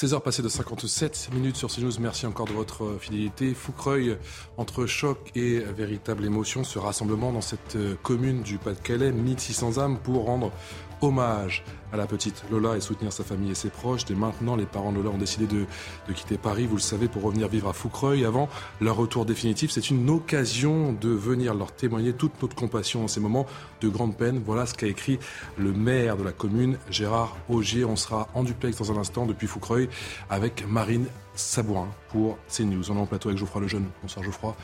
16h passées de 57 minutes sur CNews. Merci encore de votre fidélité. Foucreuil, entre choc et véritable émotion, ce rassemblement dans cette commune du Pas-de-Calais, 1600 âmes pour rendre hommage à la petite Lola et soutenir sa famille et ses proches. Dès maintenant, les parents de Lola ont décidé de, de, quitter Paris, vous le savez, pour revenir vivre à Foucreuil avant leur retour définitif. C'est une occasion de venir leur témoigner toute notre compassion en ces moments de grande peine. Voilà ce qu'a écrit le maire de la commune, Gérard Augier. On sera en duplex dans un instant depuis Foucreuil avec Marine Sabourin pour CNews. On est en plateau avec Geoffroy Lejeune. Bonsoir Geoffroy,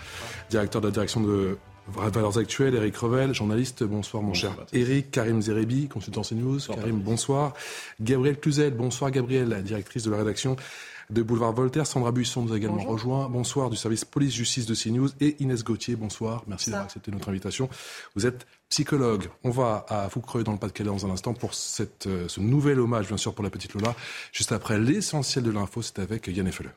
directeur de la direction de Valeurs actuelles, Eric Revel, journaliste, bonsoir mon cher Eric, Karim Zerebi, consultant CNews, Karim, bonsoir. Gabriel Cluzel, bonsoir Gabriel, directrice de la rédaction de Boulevard Voltaire. Sandra Buisson nous a également Bonjour. rejoint. Bonsoir du service police-justice de CNews. Et Inès Gauthier, bonsoir. Merci d'avoir accepté notre invitation. Vous êtes psychologue. On va à Foucreuil dans le Pas-de-Calais dans un instant pour euh, ce nouvel hommage, bien sûr, pour la petite Lola. Juste après l'essentiel de l'info, c'est avec Yann Effele.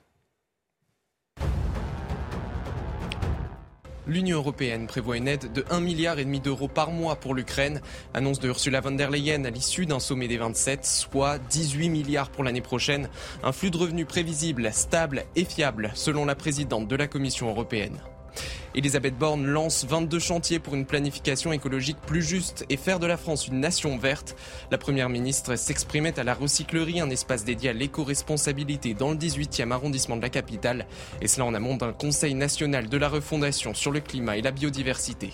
L'Union européenne prévoit une aide de 1,5 milliard d'euros par mois pour l'Ukraine. Annonce de Ursula von der Leyen à l'issue d'un sommet des 27, soit 18 milliards pour l'année prochaine. Un flux de revenus prévisible, stable et fiable, selon la présidente de la Commission européenne. Elisabeth Borne lance 22 chantiers pour une planification écologique plus juste et faire de la France une nation verte. La Première ministre s'exprimait à la recyclerie, un espace dédié à l'éco-responsabilité dans le 18e arrondissement de la capitale, et cela en amont d'un Conseil national de la refondation sur le climat et la biodiversité.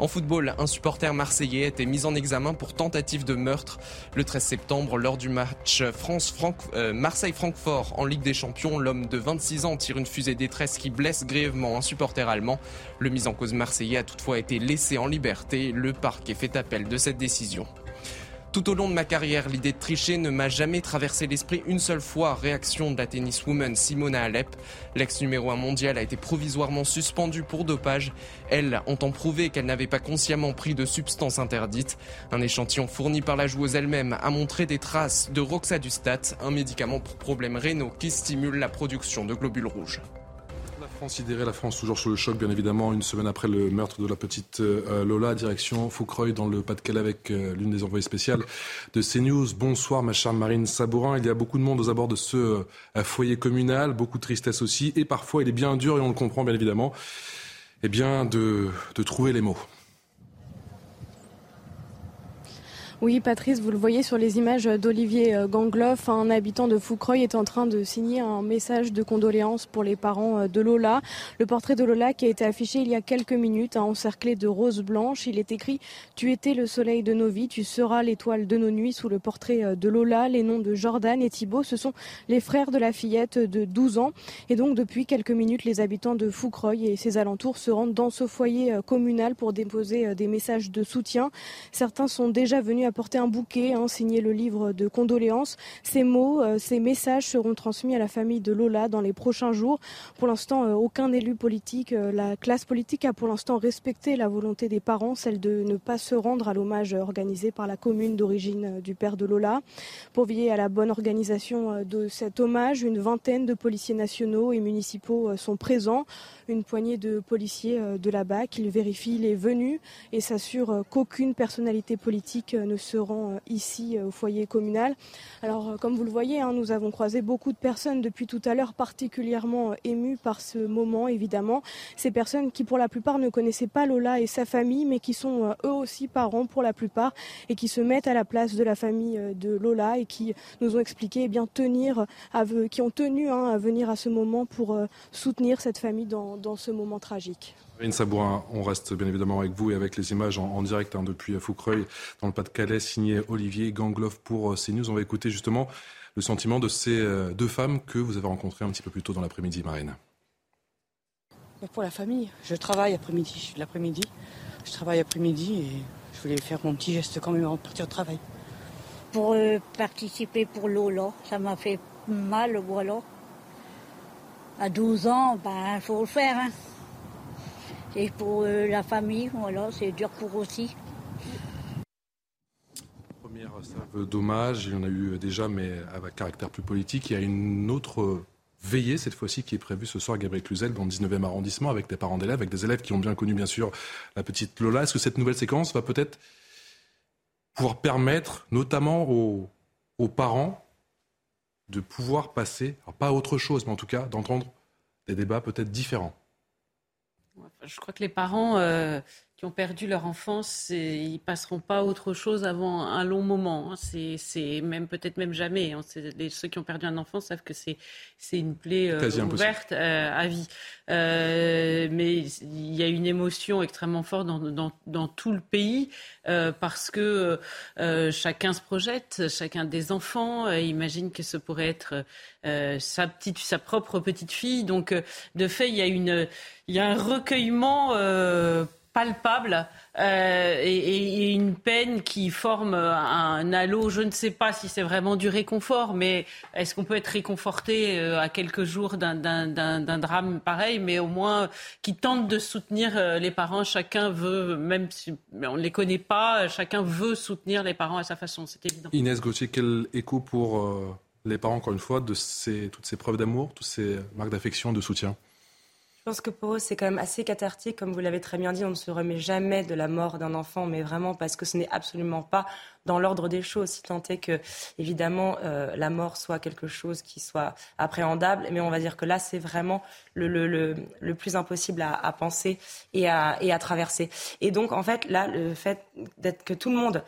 En football, un supporter marseillais a été mis en examen pour tentative de meurtre. Le 13 septembre, lors du match euh, Marseille-Francfort en Ligue des Champions, l'homme de 26 ans tire une fusée détresse qui blesse grièvement un supporter allemand. Le mis en cause marseillais a toutefois été laissé en liberté. Le parquet fait appel de cette décision. Tout au long de ma carrière, l'idée de tricher ne m'a jamais traversé l'esprit une seule fois. Réaction de la tenniswoman Simona Alep. L'ex numéro 1 mondial a été provisoirement suspendue pour dopage. Elle, entend prouvé qu'elle n'avait pas consciemment pris de substances interdites. Un échantillon fourni par la joueuse elle-même a montré des traces de roxadustat, un médicament pour problèmes rénaux qui stimule la production de globules rouges. France sidérée, la France toujours sur le choc, bien évidemment, une semaine après le meurtre de la petite euh, Lola, direction Foucreuil dans le Pas-de-Calais avec euh, l'une des envoyées spéciales de CNews. Bonsoir, ma chère Marine Sabourin. Il y a beaucoup de monde aux abords de ce euh, foyer communal, beaucoup de tristesse aussi, et parfois il est bien dur, et on le comprend bien évidemment, eh bien, de trouver les mots. Oui, Patrice, vous le voyez sur les images d'Olivier euh, Gangloff, un habitant de Foucreuil est en train de signer un message de condoléances pour les parents euh, de Lola. Le portrait de Lola qui a été affiché il y a quelques minutes, encerclé de roses blanches. Il est écrit « Tu étais le soleil de nos vies, tu seras l'étoile de nos nuits » sous le portrait euh, de Lola. Les noms de Jordan et Thibault, ce sont les frères de la fillette de 12 ans. Et donc, depuis quelques minutes, les habitants de Foucreuil et ses alentours se rendent dans ce foyer communal pour déposer des messages de soutien. Certains sont déjà venus apporter un bouquet, hein, signer le livre de condoléances. Ces mots, euh, ces messages seront transmis à la famille de Lola dans les prochains jours. Pour l'instant, euh, aucun élu politique, euh, la classe politique a pour l'instant respecté la volonté des parents, celle de ne pas se rendre à l'hommage organisé par la commune d'origine du père de Lola. Pour veiller à la bonne organisation de cet hommage, une vingtaine de policiers nationaux et municipaux sont présents une poignée de policiers de là-bas qui vérifient les venus et s'assurent qu'aucune personnalité politique ne se rend euh, ici euh, au foyer communal. Alors, euh, comme vous le voyez, hein, nous avons croisé beaucoup de personnes depuis tout à l'heure, particulièrement émues par ce moment, évidemment. Ces personnes qui, pour la plupart, ne connaissaient pas Lola et sa famille, mais qui sont eux aussi parents pour la plupart et qui se mettent à la place de la famille de Lola et qui nous ont expliqué eh bien tenir, qui ont tenu hein, à venir à ce moment pour soutenir cette famille dans, dans ce moment tragique. Marine Sabourin, on reste bien évidemment avec vous et avec les images en, direct hein, depuis Foucreuil, dans le Pas-de-Calais, signé Olivier Gangloff pour euh, CNews. On va écouter justement le sentiment de ces euh, deux femmes que vous avez rencontrées un petit peu plus tôt dans l'après-midi, Marine. Pour la famille, je travaille après-midi, l'après-midi. Je travaille après-midi et je voulais faire mon petit geste quand même avant de partir au travail. pour euh, participer pour Lola. Ça m'a fait mal, voilà. À 12 ans, ben, il faut le faire. Hein. Et pour euh, la famille, voilà, c'est dur pour aussi. Première salve d'hommage, il y en a eu déjà, mais avec caractère plus politique. Il y a une autre veillée, cette fois-ci, qui est prévue ce soir à Gabriel Cluzel, dans le 19e arrondissement, avec des parents d'élèves, avec des élèves qui ont bien connu, bien sûr, la petite Lola. Est-ce que cette nouvelle séquence va peut-être pouvoir permettre, notamment aux parents, de pouvoir passer, pas autre chose, mais en tout cas d'entendre des débats peut-être différents. Je crois que les parents euh, qui ont perdu leur enfance, ils passeront pas autre chose avant un long moment. Hein. C'est même peut-être même jamais. Hein. ceux qui ont perdu un enfant savent que c'est une plaie euh, ouverte euh, à vie. Euh, mais il y a une émotion extrêmement forte dans, dans, dans tout le pays parce que chacun se projette, chacun des enfants imagine que ce pourrait être sa petite, sa propre petite fille. Donc de fait, il y a une, il y a un recueillement palpable euh, et, une peine qui forme un halo. Je ne sais pas si c'est vraiment du réconfort, mais est-ce qu'on peut être réconforté euh, à quelques jours d'un drame pareil, mais au moins qui tente de soutenir euh, les parents. Chacun veut, même si on ne les connaît pas, chacun veut soutenir les parents à sa façon. C'est évident. Inès Gauthier, quel écho pour les parents, encore une fois, de toutes ces preuves d'amour, toutes ces marques d'affection, de soutien? Pense que pour eux, c'est quand même assez cathartique. Comme vous l'avez très bien dit, on ne se remet jamais de la mort d'un enfant, mais vraiment parce que ce n'est absolument pas dans l'ordre des choses, si tant est que, évidemment, euh, la mort soit quelque chose qui soit appréhendable. Mais on va dire que là, c'est vraiment le, plus impossible à, à penser et à, et à traverser. Et donc, en fait, là, le fait d'être que tout le monde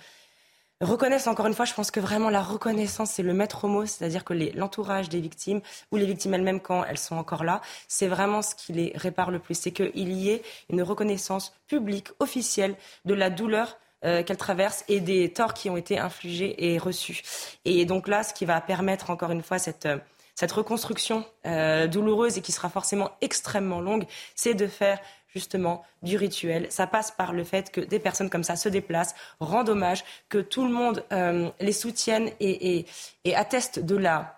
reconnaissent encore une fois, je pense que vraiment la reconnaissance, c'est le maître mot, c'est-à-dire que l'entourage des victimes ou les victimes elles-mêmes quand elles sont encore là, c'est vraiment ce qui les répare le plus. C'est qu'il y ait une reconnaissance publique, officielle de la douleur euh, qu'elles traversent et des torts qui ont été infligés et reçus. Et donc là, ce qui va permettre encore une fois cette euh, reconstruction euh, douloureuse et qui sera forcément extrêmement longue, c'est de faire justement du rituel. Ça passe par le fait que des personnes comme ça se déplacent, rendent hommage, que tout le monde euh, les soutienne et, atteste de la,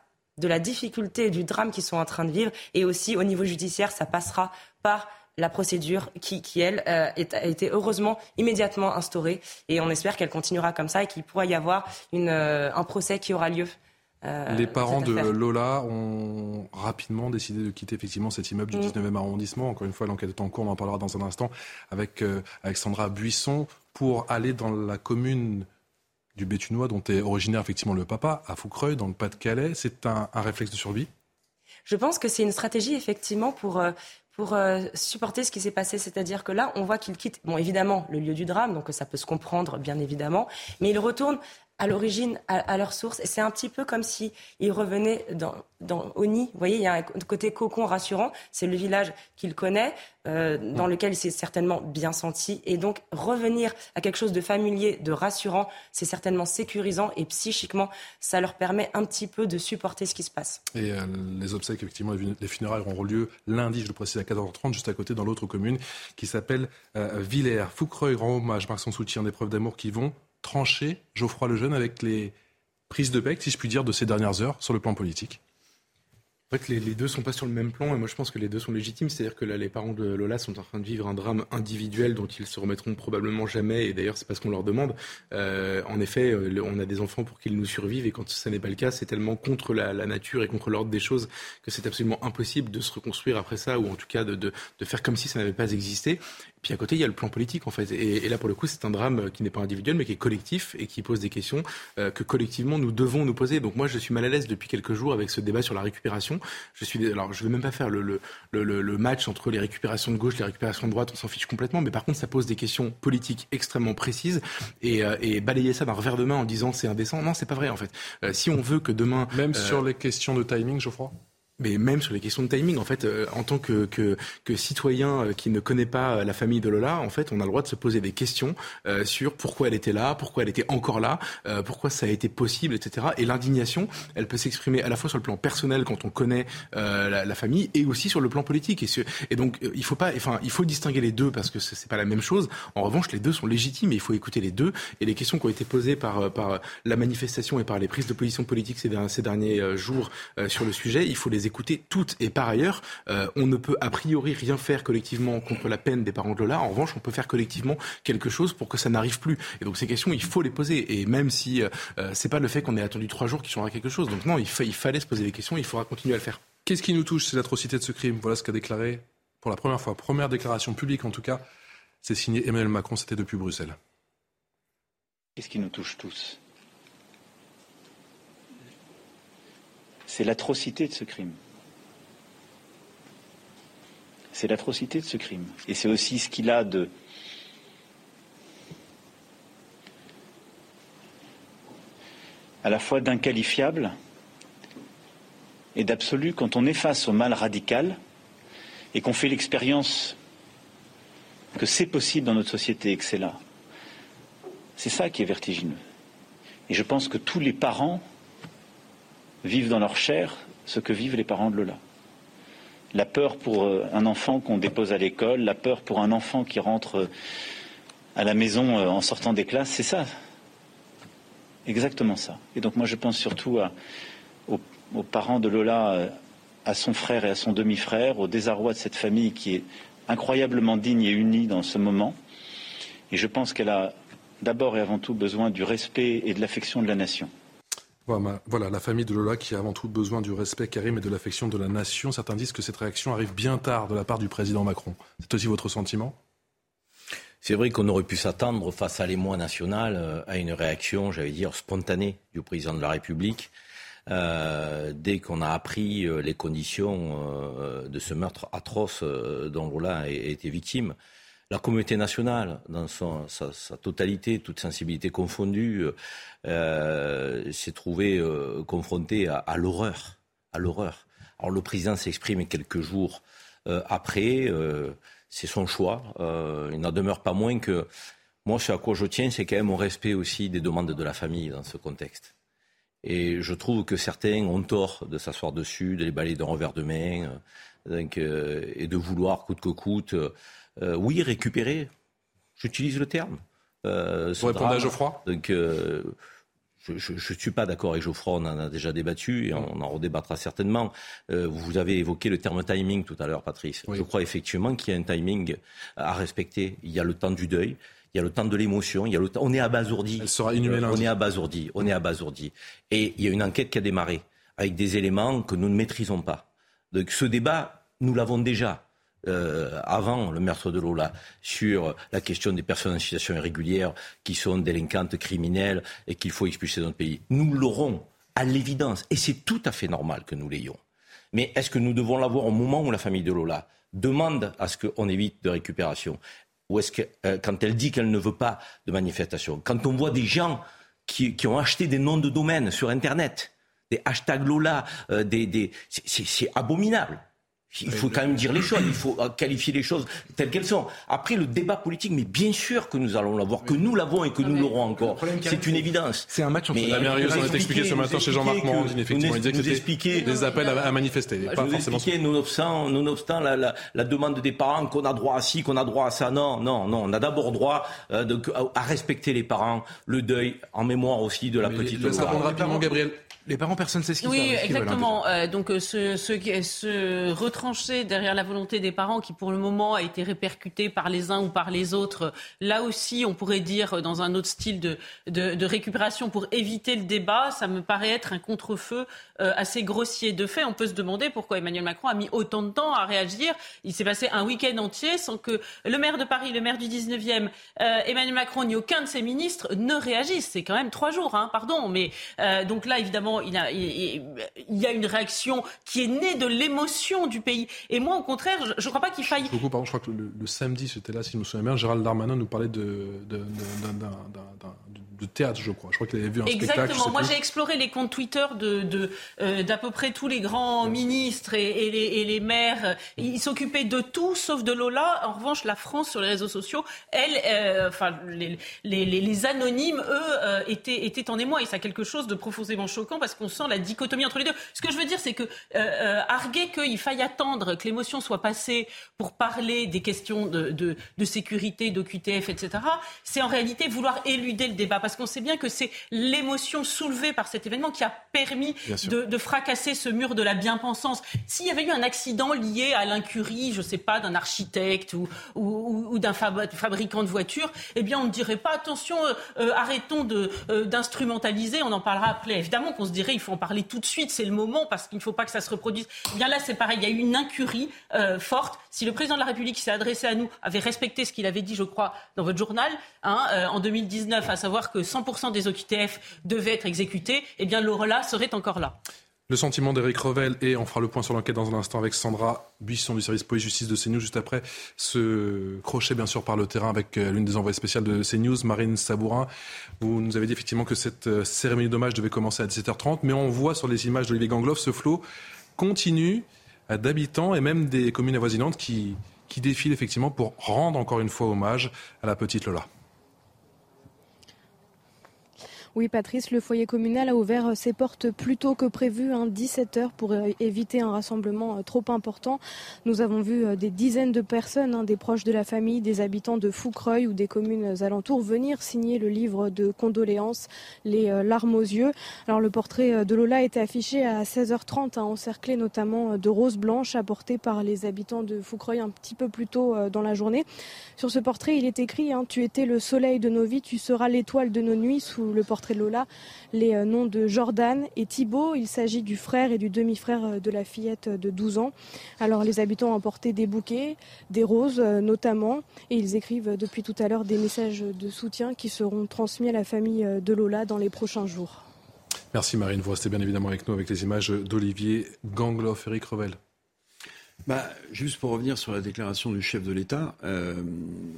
difficulté et du drame qu'ils sont en train de vivre. Et aussi au niveau judiciaire, ça passera par la procédure qui, elle, euh, a été heureusement immédiatement instaurée. Et on espère qu'elle continuera comme ça et qu'il pourra y avoir euh, un procès qui aura lieu euh, les parents de Lola ont rapidement décidé de quitter effectivement cet immeuble du 19e mm. arrondissement. Encore une fois, l'enquête est en cours, on en parlera dans un instant avec euh, Alexandra Buisson pour aller dans la commune du Bétunois dont est originaire effectivement le papa, à Foucreuil, dans le Pas-de-Calais. C'est un, réflexe de survie? Je pense que c'est une stratégie effectivement pour, euh, pour supporter ce qui s'est passé. C'est-à-dire que là, on voit qu'il quitte, bon, évidemment, le lieu du drame, donc ça peut se comprendre, bien évidemment, mais il retourne à l'origine, à, leur source. Et c'est un petit peu comme s'ils revenaient dans, dans, au nid. Vous voyez, il y a un côté cocon rassurant. C'est le village qu'il connaît, euh, dans lequel il s'est certainement bien senti. Et donc, revenir à quelque chose de familier, de rassurant, c'est certainement sécurisant. Et psychiquement, ça leur permet un petit peu de supporter ce qui se passe. Et euh, les obsèques, effectivement, les funérailles auront lieu lundi, je le précise, à 14h30, juste à côté, dans l'autre commune, qui s'appelle euh, Villers. Foucreuil rend hommage, marque son soutien, des preuves d'amour qui vont trancher Geoffroy Lejeune avec les prises de bec, si je puis dire, de ces dernières heures sur le plan politique en fait, les, les, deux sont pas sur le même plan et moi je pense que les deux sont légitimes. C'est-à-dire que les parents de Lola sont en train de vivre un drame individuel dont ils se remettront probablement jamais. Et d'ailleurs, c'est pas ce qu'on leur demande. Euh, en effet, euh, on a des enfants pour qu'ils nous survivent et quand ça n'est pas le cas, c'est tellement contre la, nature et contre l'ordre des choses que c'est absolument impossible de se reconstruire après ça ou en tout cas de faire comme si ça n'avait pas existé. Puis à côté, il y a le plan politique en fait. Et, et là, pour le coup, c'est un drame qui n'est pas individuel, mais qui est collectif et qui pose des questions euh, que collectivement nous devons nous poser. Donc moi, je suis mal à l'aise depuis quelques jours avec ce débat sur la récupération. Je suis, alors, je vais même pas faire le, le, le, le match entre les récupérations de gauche, les récupérations de droite. On s'en fiche complètement. Mais par contre, ça pose des questions politiques extrêmement précises et, euh, et balayer ça d'un revers de main en disant c'est indécent. Non, c'est pas vrai en fait. Euh, si on veut que demain, même sur les questions de timing, Geoffroy? Mais même sur les questions de timing, en fait, euh, en tant que, que, que, citoyen euh, qui ne connaît pas euh, la famille de Lola, en fait, on a le droit de se poser des questions sur pourquoi elle était là, pourquoi elle était encore là, pourquoi ça a été possible, etc. Et l'indignation, elle peut s'exprimer à la fois sur le plan personnel quand on connaît la, la, famille et aussi sur le plan politique. Et, donc, il faut pas, enfin, il faut distinguer les deux parce que c'est pas la même chose. En revanche, les deux sont légitimes et il faut écouter les deux. Et les questions qui ont été posées par, par la manifestation et par les prises de position politiques ces, ces derniers jours sur le sujet, il faut les écouter toutes. Et par ailleurs, euh, on ne peut a priori rien faire collectivement contre la peine des parents de Lola. En revanche, on peut faire collectivement quelque chose pour que ça n'arrive plus. Et donc ces questions, il faut les poser. Et même si euh, euh, c'est pas le fait qu'on ait attendu trois jours qui changera quelque chose. Donc non, il, il fallait se poser des questions. Il faudra continuer à le faire. Qu'est-ce qui nous touche? C'est l'atrocité de ce crime. Voilà ce qu'a déclaré pour la première fois, première déclaration publique en tout cas. C'est signé Emmanuel Macron. C'était depuis Bruxelles. Qu'est-ce qui nous touche tous? C'est l'atrocité de ce crime. C'est l'atrocité de ce crime. Et c'est aussi ce qu'il a de à la fois d'inqualifiable et d'absolu quand on est face au mal radical et qu'on fait l'expérience que c'est possible dans notre société et que c'est là. C'est ça qui est vertigineux. Et je pense que tous les parents vivent dans leur chair ce que vivent les parents de Lola la peur pour euh, un enfant qu'on dépose à l'école, la peur pour un enfant qui rentre euh, à la maison euh, en sortant des classes, c'est ça. Exactement ça. Et donc moi je pense surtout aux, aux, parents de Lola, à son frère et à son demi-frère, au désarroi de cette famille qui est incroyablement digne et unie dans ce moment. Et je pense qu'elle a d'abord et avant tout besoin du respect et de l'affection de la nation. Voilà, la famille de Lola qui a avant tout besoin du respect, Karim, et de l'affection de la nation. Certains disent que cette réaction arrive bien tard de la part du président Macron. C'est aussi votre sentiment? C'est vrai qu'on aurait pu s'attendre face à l'émoi national euh, à une réaction, j'allais dire, spontanée du président de la République. Euh, dès qu'on a appris euh, les conditions de ce meurtre atroce dont Lola a été victime la communauté nationale, dans sa, totalité, toute sensibilité confondue, euh, s'est trouvée euh, confrontée à, l'horreur. À l'horreur. Alors le président s'exprime quelques jours euh, après. c'est son choix. il n'en demeure pas moins que moi, ce à quoi je tiens, c'est quand même au respect aussi des demandes de la famille dans ce contexte. Et je trouve que certains ont tort de s'asseoir dessus, de les balayer d'un revers de main, et de vouloir coûte que coûte euh, oui, récupérer, j'utilise le terme. Euh, Pour répondre à Geoffroy Donc, euh, je ne suis pas d'accord avec Geoffroy, on en a déjà débattu et on en redébattra certainement. vous avez évoqué le terme timing tout à l'heure, Patrice. Je crois effectivement qu'il y a un timing à respecter. Il y a le temps du deuil, il y a le temps de l'émotion, il y a le temps. On est abasourdi. Elle sera inhumée On est abasourdi. On est abasourdi. Et il y a une enquête qui a démarré avec des éléments que nous ne maîtrisons pas. Donc ce débat, nous l'avons déjà. Euh, avant le meurtre de Lola sur la question des personnes en situation irrégulière qui sont délinquantes, criminelles et qu'il faut expulser de notre pays. Nous l'aurons à l'évidence et c'est tout à fait normal que nous l'ayons. Mais est-ce que nous devons l'avoir au moment où la famille de Lola demande à ce qu'on évite de récupération Ou est-ce que euh, quand elle dit qu'elle ne veut pas de manifestation Quand on voit des gens qui, ont acheté des noms de domaine sur Internet, des hashtags Lola, euh, c'est abominable. Il faut quand même dire les choses, il faut qualifier les choses telles qu'elles sont. Après, le débat politique, mais bien sûr que nous allons l'avoir, que nous l'avons et que nous l'aurons encore. C'est une évidence. C'est un match entre... La mairie on a expliqué ce matin chez Jean-Marc Morandini, effectivement. Il disait que c'était des appels à, manifester. Bah, pas forcément... nonobstant, nonobstant la, la, la, demande des parents qu'on a droit à ci, qu'on a droit à ça. Non, non, non. On a d'abord droit euh, de, à respecter les parents, le deuil, en mémoire aussi de la petite... Laisse répondre rapidement, Gabriel. Les parents, personne ne sait ce qu'ils Oui, exactement. Euh, donc, euh, ce, ce, se retrancher derrière la volonté des parents, qui pour le moment a été répercutée par les uns ou par les autres, là aussi, on pourrait dire dans un autre style de, de, de récupération pour éviter le débat, ça me paraît être un contre-feu euh, assez grossier. De fait, on peut se demander pourquoi Emmanuel Macron a mis autant de temps à réagir. Il s'est passé un week-end entier sans que le maire de Paris, le maire du 19e, Emmanuel Macron, ni aucun de ses ministres ne réagissent. C'est quand même trois jours, hein, pardon. Mais donc là, évidemment, il, il, y a une réaction qui est née de l'émotion du pays. Et moi, au contraire, je ne crois pas qu'il faille. Beaucoup, pardon, je crois que le, samedi, c'était là, si je me souviens bien, Gérald Darmanin nous parlait de, d'un de théâtre, je crois. Je crois qu'il avait vu un Exactement. Exactement. Moi, j'ai exploré les comptes Twitter de, euh, d'à peu près tous les grands ministres et, les, les, maires. Ils s'occupaient de tout sauf de Lola. En revanche, la France sur les réseaux sociaux, elle, euh, enfin, les, les, les, anonymes, eux, euh, étaient, étaient en émoi. Et ça quelque chose de profondément choquant parce qu'on sent la dichotomie entre les deux. Ce que je veux dire, c'est que arguer qu'il faille attendre que l'émotion soit passée pour parler des questions de, de, de sécurité, d'OQTF, etc., c'est en réalité vouloir éluder le débat parce qu'on sait bien que c'est l'émotion soulevée par cet événement qui a permis de, fracasser ce mur de la bien-pensance. S'il y avait eu un accident lié à l'incurie, je ne sais pas, d'un architecte ou, d'un fabricant de voitures, eh bien, on ne dirait pas attention, euh, euh, arrêtons euh, d'instrumentaliser, on en parlera après. Évidemment qu'on se dirait il faut en parler tout de suite, c'est le moment parce qu'il ne faut pas que ça se reproduise. Eh bien là, c'est pareil, il y a eu une incurie forte. Si le président de la République qui s'est adressé à nous avait respecté ce qu'il avait dit, je crois, dans votre journal, hein, en 2019, à savoir que 100% des OQTF devaient être exécutés, eh bien l'Orla serait encore là. Le sentiment d'Éric Revel et on fera le point sur l'enquête dans un instant avec Sandra Buisson du service police-justice de CNews juste après ce crochet bien sûr par le terrain avec euh, l'une des envoyées spéciales de CNews, Marine Sabourin. Vous nous avez dit effectivement que cette euh, cérémonie d'hommage devait commencer à 17h30 mais on voit sur les images d'Olivier Gangloff ce flot continu d'habitants et même des communes avoisinantes qui, qui défilent effectivement pour rendre encore une fois hommage à la petite Lola. Oui, Patrice, le foyer communal a ouvert ses portes plus tôt que prévu, 17 hein, heures, pour euh, éviter un rassemblement euh, trop important. Nous avons vu euh, des dizaines de personnes, hein, des proches de la famille, des habitants de Foucreuil ou des communes alentours, venir signer le livre de condoléances, les larmes aux yeux. Alors, le portrait de Lola était affiché à 16h30, hein, encerclé notamment de roses blanches apportées par les habitants de Foucreuil un petit peu plus tôt dans la journée. Sur ce portrait, il est écrit Tu étais le soleil de nos vies, tu seras l'étoile de nos nuits sous le portrait Lola les euh, noms de Jordan et Thibault. Il s'agit du frère et du demi-frère euh, de la fillette de 12 ans. Alors les habitants ont apporté des bouquets, des roses euh, notamment, et ils écrivent depuis tout à l'heure des messages de soutien qui seront transmis à la famille de Lola dans les prochains jours. Merci Marine, vous restez bien évidemment avec nous avec les images d'Olivier Gangloff, Eric Revel. Bah, juste pour revenir sur la déclaration du chef de l'État, euh,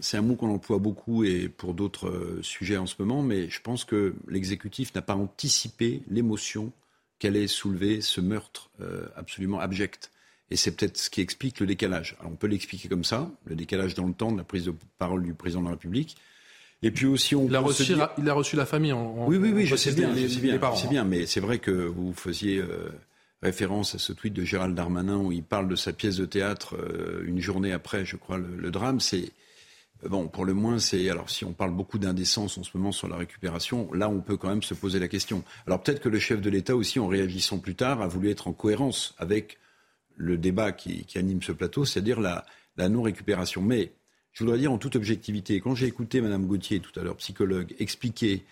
c'est un mot qu'on emploie beaucoup et pour d'autres euh, sujets en ce moment, mais je pense que l'exécutif n'a pas anticipé l'émotion qu'allait soulever ce meurtre euh, absolument abject. Et c'est peut-être ce qui explique le décalage. Alors on peut l'expliquer comme ça, le décalage dans le temps de la prise de parole du président de la République. Et puis aussi, on il, a reçu, il a reçu la famille en. oui, oui, oui, je sais bien, je sais bien, bien, mais c'est vrai que vous faisiez référence à ce tweet de Gérald Darmanin où il parle de sa pièce de théâtre euh, une journée après, je crois, le, drame. C'est bon, pour le moins, c'est alors si on parle beaucoup d'indécence en ce moment sur la récupération, là, on peut quand même se poser la question. Alors peut-être que le chef de l'État aussi, en réagissant plus tard, a voulu être en cohérence avec le débat qui, anime ce plateau, c'est-à-dire la, non-récupération. Mais je voudrais dire en toute objectivité, quand j'ai écouté Madame Gauthier tout à l'heure, psychologue, expliquer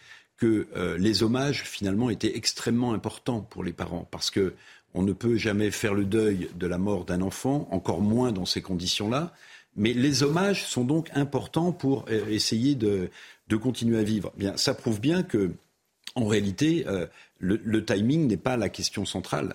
que euh, les hommages finalement étaient extrêmement importants pour les parents parce que on ne peut jamais faire le deuil de la mort d'un enfant, encore moins dans ces conditions-là. Mais les hommages sont donc importants pour euh, essayer de, continuer à vivre. Bien, ça prouve bien que, en réalité, euh, le, timing n'est pas la question centrale.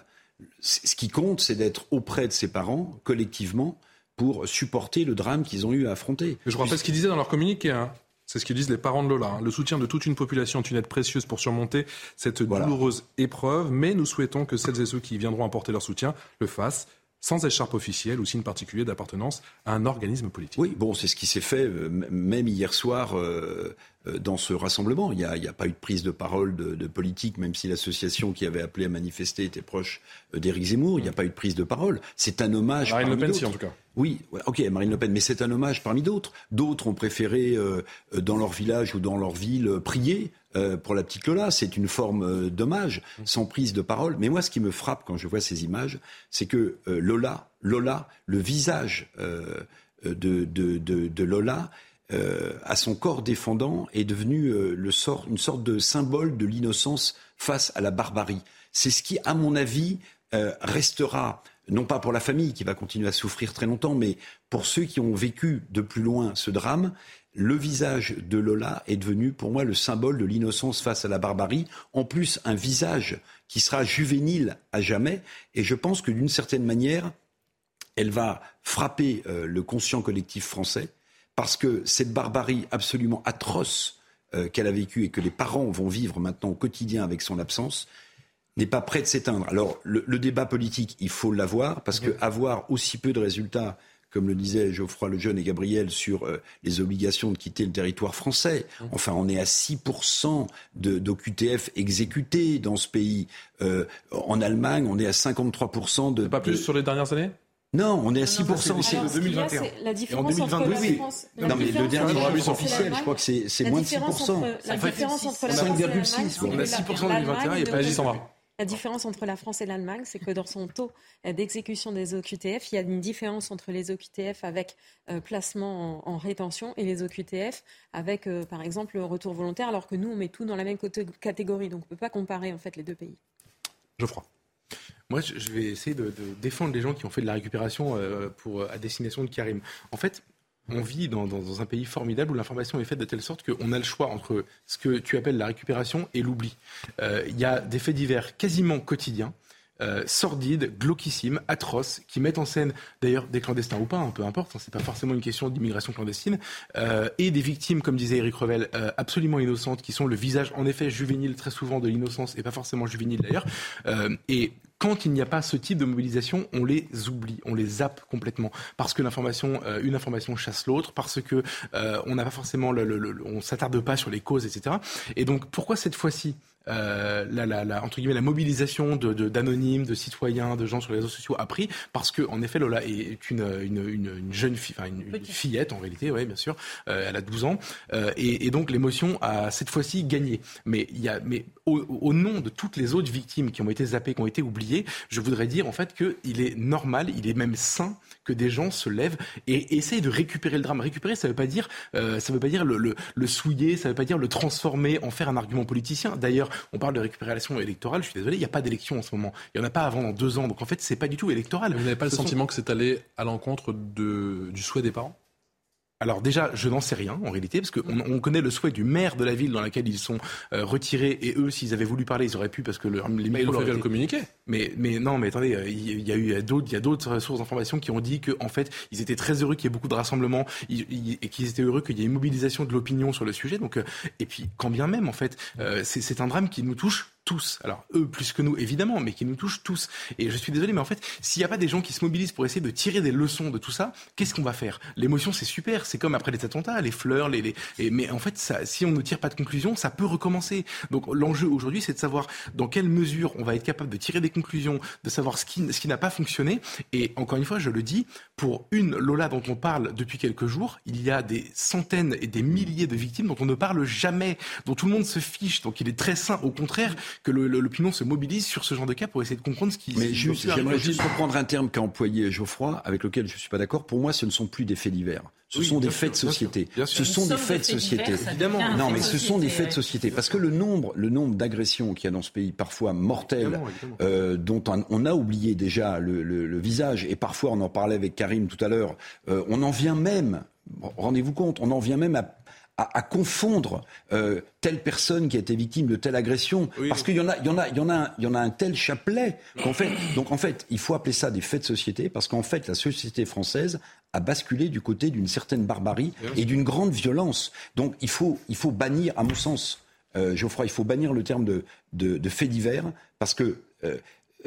Ce qui compte, c'est d'être auprès de ses parents, collectivement, pour supporter le drame qu'ils ont eu à affronter. Je rappelle ce qu'ils disaient dans leur communiqué. Hein. C'est ce que disent les parents de Lola. Hein. Le soutien de toute une population est une aide précieuse pour surmonter cette douloureuse épreuve, mais nous souhaitons que celles et ceux qui viendront apporter leur soutien le fassent sans écharpe officielle ou signe particulier d'appartenance à un organisme politique. Oui, bon, c'est ce qui s'est fait euh, même hier soir euh, euh, dans ce rassemblement. Il n'y a, pas eu de prise de parole de, politique, même si l'association qui avait appelé à manifester était proche d'Éric Zemmour. Il n'y a pas eu de prise de parole. C'est un hommage. Marine Le Pen, si, en tout cas. Oui, ok, Marine Le Pen, mais c'est un hommage parmi d'autres. D'autres ont préféré, dans leur village ou dans leur ville, prier euh, pour la petite Lola. C'est une forme euh, d'hommage, sans prise de parole. Mais moi, ce qui me frappe quand je vois ces images, c'est que euh, Lola, Lola, le visage de, de, Lola, à son corps défendant, est devenu le sort, une sorte de symbole de l'innocence face à la barbarie. C'est ce qui, à mon avis, restera non pas pour la famille qui va continuer à souffrir très longtemps, mais pour ceux qui ont vécu de plus loin ce drame, le visage de Lola est devenu pour moi le symbole de l'innocence face à la barbarie. En plus, un visage qui sera juvénile à jamais. Et je pense que d'une certaine manière, elle va frapper euh, le conscient collectif français parce que cette barbarie absolument atroce euh, qu'elle a vécue et que les parents vont vivre maintenant au quotidien avec son absence n'est pas prêt de s'éteindre. Alors le, débat politique, il faut l'avoir parce que avoir aussi peu de résultats comme le disaient Geoffroy Lejeune et Gabriel, sur euh, les obligations de quitter le territoire français. Mmh. Enfin, on est à 6% d'OQTF exécutés dans ce pays. Euh, en Allemagne, on est à 53% de... Pas plus sur les dernières années? Non, on est à 6%. C'est 2021. La différence entre la France, non, mais le dernier rapport officiel, je crois que c'est moins de 6%. la différence entre la France et l'Allemagne, on a 6% en 2021 et pas 120. La différence entre la France et l'Allemagne, c'est que dans son taux d'exécution des OQTF, il y a une différence entre les OQTF avec euh, placement en, rétention et les OQTF avec, euh, par exemple, retour volontaire, alors que nous, on met tout dans la même catégorie. Donc, on ne peut pas comparer en fait les deux pays. Geoffroy. Moi, je vais essayer de, défendre les gens qui ont fait de la récupération euh, pour, à destination de Karim. En fait, on vit dans, un pays formidable où l'information est faite de telle sorte qu'on a le choix entre ce que tu appelles la récupération et l'oubli. Euh, il y a des faits divers quasiment quotidiens. Euh, sordides, glauquissimes, atroces, qui mettent en scène d'ailleurs des clandestins ou pas, hein, peu importe, hein, c'est pas forcément une question d'immigration clandestine, euh, et des victimes, comme disait Eric Revel, absolument innocentes, qui sont le visage en effet juvénile très souvent de l'innocence, et pas forcément juvénile d'ailleurs. et quand il n'y a pas ce type de mobilisation, on les oublie, on les zappe complètement, parce que l'information, euh, une information chasse l'autre, parce que euh, on n'a pas forcément, on s'attarde pas sur les causes, etc. Et donc, pourquoi cette fois-ci euh, la, la, la, entre guillemets, la mobilisation d'anonymes, de, de, citoyens, de gens sur les réseaux sociaux a pris parce que, en effet, Lola est une, une, une, jeune fille, enfin une, fillette en réalité, oui, bien sûr. Euh, elle a 12 ans euh, et, et, donc l'émotion a cette fois-ci gagné. Mais il y a, mais au, au, nom de toutes les autres victimes qui ont été zappées, qui ont été oubliées, je voudrais dire en fait qu'il est normal, il est même sain que des gens se lèvent et essayent de récupérer le drame. Récupérer, ça veut pas dire, euh, ça veut pas dire le, le, le souiller, ça veut pas dire le transformer, en faire un argument politicien. D'ailleurs, on parle de récupération électorale. Je suis désolé, il n'y a pas d'élection en ce moment. Il n'y en a pas avant dans deux ans. Donc en fait, c'est pas du tout électoral. Vous n'avez pas le sentiment que c'est allé à l'encontre du souhait des parents? Alors déjà, je n'en sais rien en réalité, parce qu'on on connaît le souhait du maire de la ville dans laquelle ils sont euh, retirés, et eux, s'ils avaient voulu parler, ils auraient pu, parce que le, les mails auraient le communiquer. Mais, mais non, mais attendez, euh, il y, a eu d'autres, il y a d'autres sources d'informations qui ont dit qu'en en fait, ils étaient très heureux qu'il y ait beaucoup de rassemblements, et qu'ils étaient heureux qu'il y ait une mobilisation de l'opinion sur le sujet. Donc, euh, et puis, quand bien même, en fait, c'est un drame qui nous touche tous. Alors eux plus que nous évidemment, mais qui nous touchent tous. Et je suis désolé, mais en fait, s'il n'y a pas des gens qui se mobilisent pour essayer de tirer des leçons de tout ça, qu'est-ce qu'on va faire? L'émotion, c'est super, c'est comme après les attentats, les fleurs, les, les... mais en fait, ça, si on ne tire pas de conclusion, ça peut recommencer. Donc l'enjeu aujourd'hui, c'est de savoir dans quelle mesure on va être capable de tirer des conclusions, de savoir ce qui, ce qui n'a pas fonctionné. Et encore une fois, je le dis, pour une Lola dont on parle depuis quelques jours, il y a des centaines et des milliers de victimes dont on ne parle jamais, dont tout le monde se fiche. Donc il est très sain, au contraire, que l'opinion se mobilise sur ce genre de cas pour essayer de comprendre ce qui Mais juste, j'aimerais juste reprendre un terme qu'a employé Geoffroy, avec lequel je ne suis pas d'accord. Pour moi, ce ne sont plus des faits divers. Ce sont des faits de société. ce sont des faits de société. Évidemment. Non, mais ce sont des faits de société. Parce que le nombre, le nombre d'agressions qu'il y a dans ce pays, parfois mortelles, euh, dont on, a oublié déjà le, visage, et parfois on en parlait avec Karim tout à l'heure, euh, on en vient même, rendez-vous compte, on en vient même à à, confondre euh, telle personne qui a été victime de telle agression, parce qu'il y en a, il y en a, il y en a, il y en a un tel chapelet qu'en fait, donc en fait, il faut appeler ça des faits de société, parce qu'en fait, la société française a basculé du côté d'une certaine barbarie et d'une grande violence. Donc il faut, il faut bannir, à mon sens, euh, Geoffroy, il faut bannir le terme de, de, de fait divers, parce que euh,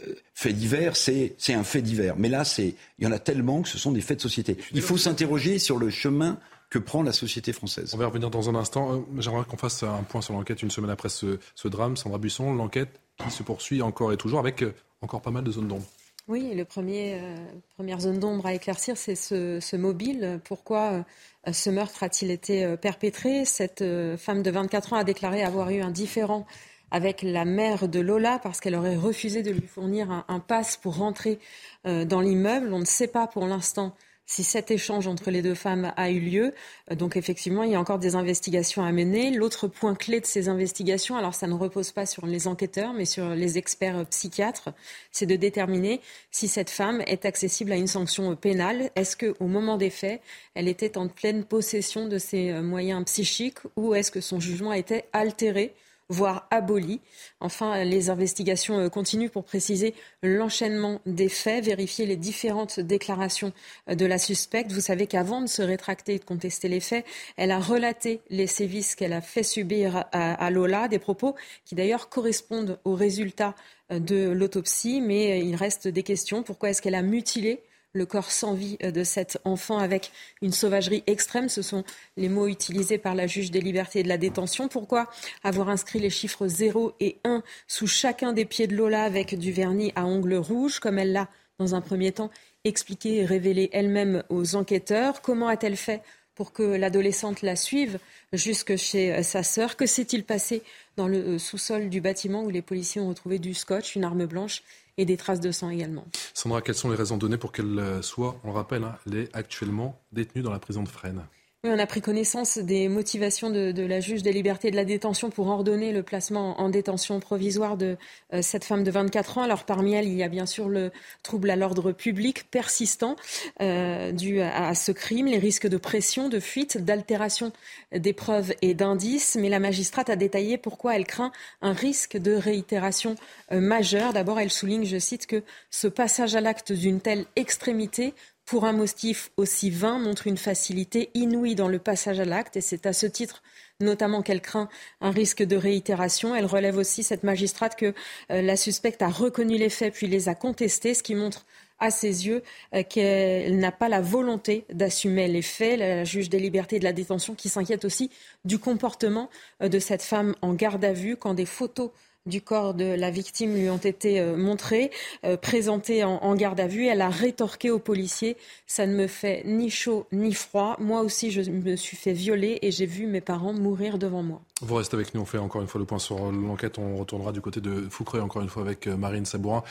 euh fait divers, c'est un fait divers. Mais là, c'est il y en a tellement que ce sont des faits de société. Il faut s'interroger sur le chemin que prend la société française. On va revenir dans un instant. Euh, j'aimerais qu'on fasse un point sur l'enquête une semaine après ce, drame. Sandra Buisson, l'enquête qui se poursuit encore et toujours avec euh, encore pas mal de zones d'ombre. Oui, la euh, première zone d'ombre à éclaircir, c'est ce, mobile. Pourquoi ce meurtre a-t-il été perpétré? Cette femme de 24 ans a déclaré avoir eu un différend avec la mère de Lola parce qu'elle aurait refusé de lui fournir un, un pass pour rentrer dans l'immeuble. On ne sait pas pour l'instant si cet échange entre les deux femmes a eu lieu. Donc effectivement, il y a encore des investigations à mener. L'autre point clé de ces investigations, alors ça ne repose pas sur les enquêteurs, mais sur les experts psychiatres, c'est de déterminer si cette femme est accessible à une sanction pénale. Est-ce qu'au moment des faits, elle était en pleine possession de ses moyens psychiques ou est-ce que son jugement a été altéré voire aboli. Enfin, les investigations euh, continuent pour préciser l'enchaînement des faits, vérifier les différentes déclarations euh, de la suspecte. Vous savez qu'avant de se rétracter et de contester les faits, elle a relaté les sévices qu'elle a fait subir à, Lola, des propos qui d'ailleurs correspondent aux résultats euh, de l'autopsie, mais il reste des questions. Pourquoi est-ce qu'elle a mutilé le corps sans vie euh, de cet enfant avec une sauvagerie extrême. Ce sont les mots utilisés par la juge des libertés et de la détention. Pourquoi avoir inscrit les chiffres 0 et 1 sous chacun des pieds de Lola avec du vernis à ongles rouges, comme elle l'a dans un premier temps expliqué et révélé elle-même aux enquêteurs? Comment a-t-elle fait pour que l'adolescente la suive jusque chez euh, sa sœur? Que s'est-il passé dans le euh, sous-sol du bâtiment où les policiers ont retrouvé du scotch, une arme blanche et des traces de sang également. Sandra, quelles sont les raisons données pour qu'elle soit, on le rappelle, hein, elle est actuellement détenue dans la prison de Fresnes? Oui, on a pris connaissance des motivations de, la juge des libertés de la détention pour ordonner le placement en détention provisoire de euh, cette femme de 24 ans. Alors parmi elles, il y a bien sûr le trouble à l'ordre public persistant euh, dû à, ce crime, les risques de pression, de fuite, d'altération des preuves et d'indices. Mais la magistrate a détaillé pourquoi elle craint un risque de réitération euh, majeure. D'abord, elle souligne, je cite, que ce passage à l'acte d'une telle extrémité pour un motif aussi vain montre une facilité inouïe dans le passage à l'acte et c'est à ce titre notamment qu'elle craint un risque de réitération. Elle relève aussi, cette magistrate, que euh, la suspecte a reconnu les faits puis les a contestés, ce qui montre à ses yeux euh, qu'elle n'a pas la volonté d'assumer les faits. La juge des libertés et de la détention qui s'inquiète aussi du comportement euh, de cette femme en garde à vue quand des photos du corps de la victime lui ont été euh, montrées, euh, présentées en, garde à vue. Elle a rétorqué aux policiers Ça ne me fait ni chaud ni froid. Moi aussi, je me suis fait violer et j'ai vu mes parents mourir devant moi. Vous restez avec nous, on fait encore une fois le point sur l'enquête. On retournera du côté de Foucreux, encore une fois avec euh, Marine Sabourin,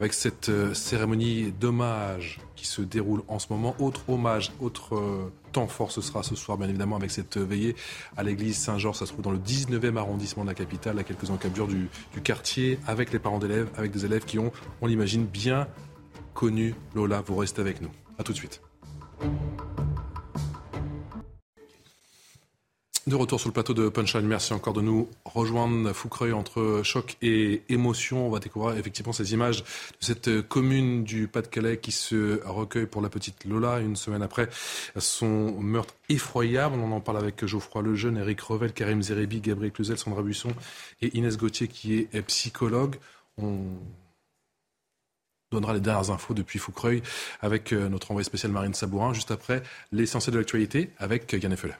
avec cette cérémonie d'hommage qui se déroule en ce moment. Autre hommage, autre temps fort ce sera ce soir, bien évidemment, avec cette veillée à l'église Saint-Georges. Ça se trouve dans le 19e arrondissement de la capitale, à quelques encablures du, du quartier, avec les parents d'élèves, avec des élèves qui ont, on l'imagine, bien connu Lola. Vous restez avec nous. À tout de suite. De retour sur le plateau de Punchline, merci encore de nous rejoindre. Foucreuil entre choc et émotion. On va découvrir effectivement ces images de cette commune du Pas-de-Calais qui se recueille pour la petite Lola une semaine après son meurtre effroyable. On en parle avec Geoffroy Lejeune, Eric Revel, Karim Zeribi, Gabriel Cluzel, Sandra Buisson et Inès Gauthier qui est psychologue. On donnera les dernières infos depuis Foucreuil avec euh, notre envoyé spécial Marine Sabourin, juste après l'essentiel de l'actualité avec Yann Effelet.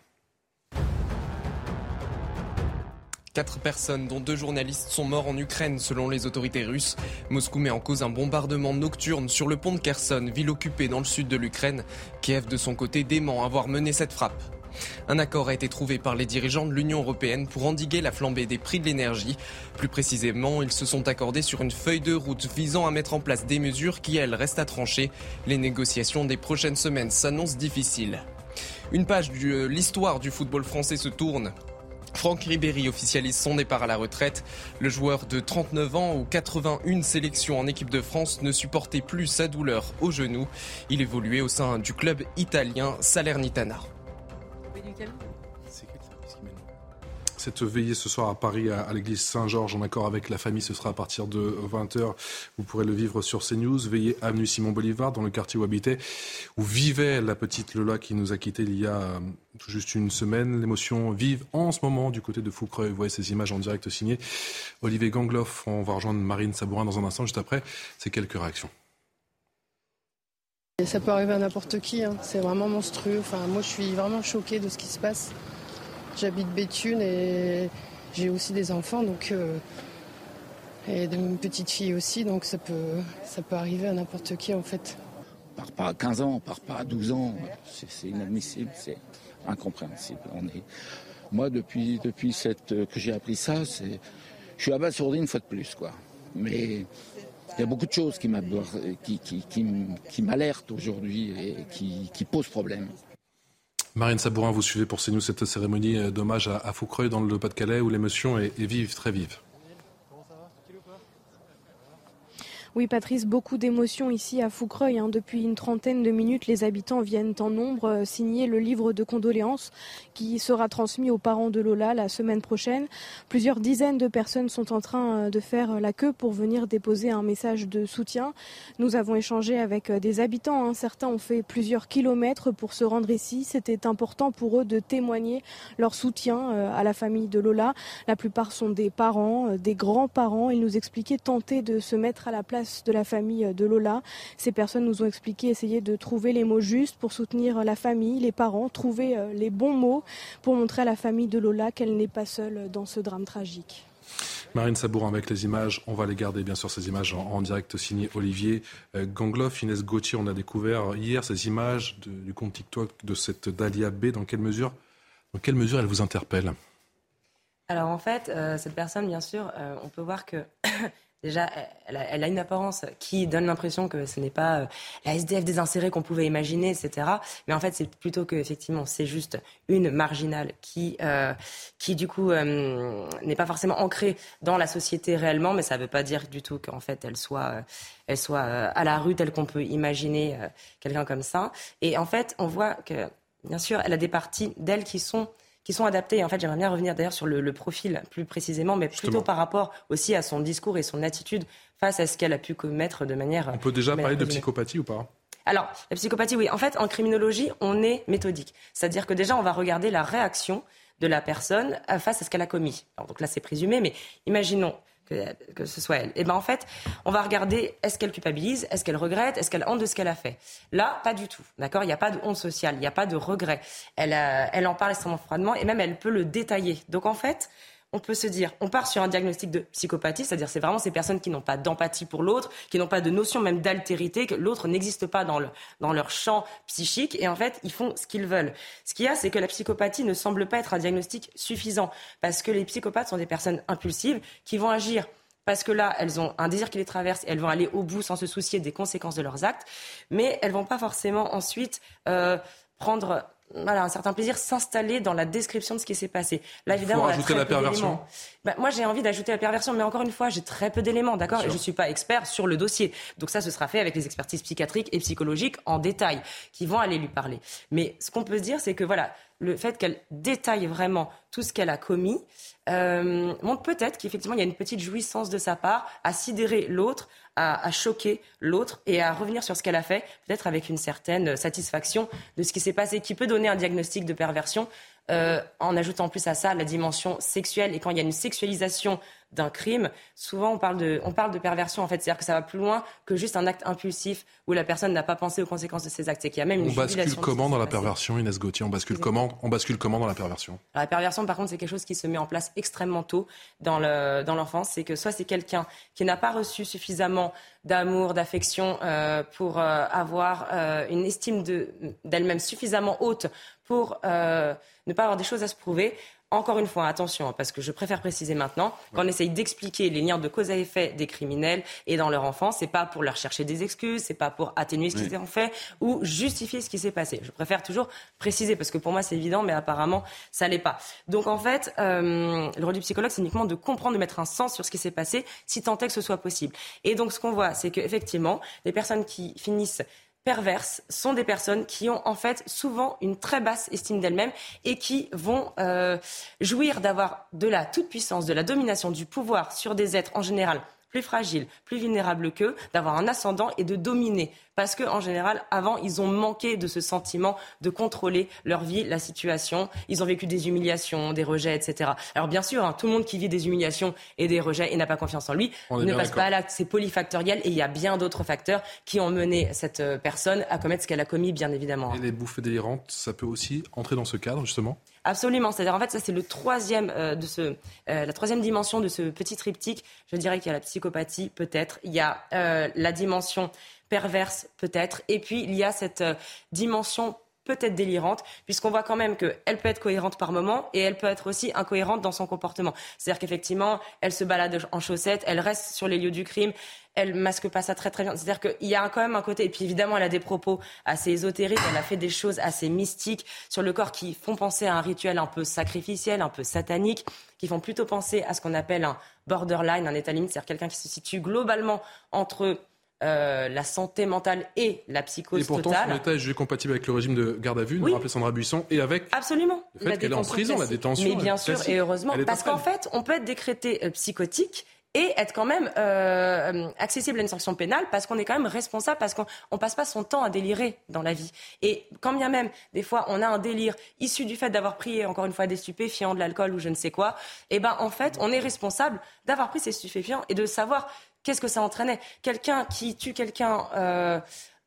Quatre personnes, dont deux journalistes, sont morts en Ukraine selon les autorités russes. Moscou met en cause un bombardement nocturne sur le pont de Kherson, ville occupée dans le sud de l'Ukraine. Kiev, de son côté, dément avoir mené cette frappe. Un accord a été trouvé par les dirigeants de l'Union européenne pour endiguer la flambée des prix de l'énergie. Plus précisément, ils se sont accordés sur une feuille de route visant à mettre en place des mesures qui, elles, restent à trancher. Les négociations des prochaines semaines s'annoncent difficiles. Une page de l'histoire du football français se tourne. Franck Ribéry officialise son départ à la retraite. Le joueur de 39 ans ou 81 sélections en équipe de France ne supportait plus sa douleur au genou. Il évoluait au sein du club italien Salernitana. Cette veillée ce soir à Paris, à, l'église Saint-Georges, en accord avec la famille, ce sera à partir de 20h. Vous pourrez le vivre sur CNews. Veillée avenue Simon Bolivar, dans le quartier où habitait, où vivait la petite Lola qui nous a quittés il y a euh, tout juste une semaine. L'émotion vive en ce moment du côté de Foucreux. Vous voyez ces images en direct signées. Olivier Gangloff, on va rejoindre Marine Sabourin dans un instant, juste après. C'est quelques réactions. Ça peut arriver à n'importe qui, hein. c'est vraiment monstrueux. Enfin, moi, je suis vraiment choquée de ce qui se passe. J'habite Béthune et j'ai aussi des enfants, donc euh, et une petite fille aussi, donc ça peut, ça peut arriver à n'importe qui en fait. On part pas à 15 ans, on part pas à 12 ans, c'est inadmissible, c'est incompréhensible. On est... Moi, depuis, depuis que j'ai appris ça, je suis abasourdi une fois de plus, quoi. Mais il y a beaucoup de choses qui m'alertent aujourd'hui et qui, posent problème. Marine Sabourin, vous suivez pour CNews cette cérémonie d'hommage à Foucreuil dans le Pas-de-Calais où l'émotion est vive, très vive. Oui, Patrice, beaucoup d'émotions ici à Foucreuil. Hein. Depuis une trentaine de minutes, les habitants viennent en nombre euh, signer le livre de condoléances qui sera transmis aux parents de Lola la semaine prochaine. Plusieurs dizaines de personnes sont en train euh, de faire la queue pour venir déposer un message de soutien. Nous avons échangé avec euh, des habitants. Hein. Certains ont fait plusieurs kilomètres pour se rendre ici. C'était important pour eux de témoigner leur soutien à la famille de Lola. La plupart sont des parents, des grands-parents. Ils nous expliquaient tenter de se mettre à la place de la famille de Lola. Ces personnes nous ont expliqué essayer de trouver les mots justes pour soutenir la famille, les parents, trouver euh, les bons mots pour montrer à la famille de Lola qu'elle n'est pas seule dans ce drame tragique. Marine Sabourin avec les images, on va les garder bien sûr ces images en, direct signé Olivier euh, Gangloff, Inès Gauthier, on a découvert hier ces images du compte TikTok de cette Dalia B. Dans quelle mesure, dans quelle mesure elle vous interpelle? Alors en fait, euh, cette personne, bien sûr, on peut voir que Déjà, elle a, une apparence qui donne l'impression que ce n'est pas euh, la SDF désinsérée qu'on pouvait imaginer, etc. Mais en fait, c'est plutôt que effectivement, c'est juste une marginale qui, euh, qui du coup, euh, n'est pas forcément ancrée dans la société réellement, mais ça ne veut pas dire du tout qu'en fait, elle soit, elle soit à la rue telle qu'on peut imaginer quelqu'un comme ça. Et en fait, on voit que, bien sûr, elle a des parties d'elle qui sont qui sont adaptés. En fait, j'aimerais bien revenir d'ailleurs sur le, profil plus précisément, mais plutôt par rapport aussi à son discours et son attitude face à ce qu'elle a pu commettre de manière. On peut déjà parler de psychopathie ou pas? Alors, la psychopathie, oui. En fait, en criminologie, on est méthodique. C'est-à-dire que déjà, on va regarder la réaction de la personne face à ce qu'elle a commis. Alors, donc là, c'est présumé, mais imaginons que, ce soit elle. Et eh ben en fait, on va regarder est-ce qu'elle culpabilise, est-ce qu'elle regrette, est-ce qu'elle honte de ce qu'elle a fait? Là, pas du tout. D'accord? Il n'y a pas de honte sociale, il n'y a pas de regret. Elle, euh, elle en parle extrêmement froidement et même elle peut le détailler. Donc en fait, on peut se dire, on part sur un diagnostic de psychopathie, c'est-à-dire c'est vraiment ces personnes qui n'ont pas d'empathie pour l'autre, qui n'ont pas de notion même d'altérité, que l'autre n'existe pas dans, le, dans leur champ psychique, et en fait, ils font ce qu'ils veulent. Ce qu'il y a, c'est que la psychopathie ne semble pas être un diagnostic suffisant, parce que les psychopathes sont des personnes impulsives qui vont agir parce que là, elles ont un désir qui les traverse et elles vont aller au bout sans se soucier des conséquences de leurs actes, mais elles vont pas forcément ensuite euh, prendre voilà, un certain plaisir s'installer dans la description de ce qui s'est passé. Là, évidemment, faut ajouter la perversion. Bah, moi, j'ai envie d'ajouter la perversion, mais encore une fois, j'ai très peu d'éléments, d'accord Et je ne suis pas expert sur le dossier. Donc ça, ce sera fait avec les expertises psychiatriques et psychologiques en détail, qui vont aller lui parler. Mais ce qu'on peut se dire, c'est que voilà, le fait qu'elle détaille vraiment tout ce qu'elle a commis euh, montre peut-être qu'effectivement, il y a une petite jouissance de sa part à sidérer l'autre, à, choquer l'autre et à revenir sur ce qu'elle a fait, peut-être avec une certaine satisfaction de ce qui s'est passé, qui peut donner un diagnostic de perversion euh, en ajoutant plus à ça la dimension sexuelle. Et quand il y a une sexualisation d'un crime, souvent on parle, de, on parle de perversion en fait. C'est-à-dire que ça va plus loin que juste un acte impulsif où la personne n'a pas pensé aux conséquences de ses actes. C'est qu'il y a même une On bascule comment dans la perversion, Inès Gauthier? On bascule, comment, on bascule comment dans la perversion? La perversion, par contre, c'est quelque chose qui se met en place extrêmement tôt dans l'enfance. Dans c'est que soit c'est quelqu'un qui n'a pas reçu suffisamment d'amour, d'affection euh, pour euh, avoir euh, une estime d'elle-même suffisamment haute pour ne pas avoir des choses à se prouver. Encore une fois, attention, hein, parce que je préfère préciser maintenant, quand on essaye d'expliquer les liens de cause à effet des criminels et dans leur enfance, c'est pas pour leur chercher des excuses, c'est pas pour atténuer ce qu'ils ont fait ou justifier ce qui s'est passé. Je préfère toujours préciser parce que pour moi c'est évident, mais apparemment ça l'est pas. Donc en fait, euh, le rôle du psychologue, c'est uniquement de comprendre, de mettre un sens sur ce qui s'est passé, si tant est que ce soit possible. Et donc ce qu'on voit, c'est qu'effectivement, les personnes qui finissent perverses sont des personnes qui ont en fait souvent une très basse estime d'elles-mêmes et qui vont euh, jouir d'avoir de la toute-puissance, de la domination, du pouvoir sur des êtres en général plus fragiles, plus vulnérables qu'eux, d'avoir un ascendant et de dominer. Parce qu'en général, avant, ils ont manqué de ce sentiment de contrôler leur vie, la situation. Ils ont vécu des humiliations, des rejets, etc. Alors bien sûr, hein, tout le monde qui vit des humiliations et des rejets et n'a pas confiance en lui ne passe pas à l'acte. C'est polyfactoriel et il y a bien d'autres facteurs qui ont mené cette euh, personne à commettre ce qu'elle a commis, bien évidemment. Et les bouffées délirantes, ça peut aussi entrer dans ce cadre, justement? Absolument. C'est-à-dire, en fait, ça, c'est le troisième euh, de ce, euh, la troisième dimension de ce petit triptyque. Je dirais qu'il y a la psychopathie, peut-être. Il y a euh, la dimension perverse, peut-être. Et puis, il y a cette dimension peut être délirante, puisqu'on voit quand même qu'elle peut être cohérente par moment et elle peut être aussi incohérente dans son comportement. C'est-à-dire qu'effectivement, elle se balade en chaussettes, elle reste sur les lieux du crime, elle masque pas ça très très bien. C'est-à-dire qu'il y a quand même un côté, et puis évidemment, elle a des propos assez ésotériques, elle a fait des choses assez mystiques sur le corps qui font penser à un rituel un peu sacrificiel, un peu satanique, qui font plutôt penser à ce qu'on appelle un borderline, un état limite, c'est-à-dire quelqu'un qui se situe globalement entre euh, la santé mentale et la psychose et pourtant, totale. son état est jugé compatible avec le régime de garde à vue, nous rappelait Sandra Buisson, et avec Absolument. le fait qu'elle est en prison, la détention. Mais bien sûr, et heureusement, parce qu'en fait, on peut être décrété euh, psychotique et être quand même euh, accessible à une sanction pénale parce qu'on est quand même responsable, parce qu'on ne passe pas son temps à délirer dans la vie. Et quand bien même, des fois, on a un délire issu du fait d'avoir pris, encore une fois, des stupéfiants, de l'alcool ou je ne sais quoi, et eh ben en fait, on est responsable d'avoir pris ces stupéfiants et de savoir qu'est-ce que ça entraînait? Quelqu'un qui tue quelqu'un... Euh,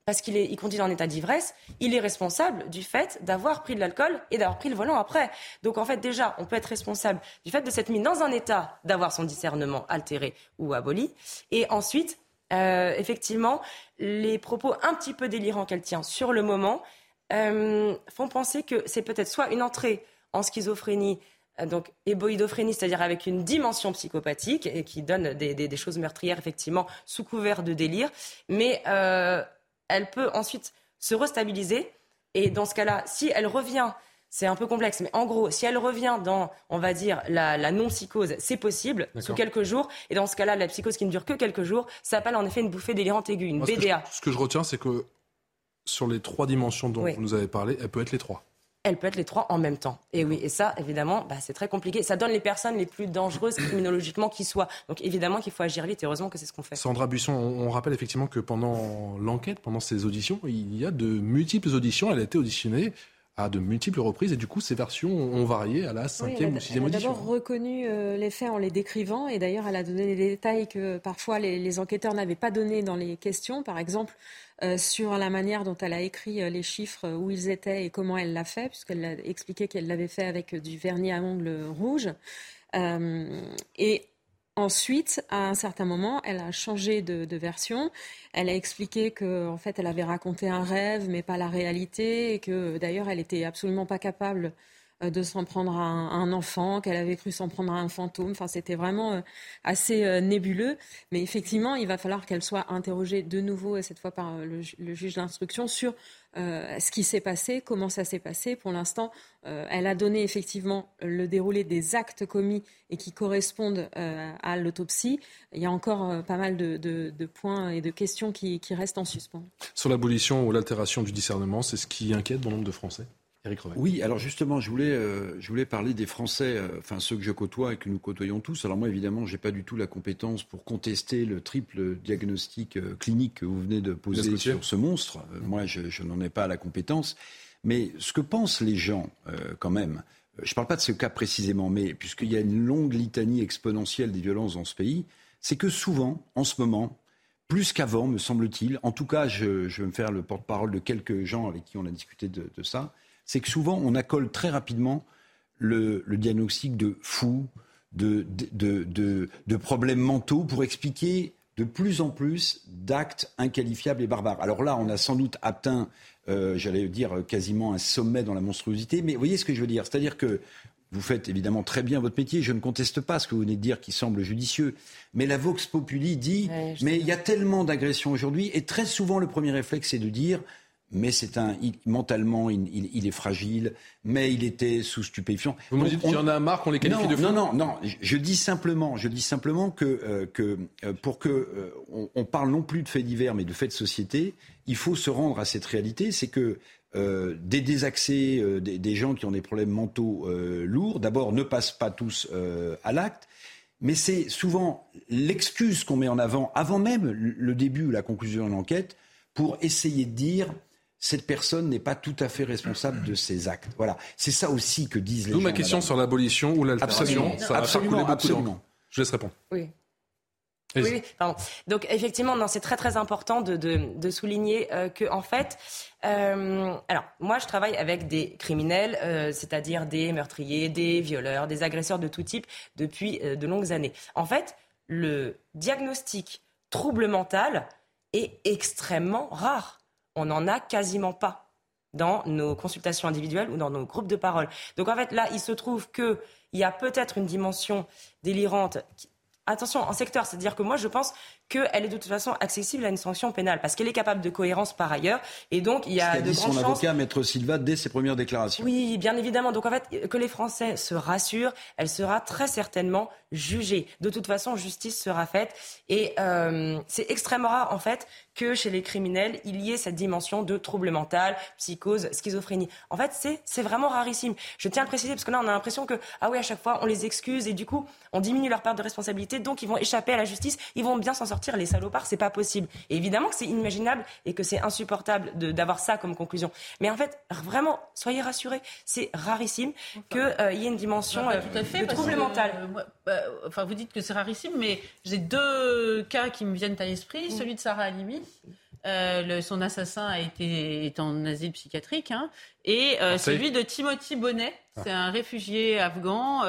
parce qu'il il conduit en état d'ivresse, il est responsable du fait d'avoir pris de l'alcool et d'avoir pris le volant après. Donc en fait, déjà, on peut être responsable du fait de s'être mis dans un état d'avoir son discernement altéré ou aboli. Et ensuite, euh, effectivement, les propos un petit peu délirants qu'elle tient sur le moment euh, font penser que c'est peut-être soit une entrée en schizophrénie donc éboïdophrénie, c'est-à-dire avec une dimension psychopathique et qui donne des, choses meurtrières effectivement sous couvert de délire, mais elle peut ensuite se restabiliser. Et dans ce cas-là, si elle revient, c'est un peu complexe, mais en gros, si elle revient dans, on va dire, la, non-psychose, c'est possible, sous quelques jours. Et dans ce cas-là, la psychose qui ne dure que quelques jours, ça s'appelle en effet une bouffée délirante aiguë, une BDA. Ce que, je, retiens, c'est que sur les trois dimensions dont vous nous avez parlé, elle peut être les trois elle peut être les trois en même temps. Et oui, et ça, évidemment, bah, c'est très compliqué. Ça donne les personnes les plus dangereuses criminologiquement qui soient. Donc évidemment qu'il faut agir vite, et heureusement que c'est ce qu'on fait. Sandra Buisson, on, rappelle effectivement que pendant l'enquête, pendant ces auditions, il y a de multiples auditions. Elle a été auditionnée à de multiples reprises et du coup ces versions ont varié à la cinquième ou sixième audition. Elle a d'abord reconnu euh, les faits en les décrivant et d'ailleurs elle a donné des détails que parfois les, enquêteurs n'avaient pas donnés dans les questions. Par exemple, euh, sur la manière dont elle a écrit euh, les chiffres, où ils étaient et comment elle l'a fait, puisqu'elle a expliqué qu'elle l'avait fait avec du vernis à ongles rouge. et Ensuite, à un certain moment, elle a changé de, version. Elle a expliqué que, en fait, elle avait raconté un rêve, mais pas la réalité, et que d'ailleurs, elle était absolument pas capable de s'en prendre à un, enfant, qu'elle avait cru s'en prendre à un fantôme. Enfin, c'était vraiment euh, assez euh, nébuleux. Mais effectivement, il va falloir qu'elle soit interrogée de nouveau, et cette fois par le, juge d'instruction, sur ce qui s'est passé, comment ça s'est passé. Pour l'instant, elle a donné effectivement le déroulé des actes commis et qui correspondent à l'autopsie. Il y a encore pas mal de, points et de questions qui restent en suspens. Sur l'abolition ou l'altération du discernement, c'est ce qui inquiète bon nombre de Français? Oui, alors justement, je voulais, euh, je voulais parler des Français, euh, enfin ceux que je côtoie et que nous côtoyons tous. Alors moi, évidemment, je n'ai pas du tout la compétence pour contester le triple diagnostic euh, clinique que vous venez de poser sur ce monstre. moi, je, je n'en ai pas la compétence. Mais ce que pensent les gens, quand même, je ne parle pas de ce cas précisément, mais puisqu'il y a une longue litanie exponentielle des violences dans ce pays, c'est que souvent, en ce moment, plus qu'avant, me semble-t-il, en tout cas, je, je, vais me faire le porte-parole de quelques gens avec qui on a discuté de, de ça, c'est que souvent on accole très rapidement le, diagnostic de fou, de, de, problèmes mentaux pour expliquer de plus en plus d'actes inqualifiables et barbares. Alors là, on a sans doute atteint, euh, j'allais dire, quasiment un sommet dans la monstruosité, mais vous voyez ce que je veux dire. C'est-à-dire que vous faites évidemment très bien votre métier, je ne conteste pas ce que vous venez de dire qui semble judicieux, mais la Vox Populi dit, mais il y a tellement d'agressions aujourd'hui, et très souvent le premier réflexe c'est de dire, mais c'est un mentalement il, est fragile, mais il était sous stupéfiant. Vous me dites qu'il y en a marre qu'on les qualifie non, de fous Non, non, non. Je dis simplement, je dis simplement que, euh, que euh, pour que euh, on, parle non plus de faits divers, mais de faits de société, il faut se rendre à cette réalité, c'est que des désaccès, des, des, gens qui ont des problèmes mentaux lourds, d'abord ne passent pas tous à l'acte. Mais c'est souvent l'excuse qu'on met en avant avant même le début ou la conclusion de l'enquête pour essayer de dire cette personne n'est pas tout à fait responsable de ses actes. Voilà, c'est ça aussi que disent les gens. D'où ma question sur l'abolition ou l'altération. Absolument, absolument, absolument. Je laisse répondre. Oui. Oui, pardon. Donc effectivement, non, c'est très très important de, de, souligner euh, que en fait, euh, alors moi je travaille avec des criminels, euh, c'est-à-dire des meurtriers, des violeurs, des agresseurs de tout type depuis de longues années. En fait, le diagnostic trouble mental est extrêmement rare on n'en a quasiment pas. dans nos consultations individuelles ou dans nos groupes de parole. Donc en fait, là, il se trouve qu'il y a peut-être une dimension délirante. Attention, en secteur, c'est-à-dire que moi, je pense qu'elle est de toute façon accessible à une sanction pénale parce qu'elle est capable de cohérence par ailleurs et donc il y a de dit son avocat maître Silva dès ses premières déclarations. Oui, bien évidemment. Donc en fait que les Français se rassurent, elle sera très certainement jugée. De toute façon, justice sera faite et euh, c'est extrêmement rare en fait que chez les criminels, il y ait cette dimension de trouble mental, psychose, schizophrénie. En fait, c'est c'est vraiment rarissime. Je tiens à le préciser parce que là on a l'impression que ah oui, à chaque fois on les excuse et du coup, on diminue leur part de responsabilité donc ils vont échapper à la justice, ils vont bien s'en sortir sortir les salopards, c'est pas possible. Et évidemment que c'est inimaginable et que c'est insupportable d'avoir ça comme conclusion. Mais en fait, vraiment, soyez rassurés, c'est rarissime qu'il euh, y ait une dimension euh, de trouble mental. Euh, bah, enfin, vous dites que c'est rarissime, mais j'ai deux cas qui me viennent à l'esprit. Mm. Celui de Sarah Halimi. son assassin a été est en asile psychiatrique, hein, et celui de Timothy Bonnet, ah. c'est un réfugié afghan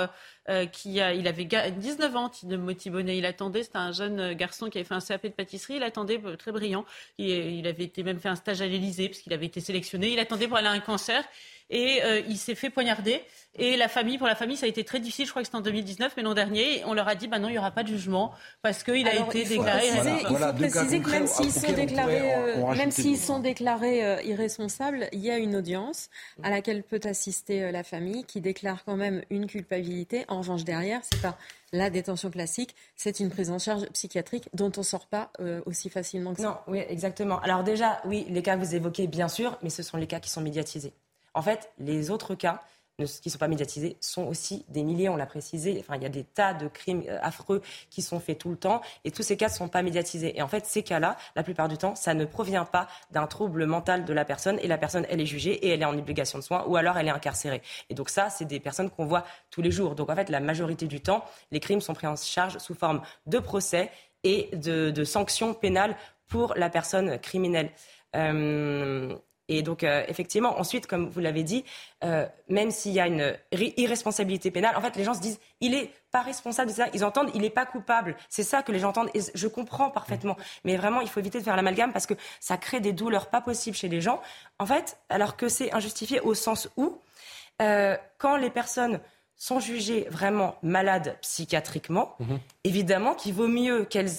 euh, qui a, il avait 19 ans, Timothy Bonnet. Il attendait, c'était un jeune garçon qui avait fait un CAP de pâtisserie. Il attendait, euh, très brillant. Il, il avait été même fait un stage à l'Élysée parce qu'il avait été sélectionné. Il attendait pour aller à un cancer et euh, il s'est fait poignarder. Et la famille, pour la famille, ça a été très difficile. Je crois que c'était en 2019, mais l'an dernier, on leur a dit, bah non, il n'y aura pas de jugement parce qu'il a été déclaré. il faut préciser que même s'ils sont déclarés, euh, même s'ils sont déclarés euh, irresponsables, il y a une audience à laquelle peut assister la famille, qui déclare quand même une culpabilité. En revanche, derrière, c'est pas la détention classique, c'est une prise en charge psychiatrique dont on ne sort pas aussi facilement que ça. Non, oui, exactement. Alors déjà, oui, les cas que vous évoquez, bien sûr, mais ce sont les cas qui sont médiatisés. En fait, les autres cas qui ne sont pas médiatisés sont aussi des milliers, on l'a précisé. Enfin, il y a des tas de crimes euh, affreux qui sont faits tout le temps et tous ces cas ne sont pas médiatisés. Et en fait, ces cas-là, la plupart du temps, ça ne provient pas d'un trouble mental de la personne et la personne, elle est jugée et elle est en obligation de soins ou alors elle est incarcérée. Et donc ça, c'est des personnes qu'on voit tous les jours. Donc en fait, la majorité du temps, les crimes sont pris en charge sous forme de procès et de, sanctions pénales pour la personne criminelle. Euh, et donc, euh, effectivement, ensuite, comme vous l'avez dit, euh, même s'il y a une irresponsabilité pénale, en fait, les gens se disent, il est pas responsable de ça. Ils entendent, il n'est pas coupable. C'est ça que les gens entendent. Et je comprends parfaitement. Mais vraiment, il faut éviter de faire l'amalgame parce que ça crée des douleurs pas possibles chez les gens. En fait, alors que c'est injustifié au sens où, euh, quand les personnes sont jugées vraiment malades psychiatriquement, mhm. évidemment qu'il vaut mieux qu'elles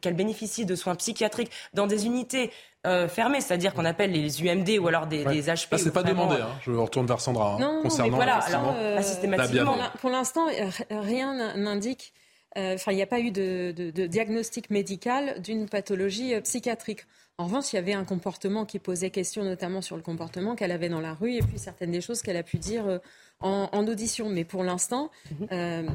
qu'elles bénéficient de soins psychiatriques dans des unités euh, fermés, c'est-à-dire qu'on appelle les UMD ou alors des, des HP. c'est pas demandé, hein. je retourne vers Sandra. Hein, non, concernant mais voilà, alors, euh, systématiquement. Pour l'instant, rien n'indique, euh, enfin, il n'y a pas eu de, de, de diagnostic médical d'une pathologie euh, psychiatrique. En revanche, il y avait un comportement qui posait question, notamment sur le comportement qu'elle avait dans la rue, et puis certaines des choses qu'elle a pu dire en, audition. Mais pour l'instant, euh,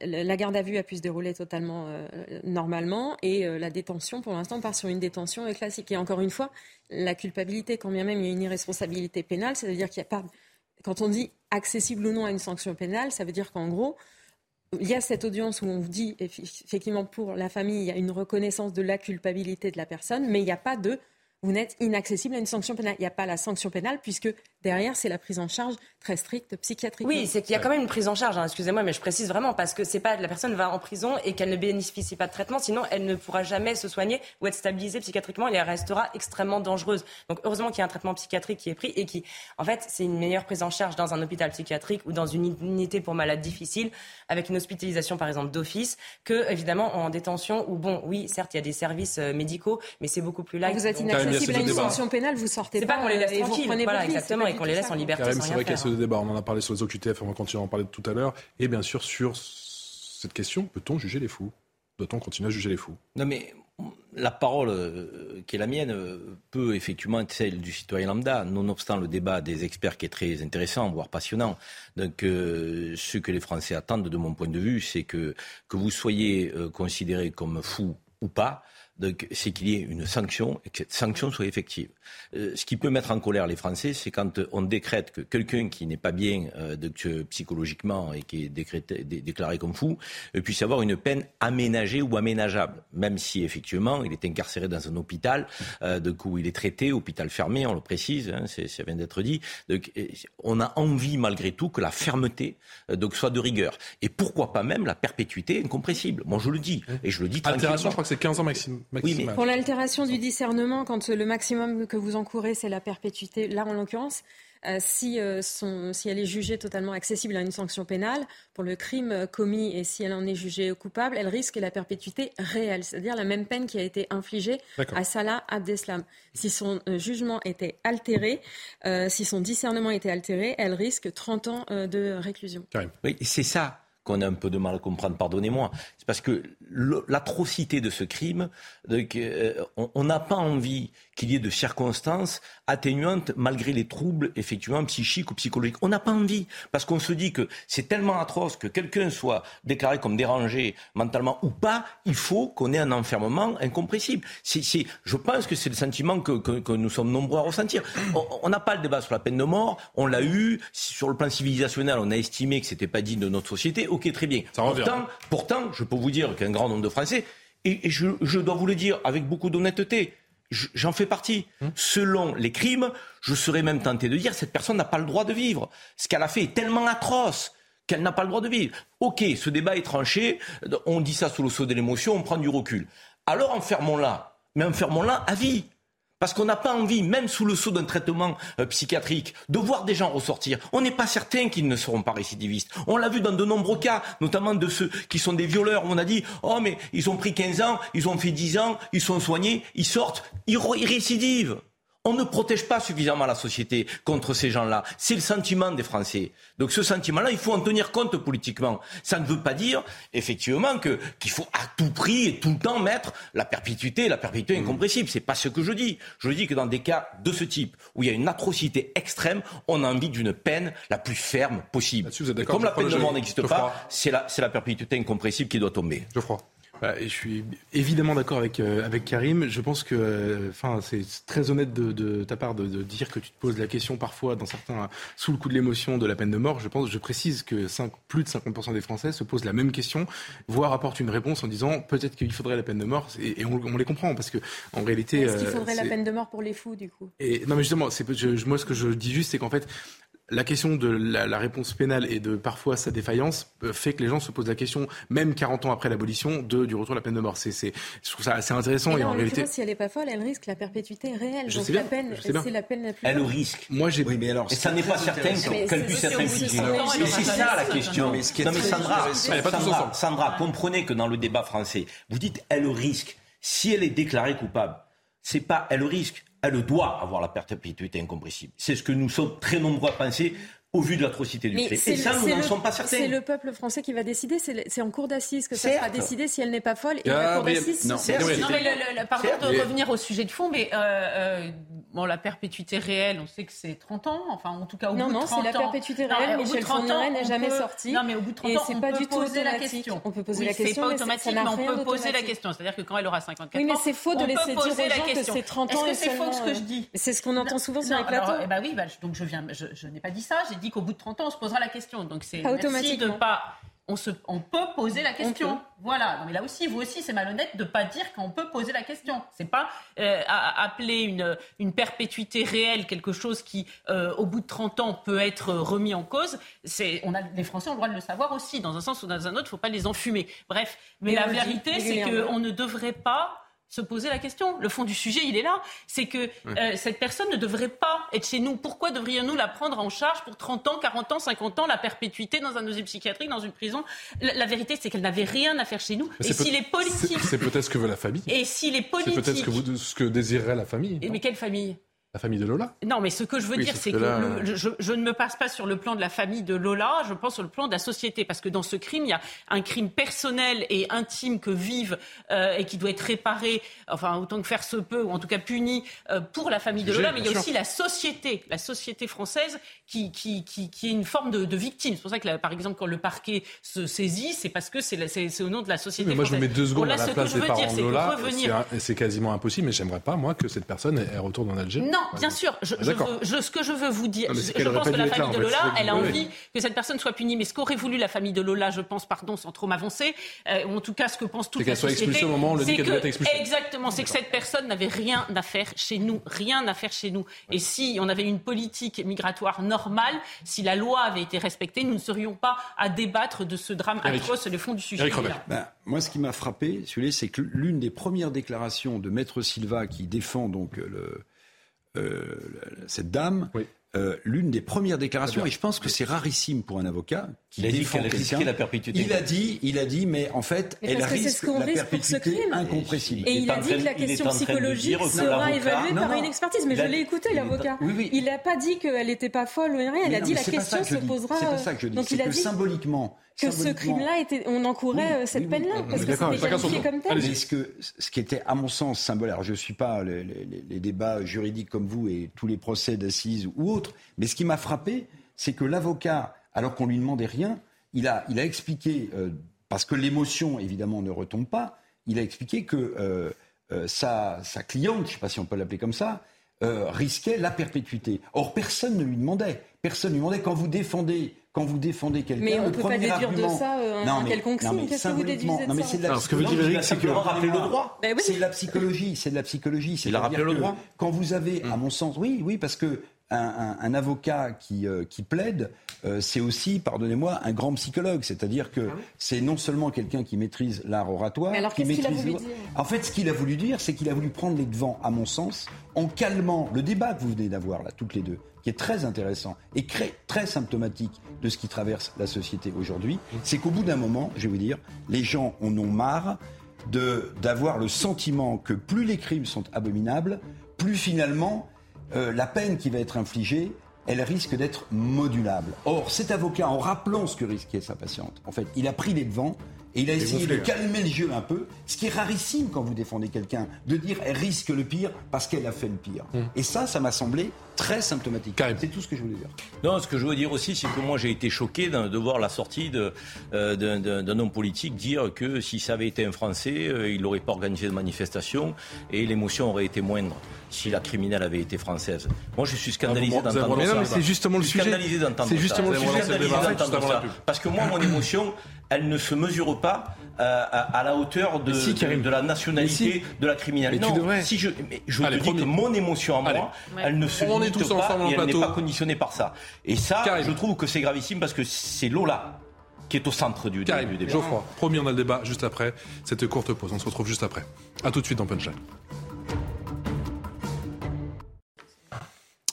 la garde à vue a pu se dérouler totalement euh, normalement et euh, la détention, pour l'instant, part sur une détention classique. Et encore une fois, la culpabilité, quand bien même il y a une irresponsabilité pénale, c'est-à-dire qu'il n'y a pas. Quand on dit accessible ou non à une sanction pénale, ça veut dire qu'en gros, il y a cette audience où on vous dit effectivement pour la famille, il y a une reconnaissance de la culpabilité de la personne, mais il n'y a pas de vous n'êtes inaccessible à une sanction pénale. Il n'y a pas la sanction pénale puisque derrière, c'est la prise en charge très stricte psychiatrique. Oui, c'est qu'il y a quand même une prise en charge, hein, excusez-moi, mais je précise vraiment parce que c'est pas la personne va en prison et qu'elle ne bénéficie pas de traitement, sinon elle ne pourra jamais se soigner ou être stabilisée psychiatriquement et elle restera extrêmement dangereuse. Donc heureusement qu'il y a un traitement psychiatrique qui est pris et qui, en fait, c'est une meilleure prise en charge dans un hôpital psychiatrique ou dans une unité pour malades difficiles avec une hospitalisation par exemple d'office que évidemment en détention où bon, oui, certes, il y a des services euh, médicaux, mais c'est beaucoup plus light. Vous êtes inaccessible à une sanction pénale, vous sortez pas. C'est pas qu'on les laisse tranquilles, voilà, exactement, et qu'on les laisse en liberté. C'est vrai qu'il y a ce débat. On en a parlé sur les OQTF, on va continuer à en parler tout à l'heure. Et bien sûr, sur cette question, peut-on juger les fous? Doit-on continuer à juger les fous? Non, mais la parole euh, qui est la mienne euh, peut effectivement être celle du citoyen lambda, nonobstant le débat des experts qui est très intéressant, voire passionnant. Donc, euh, ce que les Français attendent, de mon point de vue, c'est que, que vous soyez considéré comme fou ou pas, c'est qu'il y ait une sanction et que cette sanction soit effective. Euh, ce qui peut mettre en colère les Français, c'est quand on décrète que quelqu'un qui n'est pas bien euh, psychologiquement et qui est déclaré comme fou euh, puisse avoir une peine aménagée ou aménageable, même si effectivement il est incarcéré dans un hôpital, de coup il est traité, hôpital fermé, on le précise, hein, ça vient d'être dit. Donc, on a envie malgré tout que la fermeté donc, soit de rigueur. Et pourquoi pas même la perpétuité incompressible Moi je le dis, et je le dis Altération, je crois que c'est 15 ans maximum maximale. Pour l'altération du discernement, quand le maximum que vous encourez, c'est la perpétuité, là en l'occurrence, euh, si, euh, si, elle est jugée totalement accessible à une sanction pénale pour le crime euh, commis et si elle en est jugée coupable, elle risque la perpétuité réelle, c'est-à-dire la même peine qui a été infligée à Salah Abdeslam. Si son jugement était altéré, si son discernement était altéré, elle risque 30 ans de réclusion. Oui, c'est ça qu'on a un peu de mal à comprendre, pardonnez-moi. Parce que l'atrocité de ce crime, on n'a pas envie qu'il y ait de circonstances atténuantes malgré les troubles effectivement psychiques ou psychologiques. On n'a pas envie parce qu'on se dit que c'est tellement atroce que quelqu'un soit déclaré comme dérangé mentalement ou pas, il faut qu'on ait un enfermement incompressible. je pense que c'est le sentiment que, nous sommes nombreux à ressentir. On n'a pas le débat sur la peine de mort, on l'a eu sur le plan civilisationnel, on a estimé que c'était pas digne de notre société. Ok, très bien. Pourtant, pourtant, je peux vous dire qu'un grand nombre de Français et, je dois vous le dire avec beaucoup d'honnêteté, j'en fais partie. Hum. Selon les crimes, je serais même tenté de dire cette personne n'a pas le droit de vivre. Ce qu'elle a fait est tellement atroce qu'elle n'a pas le droit de vivre. Ok, ce débat est tranché, on dit ça sous le saut de l'émotion, on prend du recul. Alors enfermons-la, mais enfermons-la à vie. Parce qu'on n'a pas envie, même sous le sceau d'un traitement euh, psychiatrique, de voir des gens ressortir. On n'est pas certain qu'ils ne seront pas récidivistes. On l'a vu dans de nombreux cas, notamment de ceux qui sont des violeurs. On a dit, oh mais ils ont pris 15 ans, ils ont fait 10 ans, ils sont soignés, ils sortent, ils récidivent. On ne protège pas suffisamment la société contre ces gens-là. C'est le sentiment des Français. Donc ce sentiment-là, il faut en tenir compte politiquement. Ça ne veut pas dire, effectivement, que, qu'il faut à tout prix et tout le temps mettre la perpétuité, la perpétuité mmh. incompressible. C'est pas ce que je dis. Je dis que dans des cas de ce type, où il y a une atrocité extrême, on a envie d'une peine la plus ferme possible. comme la peine de mort n'existe pas, c'est la, c'est la perpétuité incompressible qui doit tomber. Je crois. Bah, je suis évidemment d'accord avec, euh, avec Karim. Je pense que euh, enfin, c'est très honnête de, de ta part de, de, dire que tu te poses la question parfois, dans certains, sous le coup de l'émotion, de la peine de mort. Je, pense, je précise que 5, plus de 50% des Français se posent la même question, voire apportent une réponse en disant peut-être qu'il faudrait la peine de mort. Et, on, on, les comprend parce que en réalité. Est-ce qu'il euh, faudrait la peine de mort pour les fous, du coup? Et, Non, mais justement, je, moi, ce que je dis juste, c'est qu'en fait, la question de la, réponse pénale et de parfois sa défaillance euh, fait que les gens se posent la question, même 40 ans après l'abolition, du retour de la peine de mort. C'est, je trouve ça assez intéressant. Et, en, réalité, si elle n'est pas folle, elle risque la perpétuité réelle. Je sais bien, la peine, c'est la peine la plus. Elle risque. Moi, j'ai. Oui, mais alors, et ça n'est pas certain qu'elle puisse être impliquée. Et c'est ça la question. mais Sandra, comprenez que dans le débat français, vous dites elle risque. Si elle est déclarée coupable, c'est pas elle risque elle doit avoir la perpétuité incompressible. C'est ce que nous sommes très nombreux à penser au vu de l'atrocité du fait. Et ça, nous n'en sommes pas certains. C'est le peuple français qui va décider. C'est en cour d'assises que ça sera décidé si elle n'est pas folle. Et la cour d'assises, non. non, mais pardon de revenir au sujet de fond, mais euh, euh, bon, la perpétuité réelle, on sait que c'est 30 ans. Enfin, en tout cas, au non, bout non, de 30 ans. Non, non, c'est la perpétuité réelle. Non, Michel Fourniret n'est jamais sorti. Non, mais au bout de 30 ans, on pas peut du poser la question. On peut poser la question. C'est pas automatique, mais on peut poser la question. C'est-à-dire que quand elle aura 54 ans, oui, mais c'est faux de laisser dire aux gens que c'est 30 ans. Est-ce que c'est faux ce que je dis C'est ce qu'on entend souvent sur les plateaux. Eh ben oui, donc je viens, je n'ai pas dit ça. J'ai dit qu'au bout de 30 ans, posera la question. Donc c'est merci de pas. On, se, on peut poser la question. Voilà. mais là aussi, vous aussi, c'est malhonnête de pas dire qu'on peut poser la question. C'est pas euh, appeler une, une perpétuité réelle quelque chose qui, euh, au bout de 30 ans, peut être remis en cause. C'est, on a, les Français ont le droit de le savoir aussi. Dans un sens ou dans un autre, il faut pas les enfumer. Bref. Mais la vérité, c'est qu'on ne devrait pas se poser la question. Le fond du sujet, il est là. C'est que euh, cette personne ne devrait pas être chez nous. Pourquoi devrions-nous la prendre en charge pour 30 ans, 40 ans, 50 ans, la perpétuité dans un asile psychiatrique, dans une prison? La, vérité, c'est qu'elle n'avait rien à faire chez nous. et si les politiques... C'est peut-être ce que veut la famille. Et si les politiques... C'est peut-être ce que, ce que désirerait la famille. mais quelle famille? La famille de Lola Non, mais ce que je veux dire, c'est que, je, ne me passe pas sur le plan de la famille de Lola, je pense sur le plan de la société. Parce que dans ce crime, il y a un crime personnel et intime que vivent euh, et qui doit être réparé, enfin, autant que faire se peut, ou en tout cas puni euh, pour la famille de Lola. Mais il y a aussi la société, la société française qui, qui, qui, qui est une forme de, victime. C'est pour ça que, par exemple, quand le parquet se saisit, c'est parce que c'est au nom de la société mais moi, je me mets deux secondes à la place des parents de Lola. C'est quasiment impossible, mais j'aimerais pas, moi, que cette personne retourne en Algérie. Non, bien sûr. Je, ah, je ce que je veux vous dire, je, pense que la famille de Lola, elle a envie que cette personne soit punie. Mais ce qu'aurait voulu la famille de Lola, je pense, pardon, sans trop m'avancer, euh, ou en tout cas ce que pense toute la société, au moment, c'est que, exactement, c'est que cette personne n'avait rien à faire chez nous, rien à faire chez nous. Et si on avait une politique migratoire normale, si la loi avait été respectée, nous ne serions pas à débattre de ce drame atroce, le fond du sujet. Ben, moi, ce qui m'a frappé, c'est que l'une des premières déclarations de Maître Silva qui défend donc le, euh, cette dame, euh, l'une des premières déclarations, et je pense que c'est rarissime pour un avocat qui il a dit qu'elle risquait la perpétuité. Il a dit, il a dit, mais en fait, elle risque la perpétuité incompressible. Et il, a dit que la question psychologique sera évaluée par une expertise. Mais je l'ai écouté, l'avocat. Il n'a pas dit qu'elle n'était pas folle ou rien. Il a dit la question se posera. C'est pas ça que je dis. C'est que symboliquement que ce crime-là était, on encourait euh, cette peine-là, parce que c'était qualifié comme tel. ce, que, ce qui était, à mon sens, symbolique, alors je ne suis pas les, les, débats juridiques comme vous et tous les procès d'assises ou autres, mais ce qui m'a frappé, c'est que l'avocat, alors qu'on lui demandait rien, il a, il a expliqué, euh, parce que l'émotion, évidemment, ne retombe pas, il a expliqué que euh, sa, sa, cliente, je ne sais pas si on peut l'appeler comme ça, risquait la perpétuité. Or, personne ne lui demandait. Personne ne lui demandait quand vous défendez quand vous défendez quelqu'un, mais on ne peut pas déduire de ça euh, un, quelconque signe. Qu'est-ce que vous déduisez de ça c'est de la ce que veut dire Eric, c'est que rappeler le droit. Ben c'est de la psychologie, c'est de la psychologie. Il a rappelé le droit. Quand vous avez, à mon sens, oui, oui, parce que un, avocat qui, euh, qui plaide, euh, c'est aussi, pardonnez-moi, un grand psychologue. C'est-à-dire que ah c'est non seulement quelqu'un qui maîtrise l'art oratoire. Mais alors, qu'est-ce qu'il a voulu dire? En fait, ce qu'il a voulu dire, c'est qu'il a voulu prendre les devants, à mon sens, en calmant le débat que vous venez d'avoir là, toutes les deux, qui est très intéressant et très symptomatique de ce qui traverse la société aujourd'hui. C'est qu'au bout d'un moment, je vais vous dire, les gens en ont marre d'avoir le sentiment que plus les crimes sont abominables, plus finalement euh, la peine qui va être infligée, elle risque d'être modulable. Or, cet avocat, en rappelant ce que risquait sa patiente, en fait, il a pris les devants et il a essayé de calmer le jeu un peu, ce qui est rarissime quand vous défendez quelqu'un, de dire elle risque le pire parce qu'elle a fait le pire. Hum. Et ça, ça m'a semblé très symptomatique. C'est tout ce que je voulais dire. Non, ce que je veux dire aussi, c'est que moi j'ai été choqué de voir la sortie euh, d'un homme politique dire que si ça avait été un Français, euh, il n'aurait pas organisé de manifestation et l'émotion aurait été moindre si la criminelle avait été française. Moi, je suis scandalisé ah, d'entendre ça. Mais c'est justement le sujet. Scandalisé d'entendre ça. C'est justement le sujet. Parce que moi, mon émotion, elle ne se mesure pas euh, à, la hauteur de, de, la nationalité de la criminalité. non, si je, je te dis que mon émotion à moi, elle ne se limite tous pas et elle n'est pas conditionnée par ça. Et ça, je trouve que c'est gravissime parce que c'est Lola qui est au centre du, du débat. Geoffroy, promis, on a le débat juste après cette courte pause. On se retrouve juste après. A tout de suite dans Punchline.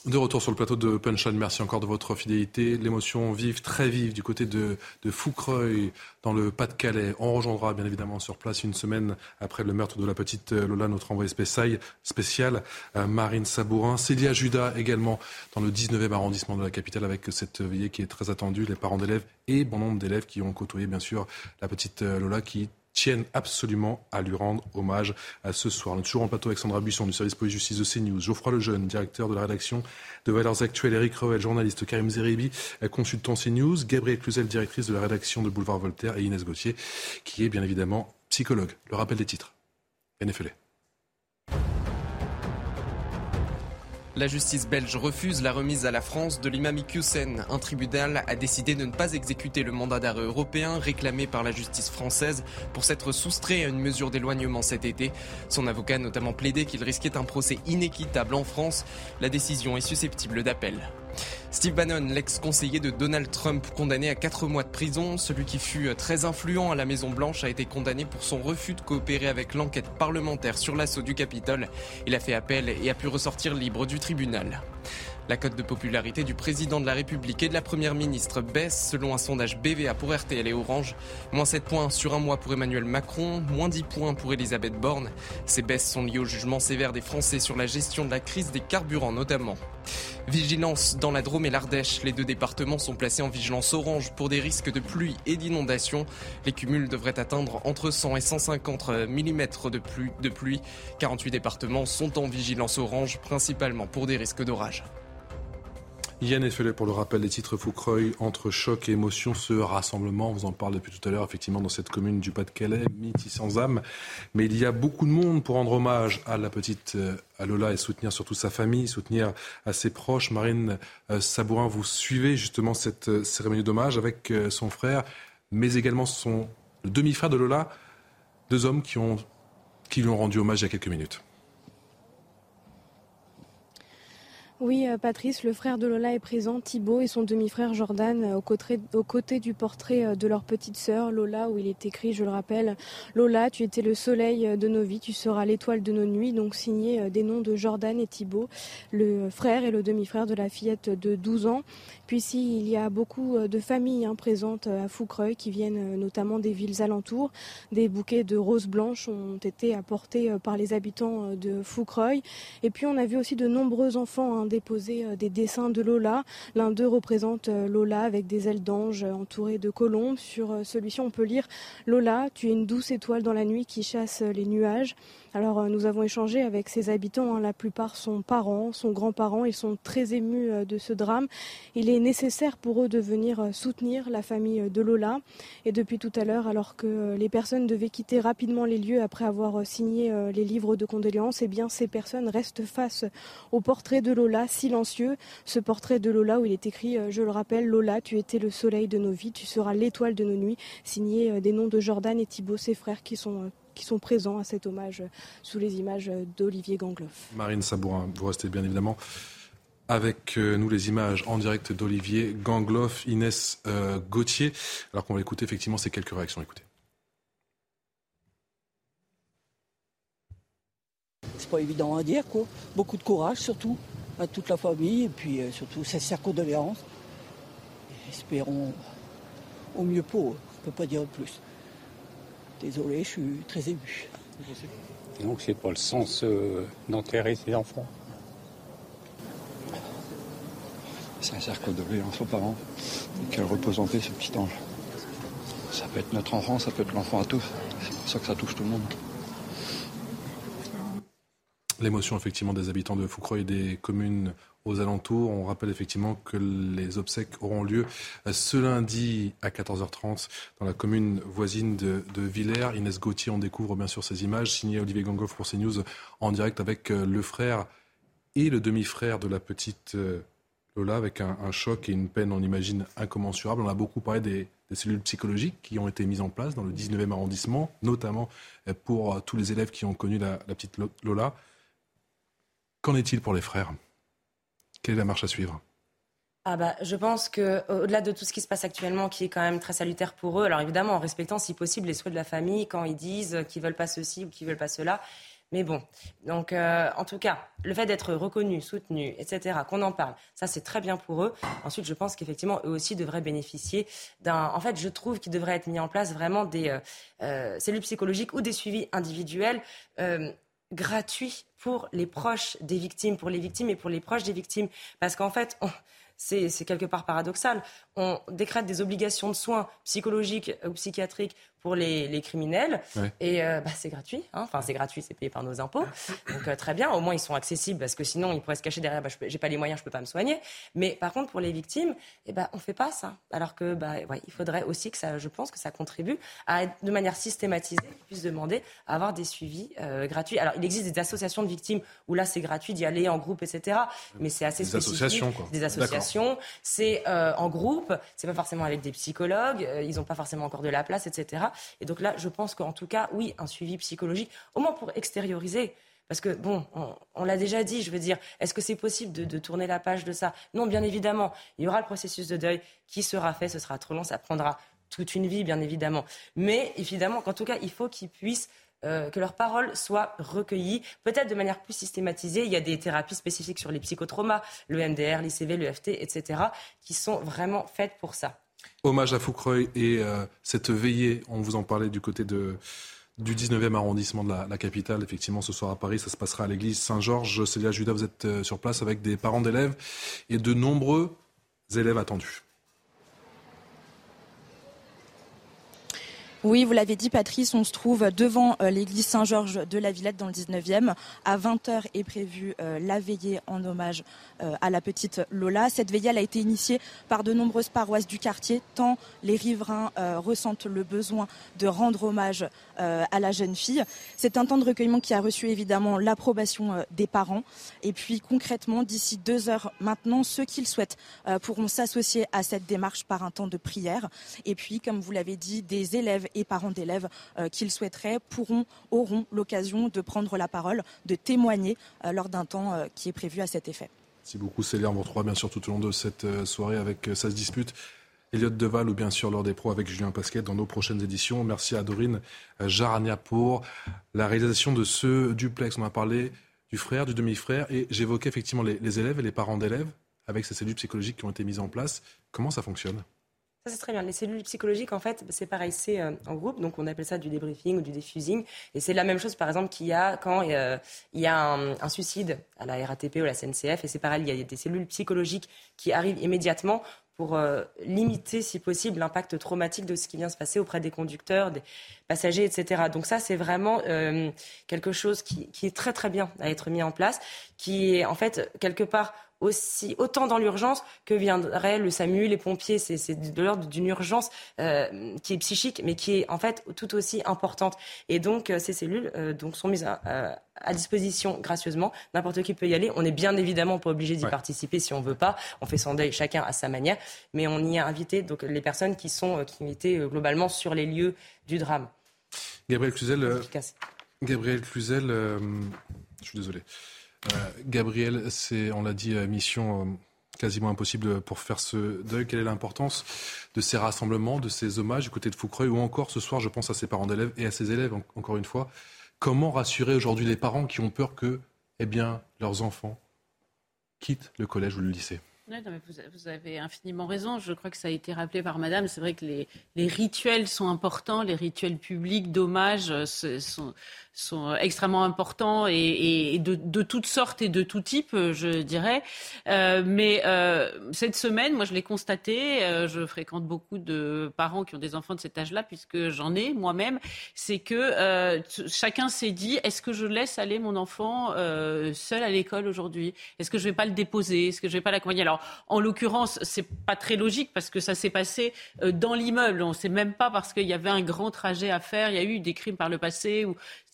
De retour sur le plateau de Punchline, merci encore de votre fidélité. L'émotion vive, très vive du côté de, de Foucreuil, dans le Pas-de-Calais. On rejoindra bien évidemment sur place une semaine après le meurtre de la petite Lola, notre envoyé spécial, spécial euh, Marine Sabourin. Célia Judas également dans le 19e arrondissement de la capitale avec cette veillée qui est très attendue. Les parents d'élèves et bon nombre d'élèves qui ont côtoyé bien sûr la petite Lola qui tiennent absolument à lui rendre hommage à ce soir. On est toujours en plateau avec Sandra Buisson du service police-justice de CNews, Geoffroy Lejeune, directeur de la rédaction de Valeurs Actuelles, Eric Revel, journaliste, Karim Zeribi, consultant CNews, Gabriel Cluzel, directrice de la rédaction de Boulevard Voltaire et Inès Gauthier, qui est bien évidemment psychologue. Le rappel des titres. NFL. La justice belge refuse la remise à la France de l'imam Iqiyoussen. Un tribunal a décidé de ne pas exécuter le mandat d'arrêt européen réclamé par la justice française pour s'être soustrait à une mesure d'éloignement cet été. Son avocat a notamment plaidé qu'il risquait un procès inéquitable en France. La décision est susceptible d'appel. Steve Bannon, l'ex-conseiller de Donald Trump, condamné à 4 mois de prison, celui qui fut très influent à la Maison-Blanche, a été condamné pour son refus de coopérer avec l'enquête parlementaire sur l'assaut du Capitole. Il a fait appel et a pu ressortir libre du tribunal. La cote de popularité du président de la République et de la Première ministre baisse selon un sondage BVA pour RTL et Orange. Moins 7 points sur un mois pour Emmanuel Macron, moins 10 points pour Elisabeth Borne. Ces baisses sont liées au jugement sévère des Français sur la gestion de la crise des carburants notamment. Vigilance dans la Drôme et l'Ardèche. Les deux départements sont placés en vigilance orange pour des risques de pluie et d'inondation. Les cumuls devraient atteindre entre 100 et 150 mm de pluie. De pluie. 48 départements sont en vigilance orange, principalement pour des risques d'orage. Yann Effelet pour le rappel des titres Foucreuil entre choc et émotion. Ce rassemblement, vous en parle depuis tout à l'heure, effectivement, dans cette commune du Pas-de-Calais, Miti sans âme. Mais il y a beaucoup de monde pour rendre hommage à la petite euh, Lola et soutenir surtout sa famille, soutenir à ses proches. Marine euh, Sabourin, vous suivez justement cette euh, cérémonie d'hommage avec son frère, mais également son demi-frère de Lola, deux hommes qui, ont, qui lui ont rendu hommage il y a quelques minutes. Oui, euh, Patrice, le frère de Lola est présent, Thibaut et son demi-frère Jordan, euh, aux côtés, du portrait euh, de leur petite sœur Lola, où il est écrit, je le rappelle, Lola, tu étais le soleil de nos vies, tu seras l'étoile de nos nuits, donc signé des noms de Jordan et Thibaut, le frère et le demi-frère de la fillette de 12 ans. Puis ici, il y a beaucoup de familles hein, présentes à Foucreuil qui viennent notamment des villes alentours. Des bouquets de roses blanches ont été apportés par les habitants de Foucreuil. Et puis on a vu aussi de nombreux enfants hein, déposé euh, des dessins de Lola. L'un d'eux représente euh, Lola avec des ailes d'ange euh, entourées de colombes. Sur celui-ci, on peut lire Lola, tu es une douce étoile dans la nuit qui chasse les nuages. Alors euh, nous avons échangé avec ces habitants, hein. la plupart sont parents, sont grands-parents, ils sont très émus euh, de ce drame. Il est nécessaire pour eux de venir euh, soutenir la famille de Lola. Et depuis tout à l'heure, alors que les personnes devaient quitter rapidement les lieux après avoir signé les livres de condoléances, eh bien ces personnes restent face au portrait de Lola, silencieux. Ce portrait de Lola où il est écrit, je le rappelle, Lola, tu étais le soleil de nos vies, tu seras l'étoile de nos nuits, signé des noms de Jordan et Thibault, ses frères qui sont qui sont présents à cet hommage sous les images d'Olivier Gangloff. Marine Sabourin, vous restez bien évidemment avec euh, nous les images en direct d'Olivier Gangloff, Inès euh, Gauthier. Alors qu'on va écouter effectivement ces quelques réactions. Écoutez. C'est pas évident à dire, quoi. Beaucoup de courage, surtout, à toute la famille, et puis euh, surtout, sincères condoléances. Espérons au mieux pour eux. On ne peut pas dire plus. Désolé, je suis très ému. donc c'est pas le sens euh, d'enterrer ses enfants. Sincère condoléances aux parents et qu'elle repose en paix ce petit ange. Ça peut être notre enfant, ça peut être l'enfant à tous. C'est pour ça que ça touche tout le monde. L'émotion effectivement des habitants de Foucroy et des communes aux alentours. On rappelle effectivement que les obsèques auront lieu ce lundi à 14h30 dans la commune voisine de, Villers. Inès Gauthier, on découvre bien sûr ces images, signées Olivier Gangoff pour CNews en direct avec euh, le frère et le demi-frère de la petite euh, Lola, avec un, choc et une peine, on imagine, incommensurable. On a beaucoup parlé des, cellules psychologiques qui ont été mises en place dans le 19e arrondissement, notamment euh, pour tous les élèves qui ont connu la petite Lola. Qu'en est-il pour les frères? Quelle est la marche à suivre? Ah bah, je pense que au-delà de tout ce qui se passe actuellement, qui est quand même très salutaire pour eux, alors évidemment en respectant si possible les souhaits de la famille quand ils disent qu'ils veulent pas ceci ou qu'ils veulent pas cela. Mais bon, donc euh, en tout cas, le fait d'être reconnu, soutenu, etc., qu'on en parle, ça c'est très bien pour eux. Ensuite, je pense qu'effectivement, eux aussi devraient bénéficier d'un. En fait, je trouve qu'il devrait être mis en place vraiment des euh, euh, cellules psychologiques ou des suivis individuels gratuits pour les proches des victimes, pour les victimes et pour les proches des victimes. Parce qu'en fait, c'est quelque part paradoxal. On décrète des obligations de soins psychologiques ou psychiatriques pour les, criminels. Et euh, bah, c'est gratuit. Hein. Enfin, c'est gratuit, c'est payé par nos impôts. Donc, euh, très bien. Au moins, ils sont accessibles parce que sinon, ils pourraient se cacher derrière. Bah, je n'ai pas les moyens, je ne peux pas me soigner. Mais par contre, pour les victimes, eh ben, on ne fait pas ça. Alors que, bah, il faudrait aussi que ça, je pense que ça contribue à, de manière systématisée, qu'on puisse demander à avoir des suivis euh, gratuits. Alors, il existe des associations de victimes où là, c'est gratuit d'y aller en groupe, etc. Mais c'est assez des Associations, quoi. Des associations. C'est en groupe. C'est pas forcément avec des psychologues. ils n'ont pas forcément encore de la place, etc. Et donc là, je pense qu'en tout cas, oui, un suivi psychologique, au moins pour extérioriser. Parce que, bon, on, l'a déjà dit, je veux dire, est-ce que c'est possible de, tourner la page de ça? Non, bien évidemment. Il y aura le processus de deuil qui sera fait, ce sera trop long, ça prendra toute une vie, bien évidemment. Mais évidemment qu'en tout cas, il faut qu'ils puissent euh, que leurs paroles soient recueillies, peut-être de manière plus systématisée. Il y a des thérapies spécifiques sur les psychotraumas, le MDR, l'ICV, le FT, etc., qui sont vraiment faites pour ça. Hommage à Foucreuil et euh, cette veillée, on vous en parlait du côté de, du 19e arrondissement de la, capitale. Effectivement, ce soir à Paris, ça se passera à l'église Saint-Georges. Célia Judas, vous êtes euh, sur place avec des parents d'élèves et de nombreux élèves attendus. Oui, vous l'avez dit, Patrice, on se trouve devant euh, l'église Saint-Georges de la Villette dans le 19e. À 20h est prévue euh, la veillée en hommage euh, à la petite Lola. Cette veillée a été initiée par de nombreuses paroisses du quartier, tant les riverains ressentent le besoin de rendre hommage à la jeune fille. C'est un temps de recueillement qui a reçu évidemment l'approbation des parents. Et puis concrètement, d'ici deux heures maintenant, ceux qui le souhaitent pourront s'associer à cette démarche par un temps de prière. Et puis, comme vous l'avez dit, des élèves et parents d'élèves euh, qui le souhaiteraient pourront, auront l'occasion de prendre la parole, de témoigner euh, lors d'un temps euh, qui est prévu à cet effet. Merci beaucoup Célia. On vous retrouvera bien sûr tout au long de cette soirée avec Ça dispute. Elliot Deval ou bien sûr lors des pros avec Julien Pasquet dans nos prochaines éditions. Merci à Dorine Jarania pour la réalisation de ce duplex. On a parlé du frère, du demi-frère et j'évoquais effectivement les, les élèves et les parents d'élèves avec ces cellules psychologiques qui ont été mises en place. Comment ça fonctionne? Ça, c'est très bien. Les cellules psychologiques, en fait, c'est pareil, c'est euh, en groupe, donc on appelle ça du débriefing ou du diffusing. Et c'est la même chose, par exemple, qu'il y a quand euh, il y a un, suicide à la RATP ou à la CNCF. Et c'est pareil, il y a des cellules psychologiques qui arrivent immédiatement pour euh, limiter, si possible, l'impact traumatique de ce qui vient se passer auprès des conducteurs, des passagers, etc. Donc ça, c'est vraiment quelque chose qui, qui, est très très bien à être mis en place, qui est en fait quelque part aussi autant dans l'urgence que viendraient le SAMU, les pompiers. C'est de l'ordre d'une urgence euh, qui est psychique, mais qui est en fait tout aussi importante. Et donc euh, ces cellules euh, donc sont mises à, à disposition gracieusement. N'importe qui peut y aller. On n'est bien évidemment pas obligé d'y participer si on veut pas. On fait son deuil chacun à sa manière, mais on y a invité donc les personnes qui sont qui étaient globalement sur les lieux du drame. Gabriel Cluzel. Gabriel Cluzel, je suis désolé. Euh, Gabriel, c'est, on l'a dit, euh, mission euh, quasiment impossible pour faire ce deuil. Quelle est l'importance de ces rassemblements, de ces hommages du côté de Foucreuil ou encore ce soir, je pense à ses parents d'élèves et à ses élèves, encore une fois. Comment rassurer aujourd'hui les parents qui ont peur que eh bien, leurs enfants quittent le collège ou le lycée? Vous, avez infiniment raison. Je crois que ça a été rappelé par Madame. C'est vrai que les, rituels sont importants, les rituels publics d'hommage sont, sont extrêmement importants et, de, toutes sortes et de tout type, je dirais. Euh, mais euh, cette semaine, moi, je l'ai constaté. Euh, je fréquente beaucoup de parents qui ont des enfants de cet âge-là, puisque j'en ai moi-même. C'est que chacun s'est dit est-ce que je laisse aller mon enfant seul à l'école aujourd'hui? Est-ce que je vais pas le déposer? Est-ce que je vais pas l'accompagner? Alors, en l'occurrence, c'est pas très logique parce que ça s'est passé dans l'immeuble. On ne sait même pas parce qu'il y avait un grand trajet à faire. Il y a eu des crimes par le passé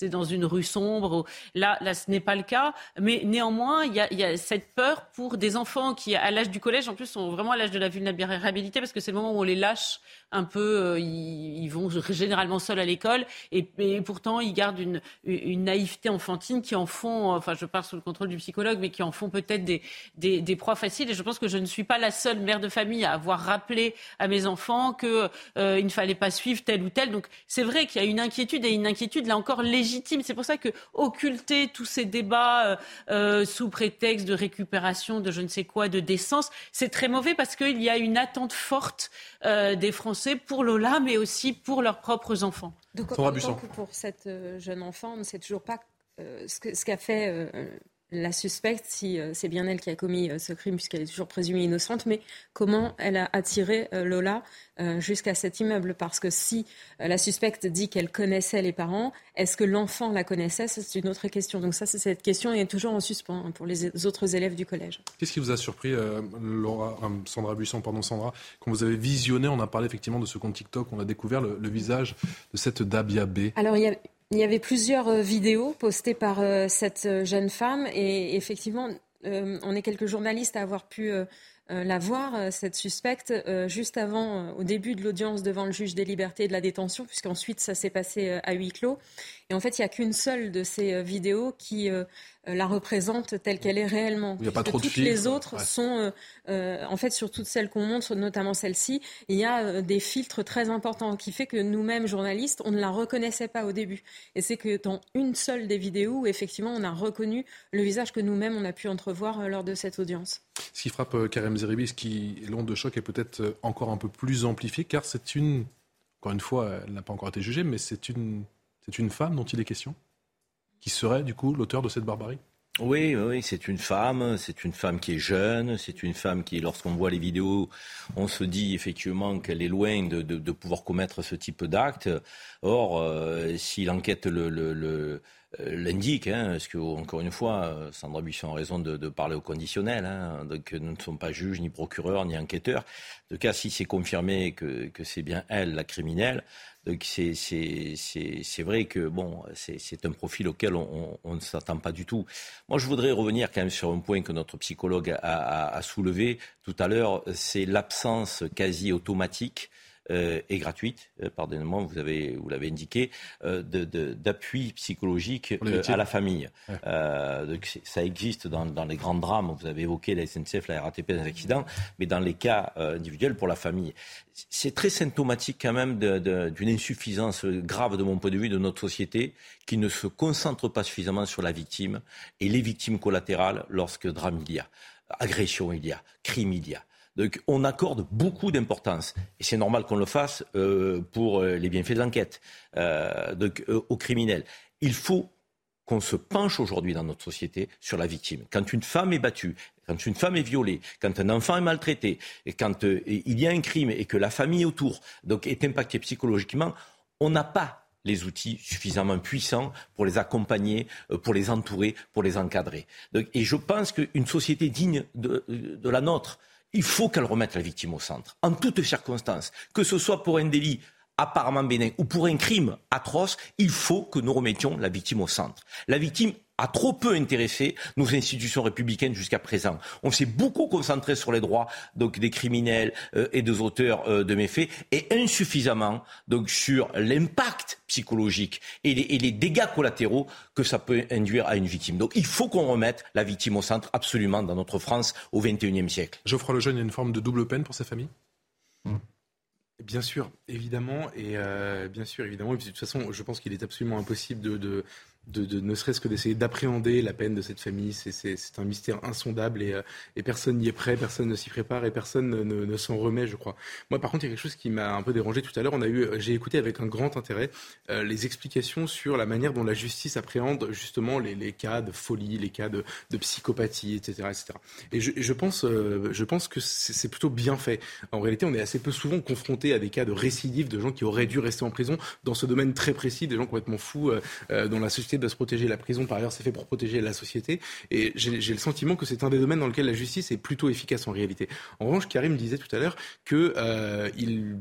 dans une rue sombre. Là, ce n'est pas le cas. Mais néanmoins, il y, a, cette peur pour des enfants qui, à l'âge du collège, en plus, sont vraiment à l'âge de la vulnérabilité parce que c'est le moment où on les lâche un peu, euh, ils, vont généralement seuls à l'école et, pourtant ils gardent une, naïveté enfantine qui en font, enfin je parle sous le contrôle du psychologue, mais qui en font peut-être des, proies faciles. Et je pense que je ne suis pas la seule mère de famille à avoir rappelé à mes enfants qu'il euh, ne fallait pas suivre tel ou tel. Donc c'est vrai qu'il y a une inquiétude et une inquiétude là encore légitime. C'est pour ça que occulter tous ces débats euh, euh sous prétexte de récupération, de je ne sais quoi, de décence, c'est très mauvais parce qu'il y a une attente forte euh, des Français pour Lola, mais aussi pour leurs propres enfants. Donc, pour cette jeune enfant, on ne sait toujours pas euh, ce qu'a fait la suspecte, si c'est bien elle qui a commis ce crime, puisqu'elle est toujours présumée innocente, mais comment elle a attiré Lola jusqu'à cet immeuble? Parce que si la suspecte dit qu'elle connaissait les parents, est-ce que l'enfant la connaissait? C'est une autre question. Donc ça, c'est cette question est toujours en suspens hein, pour les autres élèves du collège. Qu'est-ce qui vous a surpris, Sandra Buisson, pardon Sandra, quand vous avez visionné, on a parlé effectivement de ce compte TikTok, on a découvert le, visage de cette Dabia B? Alors il y a il y avait plusieurs euh, vidéos postées par euh, cette euh, jeune femme et effectivement, on est quelques journalistes à avoir pu la voir, cette suspecte, juste avant, au début de l'audience devant le juge des libertés et de la détention, puisqu'ensuite ça s'est passé à huis clos. Et en fait, il n'y a qu'une seule de ces vidéos qui la représente telle qu'elle est réellement. Il n'y a pas trop de Toutes les autres sont, euh, euh, en fait, sur toutes celles qu'on montre, notamment celle-ci, il y a des filtres très importants qui fait que nous-mêmes, journalistes, on ne la reconnaissait pas au début. Et c'est que dans une seule des vidéos, effectivement, on a reconnu le visage que nous-mêmes, on a pu entrevoir lors de cette audience. Ce qui frappe Karim Zeribi, ce qui l'onde de choc est peut-être encore un peu plus amplifié, car c'est une, encore une fois, elle n'a pas encore été jugée, mais c'est une, c'est une femme dont il est question? Qui serait du coup l'auteur de cette barbarie? Oui, oui, c'est une femme, c'est une femme qui est jeune, c'est une femme qui, lorsqu'on voit les vidéos, on se dit effectivement qu'elle est loin de, pouvoir commettre ce type d'acte. Or, euh, si l'enquête le, le, l'indique, hein, parce que encore une fois, Sandra Buisson a raison de, parler au conditionnel. Hein, donc nous ne sommes pas juges, ni procureurs, ni enquêteurs. En tout cas, si c'est confirmé que c'est bien elle la criminelle, donc c'est vrai que bon, c'est un profil auquel on, ne s'attend pas du tout. Moi, je voudrais revenir quand même sur un point que notre psychologue a, soulevé tout à l'heure, c'est l'absence quasi automatique euh, et gratuite, euh, pardonnez-moi, vous avez vous l'avez indiqué, euh, d'appui psychologique à la famille. donc ça existe dans, dans, les grands drames. Vous avez évoqué la SNCF, la RATP, les accidents, mais dans les cas individuels pour la famille, c'est très symptomatique quand même d'une insuffisance grave de mon point de vue de notre société qui ne se concentre pas suffisamment sur la victime et les victimes collatérales lorsque drame il y a, agression il y a, crime il y a. Donc on accorde beaucoup d'importance, et c'est normal qu'on le fasse euh, pour euh, les bienfaits de l'enquête, euh, aux criminels. Il faut qu'on se penche aujourd'hui dans notre société sur la victime. Quand une femme est battue, quand une femme est violée, quand un enfant est maltraité, quand il y a un crime et que la famille autour est impactée psychologiquement, on n'a pas les outils suffisamment puissants pour les accompagner, pour les entourer, pour les encadrer. et je pense qu'une société digne de la nôtre, il faut qu'elle remette la victime au centre, en toutes circonstances, que ce soit pour un délit apparemment bénin ou pour un crime atroce, il faut que nous remettions la victime au centre. La victime a trop peu intéressé nos institutions républicaines jusqu'à présent. On s'est beaucoup concentré sur les droits donc des criminels euh, et des auteurs euh, de méfaits et insuffisamment donc sur l'impact psychologique et les, et les, dégâts collatéraux que ça peut induire à une victime. Donc il faut qu'on remette la victime au centre absolument dans notre France au XXIe siècle. Geoffroy Lejeune, il y a une forme de double peine pour ces familles Bien sûr, évidemment, et euh, bien sûr, évidemment. Et puis, de toute façon, je pense qu'il est absolument impossible de, de, de, ne serait-ce que d'essayer d'appréhender la peine de cette famille. C'est un mystère insondable et, euh, et personne n'y est prêt, personne ne s'y prépare et personne ne, s'en remet, je crois. Moi, par contre, il y a quelque chose qui m'a un peu dérangé tout à l'heure. On a eu, j'ai écouté avec un grand intérêt euh, les explications sur la manière dont la justice appréhende justement les, cas de folie, les cas de, psychopathie, etc., etc. Et je, pense, euh, je pense que c'est plutôt bien fait. En réalité, on est assez peu souvent confronté à des cas de récidive de gens qui auraient dû rester en prison dans ce domaine très précis, des gens complètement fous dont la société de se protéger. La prison, par ailleurs, c'est fait pour protéger la société. Et j'ai le sentiment que c'est un des domaines dans lequel la justice est plutôt efficace en réalité. En revanche, Karim disait tout à l'heure qu'il euh,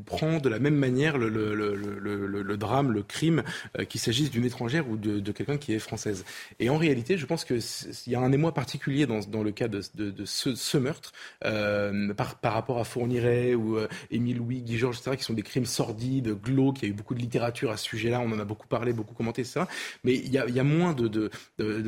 prend de la même manière le, le, le, le drame, le crime, euh, qu'il s'agisse d'une étrangère ou de, quelqu'un qui est française. Et en réalité, je pense qu'il y a un émoi particulier dans, dans le cas de, de, ce, meurtre euh, par, par, rapport à Fourniret ou euh, Émile Louis, Guy Georges, etc., qui sont des crimes sordides, glauques. Il y a eu beaucoup de littérature à ce sujet-là. On en a beaucoup parlé, beaucoup commenté, etc. Mais il y a, il y a moins de,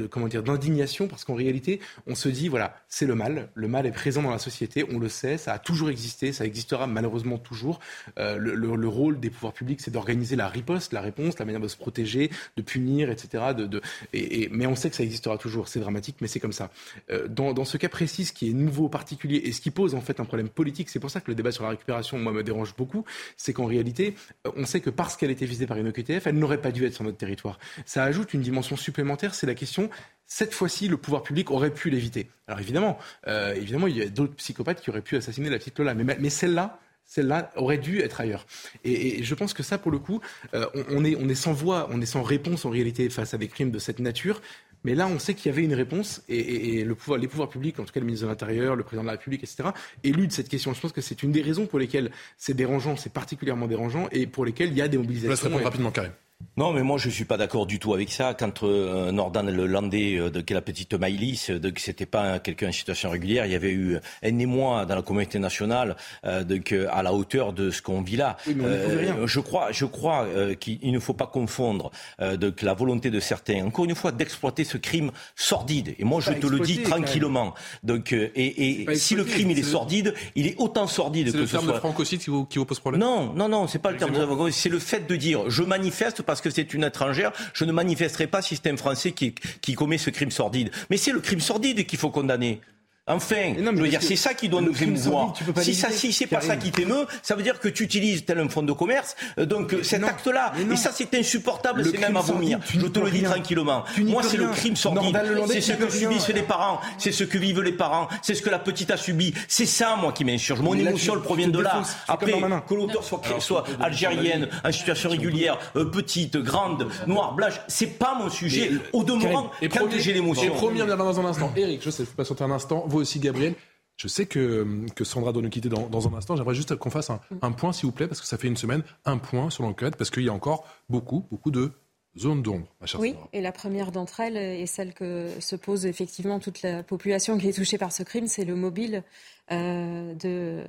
comment dire d'indignation parce qu'en réalité, on se dit voilà, c'est le mal. Le mal est présent dans la société, on le sait, ça a toujours existé, ça existera malheureusement toujours. Euh, le, le, rôle des pouvoirs publics, c'est d'organiser la riposte, la réponse, la manière de se protéger, de punir, etc. De, et, mais on sait que ça existera toujours. C'est dramatique, mais c'est comme ça. Euh, dans, dans ce cas précis, ce qui est nouveau, particulier et ce qui pose en fait un problème politique, c'est pour ça que le débat sur la récupération, moi, me dérange beaucoup, c'est qu'en réalité, euh, on sait que parce qu'elle était visée par une OQTF, elle n'aurait pas dû être sur notre territoire. Ça ajoute une dimension supplémentaire, c'est la question cette fois-ci, le pouvoir public aurait pu l'éviter. Alors évidemment, euh, évidemment, il y a d'autres psychopathes qui auraient pu assassiner la petite Lola, mais, celle-là, celle-là aurait dû être ailleurs. Et, je pense que ça, pour le coup, euh, on, est, sans voix, on est sans réponse en réalité face à des crimes de cette nature. Mais là, on sait qu'il y avait une réponse et, les pouvoirs publics, en tout cas le ministre de l'Intérieur, le président de la République, etc., éludent cette question. Je pense que c'est une des raisons pour lesquelles c'est dérangeant, c'est particulièrement dérangeant et pour lesquelles il y a des mobilisations. Je laisse répondre rapidement, Karim. Non, mais moi je suis pas d'accord du tout avec ça. Quand euh, Nordan le Landais, euh, de la petite Maïlis, euh, de que c'était pas quelqu'un en situation régulière, il y avait eu un émoi dans la communauté nationale euh, de, que, à la hauteur de ce qu'on vit là. Euh, je crois, je crois qu'il ne faut pas confondre de la volonté de certains, encore une fois, d'exploiter ce crime sordide. Et moi je te le dis tranquillement. Donc et, et si le crime il est sordide, il est autant sordide que ce soit. C'est le terme de francocide qui vous, qui vous pose problème. Non, non, non, c'est pas le terme de c'est le fait de dire je manifeste parce que c'est une étrangère, je ne manifesterai pas si c'est un Français qui, qui commet ce crime sordide. Mais c'est le crime sordide qu'il faut condamner. Enfin, je veux dire, c'est ça qui doit nous émouvoir. Si ça, si c'est pas ça qui t'émeut, ça veut dire que tu utilises tel un fonds de commerce. Euh, donc cet acte-là, et ça c'est insupportable, c'est même à vomir. Je te le dis tranquillement. Moi, c'est le crime sordide. C'est ce que subissent les parents, c'est ce que vivent les parents, c'est ce que la petite a subi. C'est ça, moi, qui m'insurge. Mon émotion, provient de là. Après, que l'auteur soit, soit algérienne, en situation régulière, euh, petite, grande, noire, blanche, c'est pas mon sujet. Au demeurant, quand j'ai l'émotion. Et promis, on dans un instant. Eric, je sais, faut patienter un instant vous aussi, Gabriel. Je sais que, que Sandra doit nous quitter dans, dans un instant. J'aimerais juste qu'on fasse un, un point, s'il vous plaît, parce que ça fait une semaine, un point sur l'enquête, parce qu'il y a encore beaucoup, beaucoup de zones d'ombre, ma chère Oui, et la première d'entre elles, et celle que se pose effectivement toute la population qui est touchée par ce crime, c'est le mobile euh,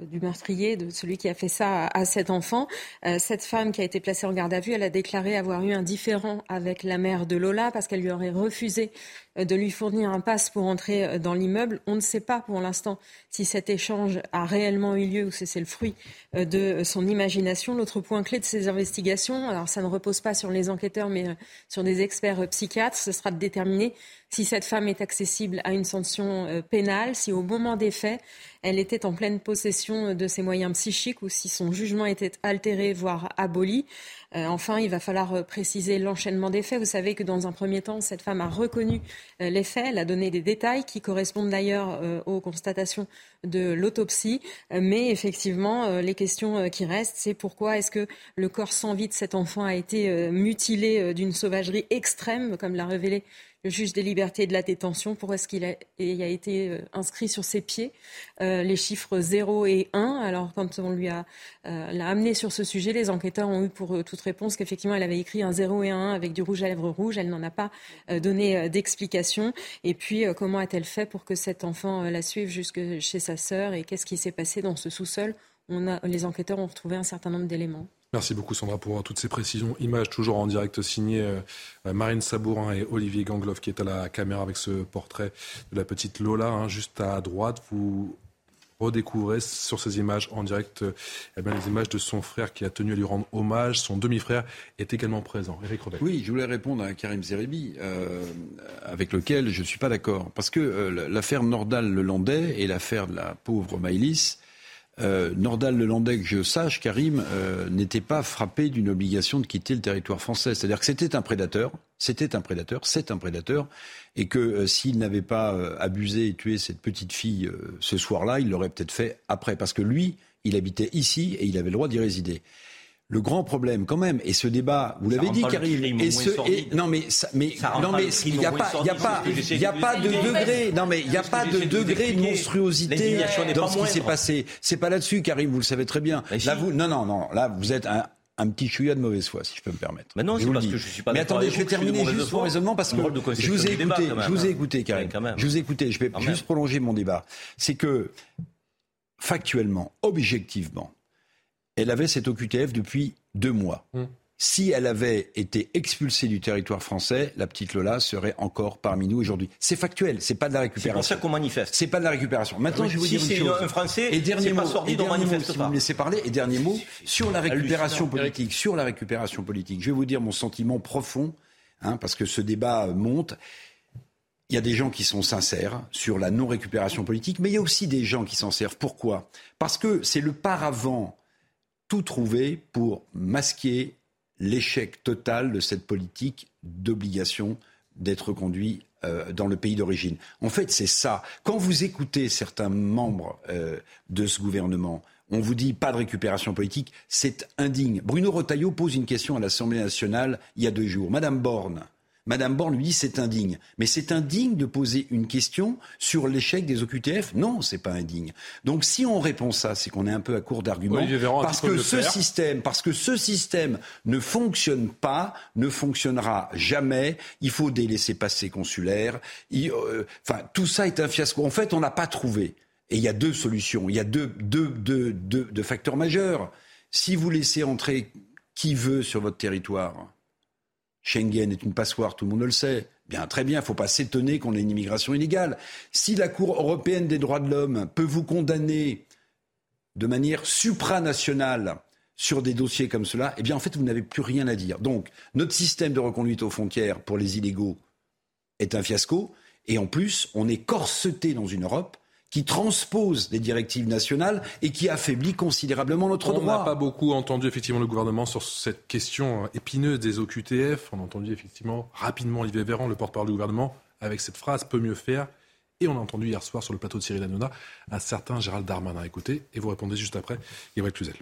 du meurtrier, de celui qui a fait ça à, cet enfant. Euh, cette femme qui a été placée en garde à vue, elle a déclaré avoir eu un différend avec la mère de Lola parce qu'elle lui aurait refusé euh, de lui fournir un passe pour entrer dans l'immeuble. On ne sait pas pour l'instant si cet échange a réellement eu lieu ou si c'est le fruit de son imagination. L'autre point clé de ces investigations, alors ça ne repose pas sur les enquêteurs mais sur des experts psychiatres, ce sera de déterminer si cette femme est accessible à une sanction euh, pénale, si au moment des faits, elle était en pleine possession de ses moyens psychiques ou si son jugement était altéré, voire aboli. Euh, enfin, il va falloir euh, préciser l'enchaînement des faits. Vous savez que dans un premier temps, cette femme a reconnu les faits, elle a donné des détails qui correspondent d'ailleurs aux constatations de l'autopsie. Mais effectivement, les questions qui restent, c'est pourquoi est-ce que le corps sans vie de cet enfant a été mutilé d'une sauvagerie extrême, comme l'a révélé le juge des libertés et de la détention, pourquoi est-ce qu'il a, été euh, inscrit sur ses pieds euh, les chiffres 0 et 1. Alors quand on lui a euh, l'a amené sur ce sujet, les enquêteurs ont eu pour toute réponse qu'effectivement elle avait écrit un 0 et un 1 avec du rouge à lèvres rouge. Elle n'en a pas donné d'explication. Et puis comment a-t-elle fait pour que cet enfant la suive jusque chez sa sœur? Et qu'est-ce qui s'est passé dans ce sous-sol? Les enquêteurs ont retrouvé un certain nombre d'éléments. Merci beaucoup Sandra pour toutes ces précisions. Images toujours en direct signées euh, Marine Sabourin et Olivier Gangloff qui est à la caméra avec ce portrait de la petite Lola hein, juste à droite. Vous redécouvrez sur ces images en direct euh, eh les images de son frère qui a tenu à lui rendre hommage. Son demi-frère est également présent. Eric Oui, je voulais répondre à Karim Zeribi, euh, avec lequel je ne suis pas d'accord. Parce que l'affaire Nordal-Lelandais et l'affaire de la pauvre Maïlis euh, Nordal Lelandais, que je sache, Karim, euh, n'était pas frappé d'une obligation de quitter le territoire français. C'est-à-dire que c'était un prédateur, c'était un prédateur, c'est un prédateur, et que euh, s'il n'avait pas abusé et tué cette petite fille ce soir-là, il l'aurait peut-être fait après. Parce que lui, il habitait ici et il avait le droit d'y résider. Le grand problème, quand même, et ce débat, vous l'avez dit, Karim, et ce, non mais, mais, non mais, il n'y a pas, il y a pas, il y a pas de degré, non mais il n'y a pas de degré de monstruosité dans ce qui s'est passé. C'est pas là-dessus, Karim, vous le savez très bien. Là, vous, non, non, non, là, vous êtes un, un petit chouïa de mauvaise foi, si je peux me permettre. Mais non, c'est parce que je suis pas Mais attendez, je vais terminer juste mon raisonnement parce que je vous ai écouté, je vous ai écouté, Karim. Je vous ai écouté, je vais juste prolonger mon débat. C'est que, factuellement, objectivement, elle avait cette OQTF depuis deux mois. Hum. Si elle avait été expulsée du territoire français, la petite Lola serait encore parmi nous aujourd'hui. C'est factuel, c'est pas de la récupération. C'est pour ça qu'on manifeste. C'est pas de la récupération. Maintenant, je vais vous dire une chose. un Français, et dernier mot, pas mot, si vous me laissez parler, et dernier mot sur la récupération politique. Sur la récupération politique, je vais vous dire mon sentiment profond, hein, parce que ce débat monte. Il y a des gens qui sont sincères sur la non-récupération politique, mais il y a aussi des gens qui s'en servent. Pourquoi? Parce que c'est le paravent tout trouver pour masquer l'échec total de cette politique d'obligation d'être conduit euh, dans le pays d'origine. En fait, c'est ça. Quand vous écoutez certains membres euh, de ce gouvernement, on vous dit pas de récupération politique, c'est indigne. Bruno Retailleau pose une question à l'Assemblée nationale il y a deux jours. Madame Borne, Madame Borne lui dit c'est indigne. Mais c'est indigne de poser une question sur l'échec des OQTF Non, c'est pas indigne. Donc si on répond ça, c'est qu'on est un peu à court d'arguments. parce que ce système, parce que ce système ne fonctionne pas, ne fonctionnera jamais. Il faut des laissés-passer consulaires. Euh, enfin, tout ça est un fiasco. En fait, on n'a pas trouvé. Et il y a deux solutions. Il y a deux, deux, deux, deux facteurs majeurs. Si vous laissez entrer qui veut sur votre territoire, Schengen est une passoire, tout le monde le sait. Bien, très bien, il ne faut pas s'étonner qu'on ait une immigration illégale. Si la Cour européenne des droits de l'homme peut vous condamner de manière supranationale sur des dossiers comme cela, eh bien, en fait, vous n'avez plus rien à dire. Donc, notre système de reconduite aux frontières pour les illégaux est un fiasco. Et en plus, on est corseté dans une Europe qui transpose des directives nationales et qui affaiblit considérablement notre droit. On n'a pas beaucoup entendu effectivement le gouvernement sur cette question épineuse des OQTF. On a entendu effectivement rapidement Olivier Véran, le porte-parole du gouvernement, avec cette phrase peut mieux faire. Et on a entendu hier soir sur le plateau de Cyril Hanouna un certain Gérald Darmanin. Écoutez, et vous répondez juste après, Gabriel Cluzel.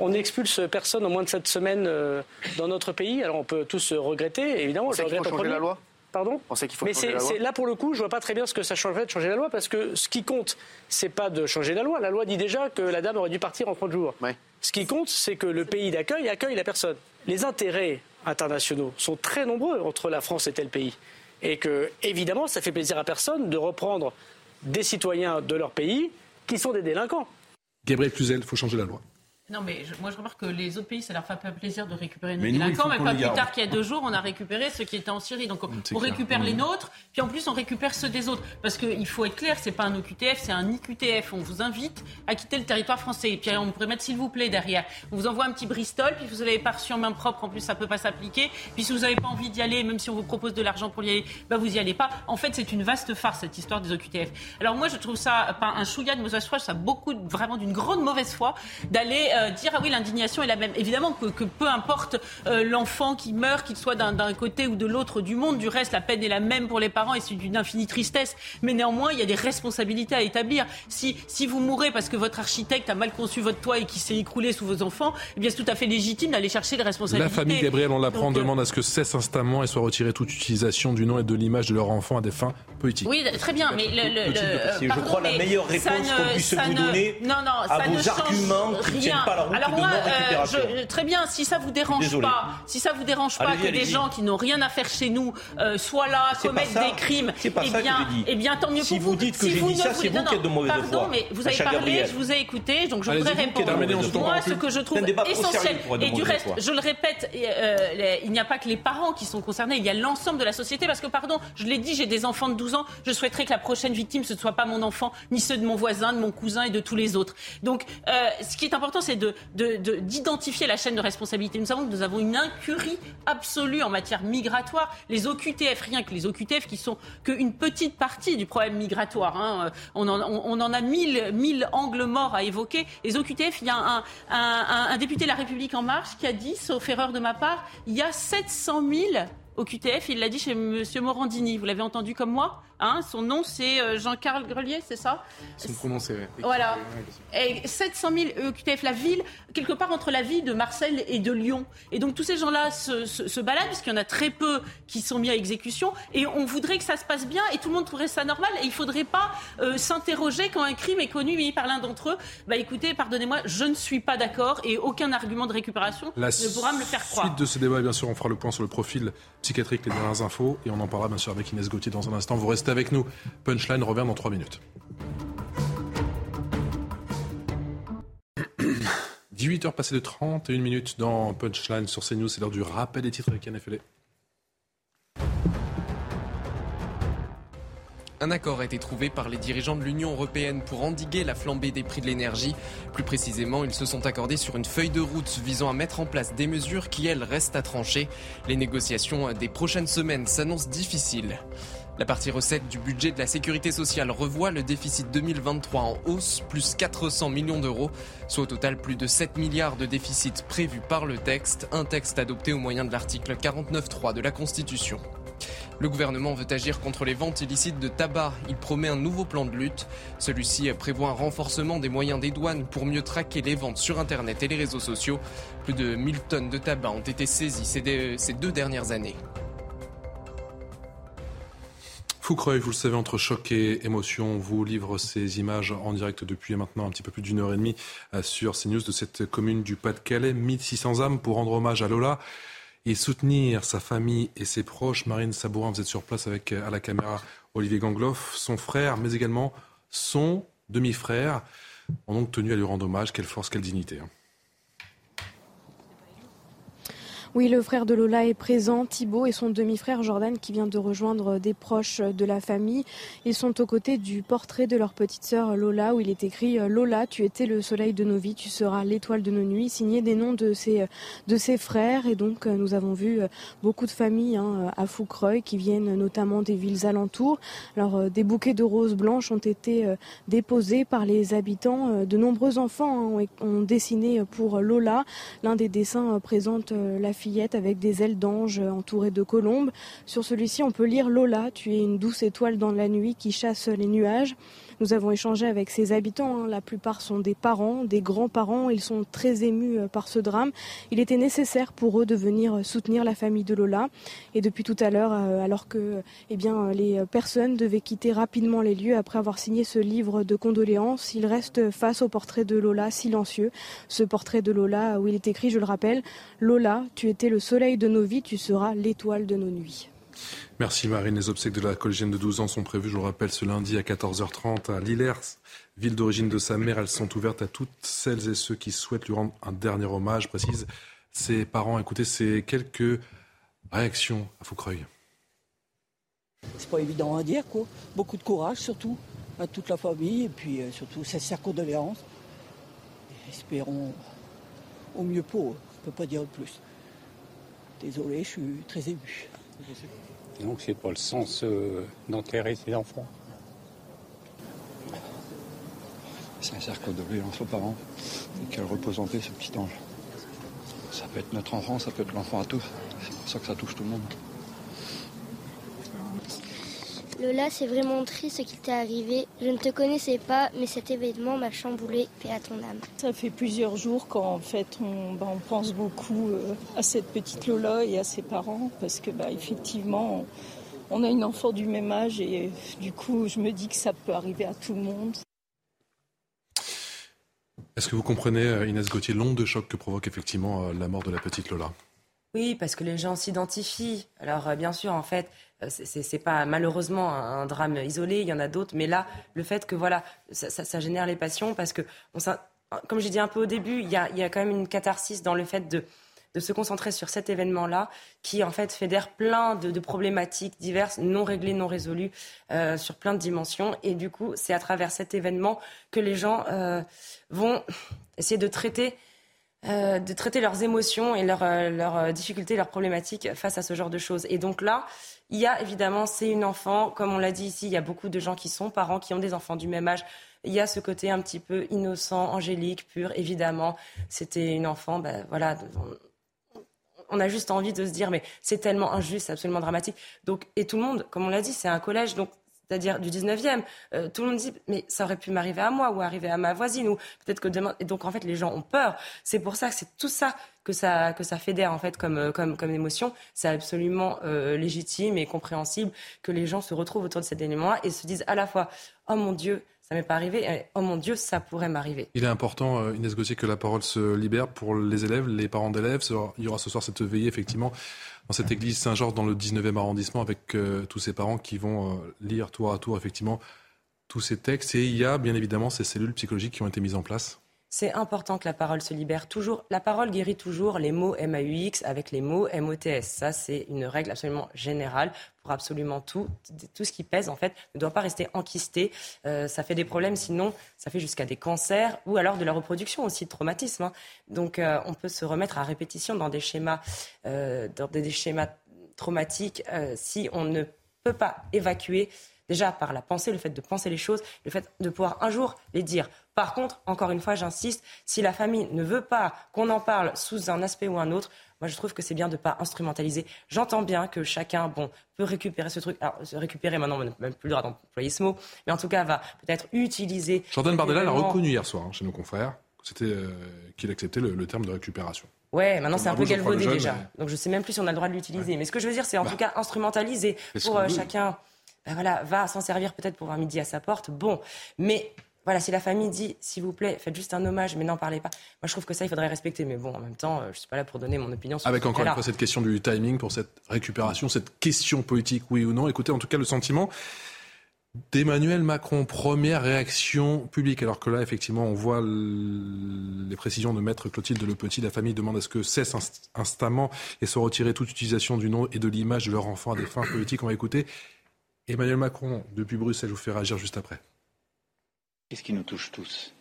On expulse personne en moins de cette semaine euh, dans notre pays. Alors on peut tous regretter, évidemment. On faut changer la loi Pardon On sait qu'il faut Mais changer la loi. là, pour le coup, je vois pas très bien ce que ça changerait de changer la loi, parce que ce qui compte, c'est pas de changer la loi. La loi dit déjà que la dame aurait dû partir en 30 jours. Ce qui compte, c'est que le pays d'accueil accueille la personne. Les intérêts internationaux sont très nombreux entre la France et tel pays. Et que, évidemment, ça fait plaisir à personne de reprendre des citoyens de leur pays qui sont des délinquants. Gabriel Cluzel, il faut changer la loi. Non, mais moi je remarque que les autres pays, ça leur fait pas plaisir de récupérer nos délinquants, mais pas plus tard qu'il y a deux jours, on a récupéré ceux qui étaient en Syrie. Donc on, récupère les nôtres, puis en plus on récupère ceux des autres. Parce qu'il faut être clair, c'est pas un OQTF, c'est un IQTF. On vous invite à quitter le territoire français. Et puis on pourrait mettre s'il vous plaît derrière. On vous envoie un petit Bristol, puis vous n'avez pas reçu en main propre, en plus ça peut pas s'appliquer. Puis si vous n'avez pas envie d'y aller, même si on vous propose de l'argent pour y aller, bah vous y allez pas. En fait, c'est une vaste farce cette histoire des OQTF. Alors moi je trouve ça pas un chouïa de mauvaise foi, ça beaucoup vraiment d'une grande mauvaise foi d'aller euh, dire ah oui l'indignation est la même. Évidemment que, peu importe euh, l'enfant qui meurt, qu'il soit d'un côté ou de l'autre du monde, du reste, la peine est la même pour les parents et c'est d'une infinie tristesse. Mais néanmoins, il y a des responsabilités à établir. Si, si vous mourrez parce que votre architecte a mal conçu votre toit et qu'il s'est écroulé sous vos enfants, eh bien c'est tout à fait légitime d'aller chercher les responsabilités. La famille Gabriel, on l'apprend, euh, demande à ce que cesse instamment et soit retirée toute utilisation du nom et de l'image de leur enfant à des fins politiques. Oui, très bien, mais le, je crois, la meilleure réponse qu'on puisse vous ne- donner non, non, à ça vos arguments qui tiennent pas la route Alors de moi, euh, je- très bien, si ça vous dérange Désolé. pas, si ça vous dérange pas que des gens qui n'ont rien à faire chez nous euh, soient là, commettent des crimes, eh bien, eh bien, tant mieux Si pour vous dites que Si j'ai vous dit ne ça, c'est vous qui êtes de mauvaise Pardon, foi. mais vous avez parlé, je vous ai écouté, donc je voudrais répondre. Moi, ce que je trouve essentiel, et du reste, je le répète, euh, il n'y a pas que les parents qui sont concernés, il y a l'ensemble de la société, parce que, pardon, je l'ai dit, j'ai des enfants de 12 ans, je souhaiterais que la prochaine victime, ce ne soit pas mon enfant, ni ceux de mon voisin, de mon cousin et de tous les autres. Donc, euh, ce qui est important, c'est de- d'identifier la chaîne de responsabilité. Nous savons que nous avons une incurie absolue en matière migratoire. Les OQTF, rien que les OQTF, qui sont qu'une petite partie du problème migratoire. hein. On, en, on- en a mille, mille angles morts à évoquer. Les OQTF, il y a un- un député de la République En Marche qui a dit, sauf erreur de ma part, il y a 700 000 OQTF. Il l'a dit chez M. Morandini. Vous l'avez entendu comme moi? Hein Son nom, c'est euh, Jean-Carl Grelier, c'est ça? Sont prononcés. ouais. voilà. Et 700 000 EQTF, la ville, quelque part entre la ville de Marseille et de Lyon. Et donc tous ces gens-là se, se, se baladent, puisqu'il y en a très peu qui sont mis à exécution. Et on voudrait que ça se passe bien et tout le monde trouverait ça normal. Et il ne faudrait pas euh, s'interroger quand un crime est connu par l'un d'entre eux. Bah écoutez, pardonnez-moi, je ne suis pas d'accord et aucun argument de récupération La ne pourra me le faire croire. Suite de ce débat, bien sûr, on fera le point sur le profil psychiatrique, les dernières infos, et on en parlera bien sûr avec Inès Gauthier dans un instant. Vous restez avec nous. Punchline revient dans 3 minutes. 18h passées de 31 minutes dans Punchline sur CNews. C'est l'heure du rappel des titres avec Yann Effelé. Un accord a été trouvé par les dirigeants de l'Union européenne pour endiguer la flambée des prix de l'énergie. Plus précisément, ils se sont accordés sur une feuille de route visant à mettre en place des mesures qui, elles, restent à trancher. Les négociations des prochaines semaines s'annoncent difficiles. La partie recette du budget de la sécurité sociale revoit le déficit 2023 en hausse, plus 400 millions d'euros, soit au total plus de 7 milliards de déficit prévus par le texte, un texte adopté au moyen de l'article 49.3 de la Constitution. Le gouvernement veut agir contre les ventes illicites de tabac. Il promet un nouveau plan de lutte. Celui-ci prévoit un renforcement des moyens des douanes pour mieux traquer les ventes sur Internet et les réseaux sociaux. Plus de 1000 tonnes de tabac ont été saisies ces deux- ces deux dernières années. Foucreuil, vous le savez, entre choc et émotion, vous livre ces images en direct depuis maintenant un petit peu plus d'une heure et demie euh, sur CNews de cette commune du Pas-de-Calais. 1600 âmes pour rendre hommage à Lola et soutenir sa famille et ses proches. Marine Sabourin, vous êtes sur place avec euh, à la caméra Olivier Gangloff, son frère, mais également son demi-frère, ont donc tenu à lui rendre hommage. Quelle force, quelle dignité. hein. Oui, le frère de Lola est présent, Thibault et son demi-frère Jordan qui vient de rejoindre des proches de la famille. Ils sont aux côtés du portrait de leur petite sœur Lola où il est écrit Lola, tu étais le soleil de nos vies, tu seras l'étoile de nos nuits, signé des noms de ses, de ses frères. Et donc nous avons vu beaucoup de familles hein, à Foucreuil qui viennent notamment des villes alentours. Alors des bouquets de roses blanches ont été déposés par les habitants. De nombreux enfants ont, dessiné pour Lola. L'un des dessins présente la avec des ailes d'ange entourées de colombes. Sur celui-ci, on peut lire Lola, tu es une douce étoile dans la nuit qui chasse les nuages. Nous avons échangé avec ses habitants. Hein. La plupart sont des parents, des grands-parents. Ils sont très émus euh, par ce drame. Il était nécessaire pour eux de venir soutenir la famille de Lola. Et depuis tout à l'heure, euh, alors que eh bien, les personnes devaient quitter rapidement les lieux après avoir signé ce livre de condoléances, ils restent face au portrait de Lola silencieux. Ce portrait de Lola où il est écrit, je le rappelle, Lola, tu étais le soleil de nos vies, tu seras l'étoile de nos nuits. Merci Marine. Les obsèques de la collégienne de 12 ans sont prévues, je vous rappelle, ce lundi à 14h30 à Lillers, ville d'origine de sa mère. Elles sont ouvertes à toutes celles et ceux qui souhaitent lui rendre un dernier hommage, précise ses parents. Écoutez ces quelques réactions à Foucreuil. C'est pas évident à dire, quoi. Beaucoup de courage, surtout, à toute la famille, et puis euh, surtout, sincères condoléances. Espérons au mieux pour eux. Je ne peux pas dire plus. Désolé, je suis très ému. Et donc c'est pas le sens euh, d'enterrer ses enfants? Sincère condoléances aux parents et qu'elle repose ce petit ange. Ça peut être notre enfant, ça peut être l'enfant à tous. C'est pour ça que ça touche tout le monde. Lola, c'est vraiment triste ce qui t'est arrivé. Je ne te connaissais pas, mais cet événement m'a chamboulé. Paix à ton âme. Ça fait plusieurs jours qu'en fait on, ben, pense beaucoup euh, à cette petite Lola et à ses parents parce que bah, effectivement on, a une enfant du même âge et du coup je me dis que ça peut arriver à tout le monde. Est-ce que vous comprenez, euh, Inès Gauthier, l'onde de choc que provoque effectivement euh, la mort de la petite Lola? Oui, parce que les gens s'identifient. Alors, bien sûr, en fait, euh, c'est pas malheureusement un, drame isolé, il y en a d'autres, mais là, le fait que voilà, ça, génère les passions parce que, comme j'ai dit un peu au début, il y, a, quand même une catharsis dans le fait de, se concentrer sur cet événement-là, qui en fait fédère plein de, problématiques diverses, non réglées, non résolues, euh, sur plein de dimensions. Et du coup, c'est à travers cet événement que les gens euh, vont essayer de traiter de traiter leurs émotions et leurs, leurs difficultés, leurs problématiques face à ce genre de choses. Et donc là, il y a évidemment, c'est une enfant, comme on l'a dit ici, il y a beaucoup de gens qui sont parents, qui ont des enfants du même âge. Il y a ce côté un petit peu innocent, angélique, pur, évidemment. C'était une enfant, ben voilà. On a juste envie de se dire, mais c'est tellement injuste, c'est absolument dramatique. Donc, et tout le monde, comme on l'a dit, c'est un collège, donc c'est-à-dire du 19e. Euh, tout le monde dit, mais ça aurait pu m'arriver à moi ou arriver à ma voisine, ou peut-être que demain. Et donc, en fait, les gens ont peur. C'est pour ça que c'est tout ça que ça, que ça fédère, en fait, comme, comme, comme émotion. C'est absolument euh, légitime et compréhensible que les gens se retrouvent autour de cet élément-là et se disent à la fois, oh mon Dieu, pas arrivé. Et, oh mon Dieu, ça pourrait m'arriver. Il est important, euh, Inès Gauthier, que la parole se libère pour les élèves, les parents d'élèves. Il y aura ce soir cette veillée, effectivement, dans cette église Saint-Georges, dans le 19e arrondissement, avec euh, tous ces parents qui vont euh, lire tour à tour, effectivement, tous ces textes. Et il y a, bien évidemment, ces cellules psychologiques qui ont été mises en place. C'est important que la parole se libère toujours. La parole guérit toujours les mots MAUX avec les mots MOTS. Ça, c'est une règle absolument générale pour absolument tout. Tout ce qui pèse, en fait, ne doit pas rester enquisté. Euh, ça fait des problèmes, sinon, ça fait jusqu'à des cancers ou alors de la reproduction aussi, de traumatisme. Hein. Donc, euh, on peut se remettre à répétition dans des schémas, euh, dans des schémas traumatiques si on ne peut pas évacuer déjà par la pensée, le fait de penser les choses, le fait de pouvoir un jour les dire. Par contre, encore une fois, j'insiste, si la famille ne veut pas qu'on en parle sous un aspect ou un autre, moi je trouve que c'est bien de ne pas instrumentaliser. J'entends bien que chacun bon, peut récupérer ce truc. Alors, se récupérer maintenant, on n'a même plus le droit d'employer ce mot, mais en tout cas va peut-être utiliser. Jordan Bardella l'a reconnu hier soir hein, chez nos confrères, c'était euh, qu'il acceptait le, terme de récupération. Ouais, maintenant c'est un peu galvaudé déjà. Donc je sais même plus si on a le droit de l'utiliser. Mais ce que je veux dire, c'est en bah. tout cas instrumentaliser pour euh, chacun. Ben voilà, va s'en servir peut-être pour un midi à sa porte. Bon, mais voilà, si la famille dit, s'il vous plaît, faites juste un hommage, mais n'en parlez pas. Moi, je trouve que ça, il faudrait respecter. Mais bon, en même temps, euh, je ne suis pas là pour donner mon opinion sur Avec encore une fois cette question du timing pour cette récupération, cette question politique, oui ou non. Écoutez, en tout cas, le sentiment d'Emmanuel Macron. Première réaction publique, alors que là, effectivement, on voit les précisions de maître Clotilde Le Petit. La famille demande à ce que cesse instamment et soit retirée toute utilisation du nom et de l'image de leur enfant à des fins politiques. On va écouter Emmanuel Macron depuis Bruxelles. Je vous fais réagir juste après. Qu'est-ce qui nous touche tous?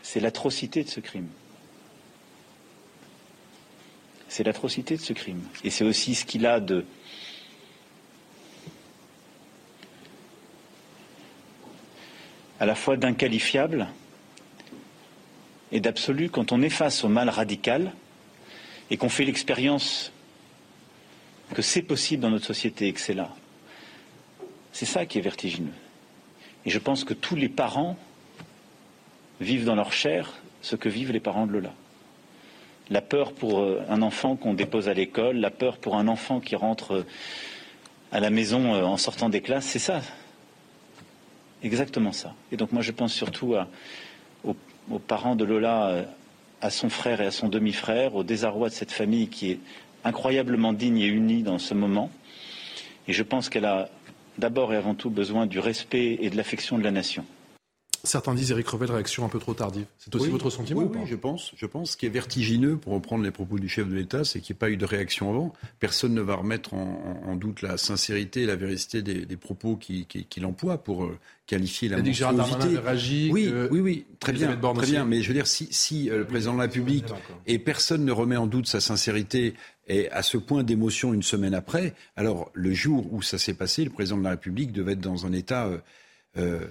C'est l'atrocité de ce crime. C'est l'atrocité de ce crime. Et c'est aussi ce qu'il a de à la fois d'inqualifiable et d'absolu quand on est face au mal radical et qu'on fait l'expérience que c'est possible dans notre société et que c'est là. C'est ça qui est vertigineux. Et je pense que tous les parents vivent dans leur chair ce que vivent les parents de Lola. La peur pour euh, un enfant qu'on dépose à l'école, la peur pour un enfant qui rentre euh, à la maison euh, en sortant des classes, c'est ça, exactement ça. Et donc moi je pense surtout aux, parents de Lola, à son frère et à son demi-frère, au désarroi de cette famille qui est incroyablement digne et unie dans ce moment. Et je pense qu'elle a d'abord et avant tout besoin du respect et de l'affection de la nation. Certains disent, Eric Revel, réaction un peu trop tardive. C'est aussi votre sentiment Oui, oui je pense. Je pense ce qui est vertigineux, pour reprendre les propos du chef de l'État, c'est qu'il n'y ait pas eu de réaction avant. Personne ne va remettre en, doute la sincérité et la vérité des, propos qu'il emploie pour euh, qualifier la monstruosité. oui, oui, oui, très bien, très bien. Mais je veux dire, si, si euh, le président de la République et personne ne remet en doute sa sincérité et à ce point d'émotion une semaine après, alors le jour où ça s'est passé, le président de la République devait être dans un état euh,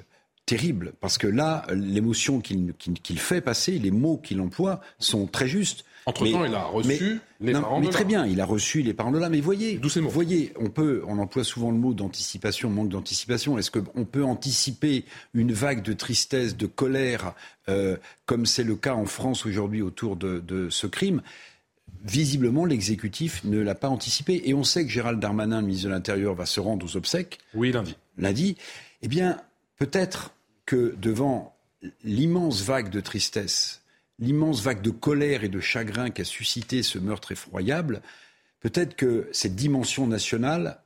terrible, parce que là, l'émotion qu'il fait passer, les mots qu'il emploie sont très justes. Entre-temps, il a reçu les parents mais très bien, il a reçu les parents de là. Mais voyez, voyez, on peut, on emploie souvent le mot d'anticipation, manque d'anticipation. Est-ce qu'on peut anticiper une vague de tristesse, de colère, euh, comme c'est le cas en France aujourd'hui autour de, de ce crime? Visiblement, l'exécutif ne l'a pas anticipé. Et on sait que Gérald Darmanin, le ministre de l'Intérieur, va se rendre aux obsèques. Oui, lundi. Lundi. Eh bien, peut-être que devant l'immense vague de tristesse, l'immense vague de colère et de chagrin qu'a suscité ce meurtre effroyable, peut-être que cette dimension nationale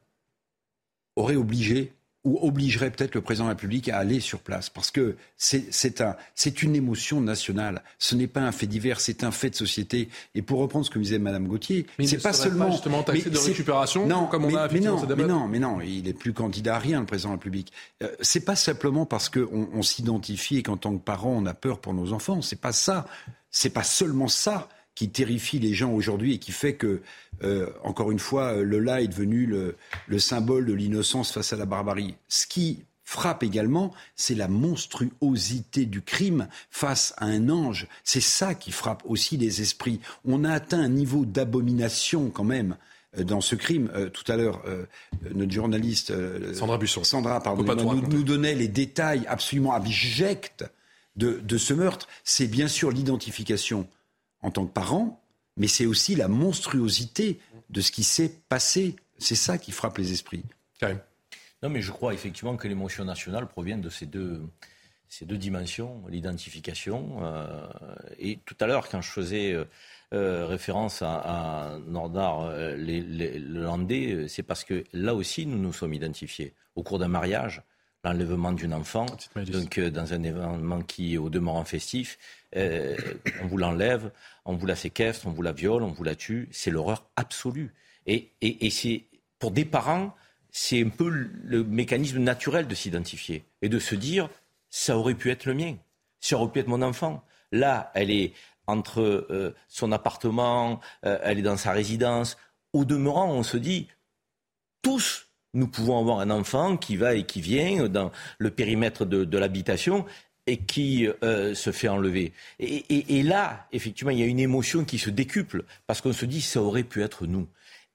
aurait obligé ou obligerait peut-être le président de la République à aller sur place. Parce que c'est un, une émotion nationale. Ce n'est pas un fait divers, c'est un fait de société. Et pour reprendre ce que disait Mme Gauthier, c'est pas seulement. Pas justement taxé de récupération, non, comme on mais, a mais non, mais non, mais non, il n'est plus candidat à rien, le président de la République. Euh, c'est pas simplement parce qu'on on, s'identifie et qu'en tant que parent, on a peur pour nos enfants. C'est pas ça. C'est pas seulement ça qui terrifie les gens aujourd'hui et qui fait que, euh, encore une fois, Lola est devenu le, le symbole de l'innocence face à la barbarie. Ce qui frappe également, c'est la monstruosité du crime face à un ange. C'est ça qui frappe aussi les esprits. On a atteint un niveau d'abomination quand même euh, dans ce crime. Euh, tout à l'heure, notre journaliste Sandra Busson, Sandra, pardon, nous, nous, donnait les détails absolument abjects de, de ce meurtre. C'est bien sûr l'identification en tant que parent, mais c'est aussi la monstruosité de ce qui s'est passé. C'est ça qui frappe les esprits. Non, mais je crois effectivement que l'émotion nationale provient de ces deux, ces deux dimensions, l'identification. Euh, et tout à l'heure, quand je faisais euh, euh, référence à, Nordar le Landais, c'est parce que là aussi, nous nous sommes identifiés. Au cours d'un mariage, l'enlèvement d'une enfant, donc dans un événement qui est au demeurant festif, euh, on vous l'enlève, on vous la séquestre, on vous la viole, on vous la tue. C'est l'horreur absolue. Et, c'est pour des parents, c'est un peu le mécanisme naturel de s'identifier et de se dire ça aurait pu être le mien, ça aurait pu être mon enfant. Là, elle est entre euh, son appartement, euh, elle est dans sa résidence. Au demeurant, on se dit tous nous pouvons avoir un enfant qui va et qui vient dans le périmètre de l'habitation et qui euh, se fait enlever. Et, là, effectivement, il y a une émotion qui se décuple parce qu'on se dit ça aurait pu être nous.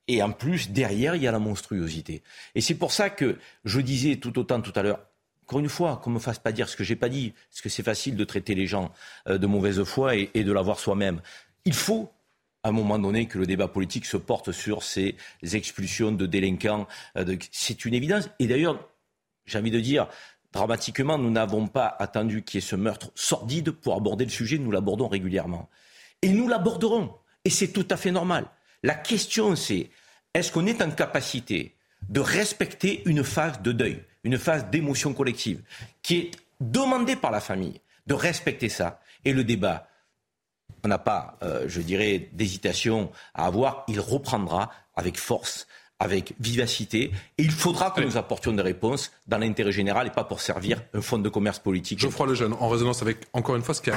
Et en plus, derrière, il y a la monstruosité. Et c'est pour ça que je disais tout autant tout à l'heure, encore une fois, qu'on ne me fasse pas dire ce que j'ai pas dit, parce que c'est facile de traiter les gens euh, de mauvaise foi et, de l'avoir soi-même. Il faut à un moment donné que le débat politique se porte sur ces expulsions de délinquants. Euh, c'est une évidence. Et d'ailleurs, j'ai envie de dire, dramatiquement, nous n'avons pas attendu qu'il y ait ce meurtre sordide pour aborder le sujet, nous l'abordons régulièrement. Et nous l'aborderons. Et c'est tout à fait normal. La question, c'est est-ce qu'on est en capacité de respecter une phase de deuil, une phase d'émotion collective, qui est demandée par la famille, de respecter ça? Et le débat, on n'a pas, euh, je dirais, d'hésitation à avoir, il reprendra avec force avec vivacité. Et il faudra que nous apportions des réponses dans l'intérêt général et pas pour servir un fonds de commerce politique. Geoffroy Lejeune, en résonance avec, encore une fois, ce qu'a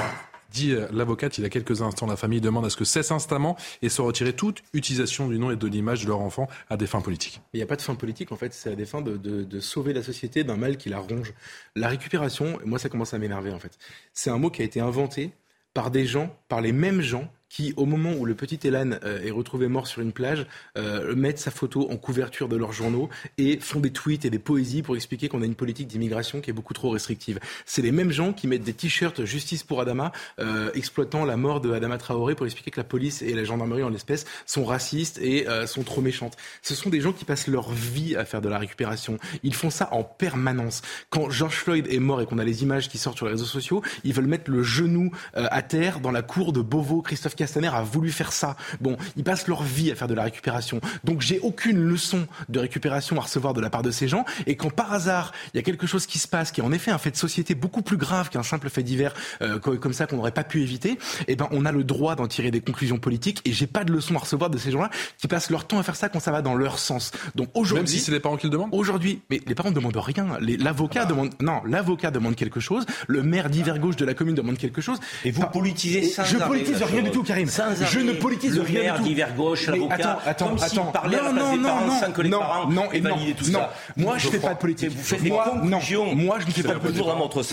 dit euh, l'avocate il y a quelques instants. La famille demande à ce que cesse instamment et se retirer toute utilisation du nom et de l'image de leur enfant à des fins politiques. Il n'y a pas de fin politique, en fait, c'est à des fins de, de sauver la société d'un mal qui la ronge. La récupération, moi ça commence à m'énerver en fait. C'est un mot qui a été inventé par des gens, par les mêmes gens qui, au moment où le petit Elan euh, est retrouvé mort sur une plage, euh, mettent sa photo en couverture de leurs journaux et font des tweets et des poésies pour expliquer qu'on a une politique d'immigration qui est beaucoup trop restrictive. C'est les mêmes gens qui mettent des t-shirts justice pour Adama, euh, exploitant la mort de Adama Traoré pour expliquer que la police et la gendarmerie en l'espèce sont racistes et sont trop méchantes. Ce sont des gens qui passent leur vie à faire de la récupération. Ils font ça en permanence. Quand George Floyd est mort et qu'on a les images qui sortent sur les réseaux sociaux, ils veulent mettre le genou à terre dans la cour de Beauvau, Christophe Castaner a voulu faire ça. Bon, ils passent leur vie à faire de la récupération. Donc j'ai aucune leçon de récupération à recevoir de la part de ces gens. Et quand par hasard, il y a quelque chose qui se passe, qui est en effet un fait de société beaucoup plus grave qu'un simple fait divers euh, comme ça qu'on n'aurait pas pu éviter, eh ben on a le droit d'en tirer des conclusions politiques. Et j'ai pas de leçon à recevoir de ces gens-là qui passent leur temps à faire ça quand ça va dans leur sens. Donc aujourd'hui, même si c'est les parents qui le demandent. Aujourd'hui, mais les parents ne demandent rien. L'avocat ah bah. demande non, l'avocat demande quelque chose. Le maire d'hiver gauche de la commune demande quelque chose. Et vous politisez ça Je politise rien du tout, Karim je ne politise rien du tout. d'hiver gauche, l'avocat, attends, attends, comme attends. parlait non, à la non, des parents non, sans que les non, parents non, aient validé tout non. ça. Moi, je ne fais pas de politique. Vous faites des conclusions. Moi, je ne fais pas de politique.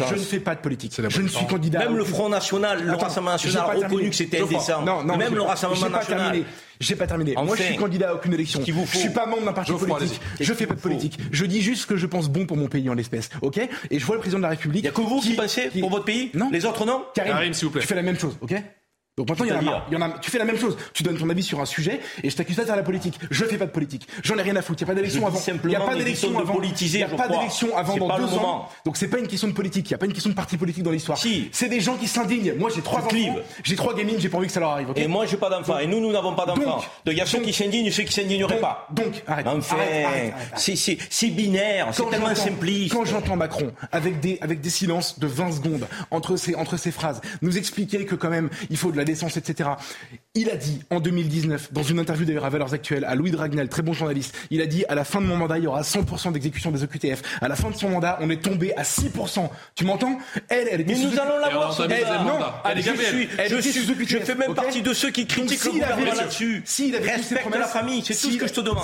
Je ne fais pas de politique. Je ne suis candidat. Même le Front National, le Rassemblement National a reconnu que c'était indécent. Même le Rassemblement National. J'ai pas terminé. Moi, je suis candidat à aucune élection. Je suis pas membre d'un parti politique. Je fais pas de politique. Je dis juste ce que je pense bon pour mon pays en l'espèce. Ok? Et je vois le président de la République. Il y a que vous qui pensez pour votre pays? Non. Les autres non? Karim, s'il vous plaît. Tu fais la même chose. Ok donc maintenant, il y, en a, il y en a, tu fais la même chose. Tu donnes ton avis sur un sujet et je t'accuse pas de faire la politique. Je fais pas de politique. J'en ai rien à foutre. Il n'y a pas d'élection avant. Il n'y a pas d'élection avant. Il n'y a pas d'élection avant dans deux ans. Donc c'est pas une question de politique. Il n'y a pas une question de parti politique dans l'histoire. Si. C'est des gens qui s'indignent. Moi, j'ai trois enfants. J'ai trois gamines. J'ai pas envie que ça leur arrive. Et moi, j'ai pas d'enfants. Et nous, nous n'avons pas d'enfants. Donc il y a ceux qui s'indignent et ceux qui s'indigneraient pas. Donc arrête. Enfin, c'est binaire. C'est tellement simpliste. Quand j'entends Macron avec des avec des silences de 20 secondes entre ces entre ces phrases, nous expliquer que quand même il faut de la décence, etc. Il a dit en 2019, dans une interview d'ailleurs à Valeurs Actuelles, à Louis Dragnel, très bon journaliste, il a dit à la fin de mon mandat, il y aura 100% d'exécution des OQTF. À la fin de son mandat, on est tombé à 6%. Tu m'entends? Elle, elle était Mais nous allons l'avoir ce débat. Non, elle, je suis, je, suis, je fais même partie de ceux qui critiquent le gouvernement là-dessus. Si il avait Respecte la famille, c'est tout ce que je te demande.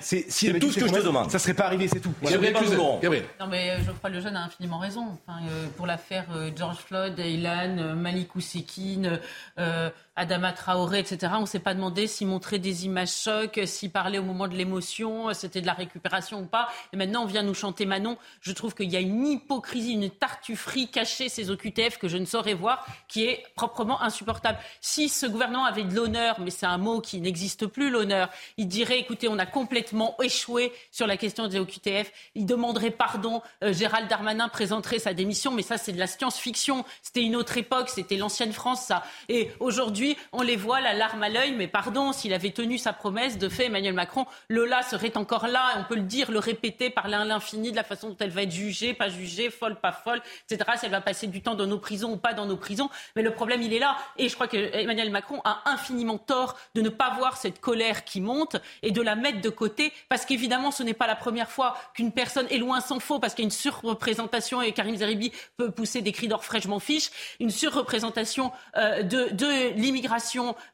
C'est tout ce que je te demande. Ça serait pas arrivé, c'est tout. Gabriel Non mais Geoffroy Lejeune a infiniment raison. Euh, pour l'affaire euh, George Floyd, Ilan, Malik Oussekine, euh, Adama Traoré, etc. On ne s'est pas demandé s'il montrait des images chocs, s'il parlait au moment de l'émotion, c'était de la récupération ou pas. Et maintenant, on vient nous chanter Manon. Je trouve qu'il y a une hypocrisie, une tartufferie cachée, ces OQTF, que je ne saurais voir, qui est proprement insupportable. Si ce gouvernement avait de l'honneur, mais c'est un mot qui n'existe plus, l'honneur, il dirait, écoutez, on a complètement échoué sur la question des OQTF. Il demanderait pardon. Euh, Gérald Darmanin présenterait sa démission, mais ça, c'est de la science-fiction. C'était une autre époque, c'était l'ancienne France, ça. Et aujourd'hui, on les voit la larme à l'œil, mais pardon, s'il avait tenu sa promesse, de fait, Emmanuel Macron, Lola serait encore là, on peut le dire, le répéter, parler à l'infini de la façon dont elle va être jugée, pas jugée, folle, pas folle, etc. Si elle va passer du temps dans nos prisons ou pas dans nos prisons. Mais le problème, il est là. Et je crois que Emmanuel Macron a infiniment tort de ne pas voir cette colère qui monte et de la mettre de côté, parce qu'évidemment, ce n'est pas la première fois qu'une personne est loin s'en faut, parce qu'il y a une surreprésentation, et Karim Zeribi peut pousser des cris d'orfraie, je m'en fiche, une surreprésentation euh, de, de l'immigration,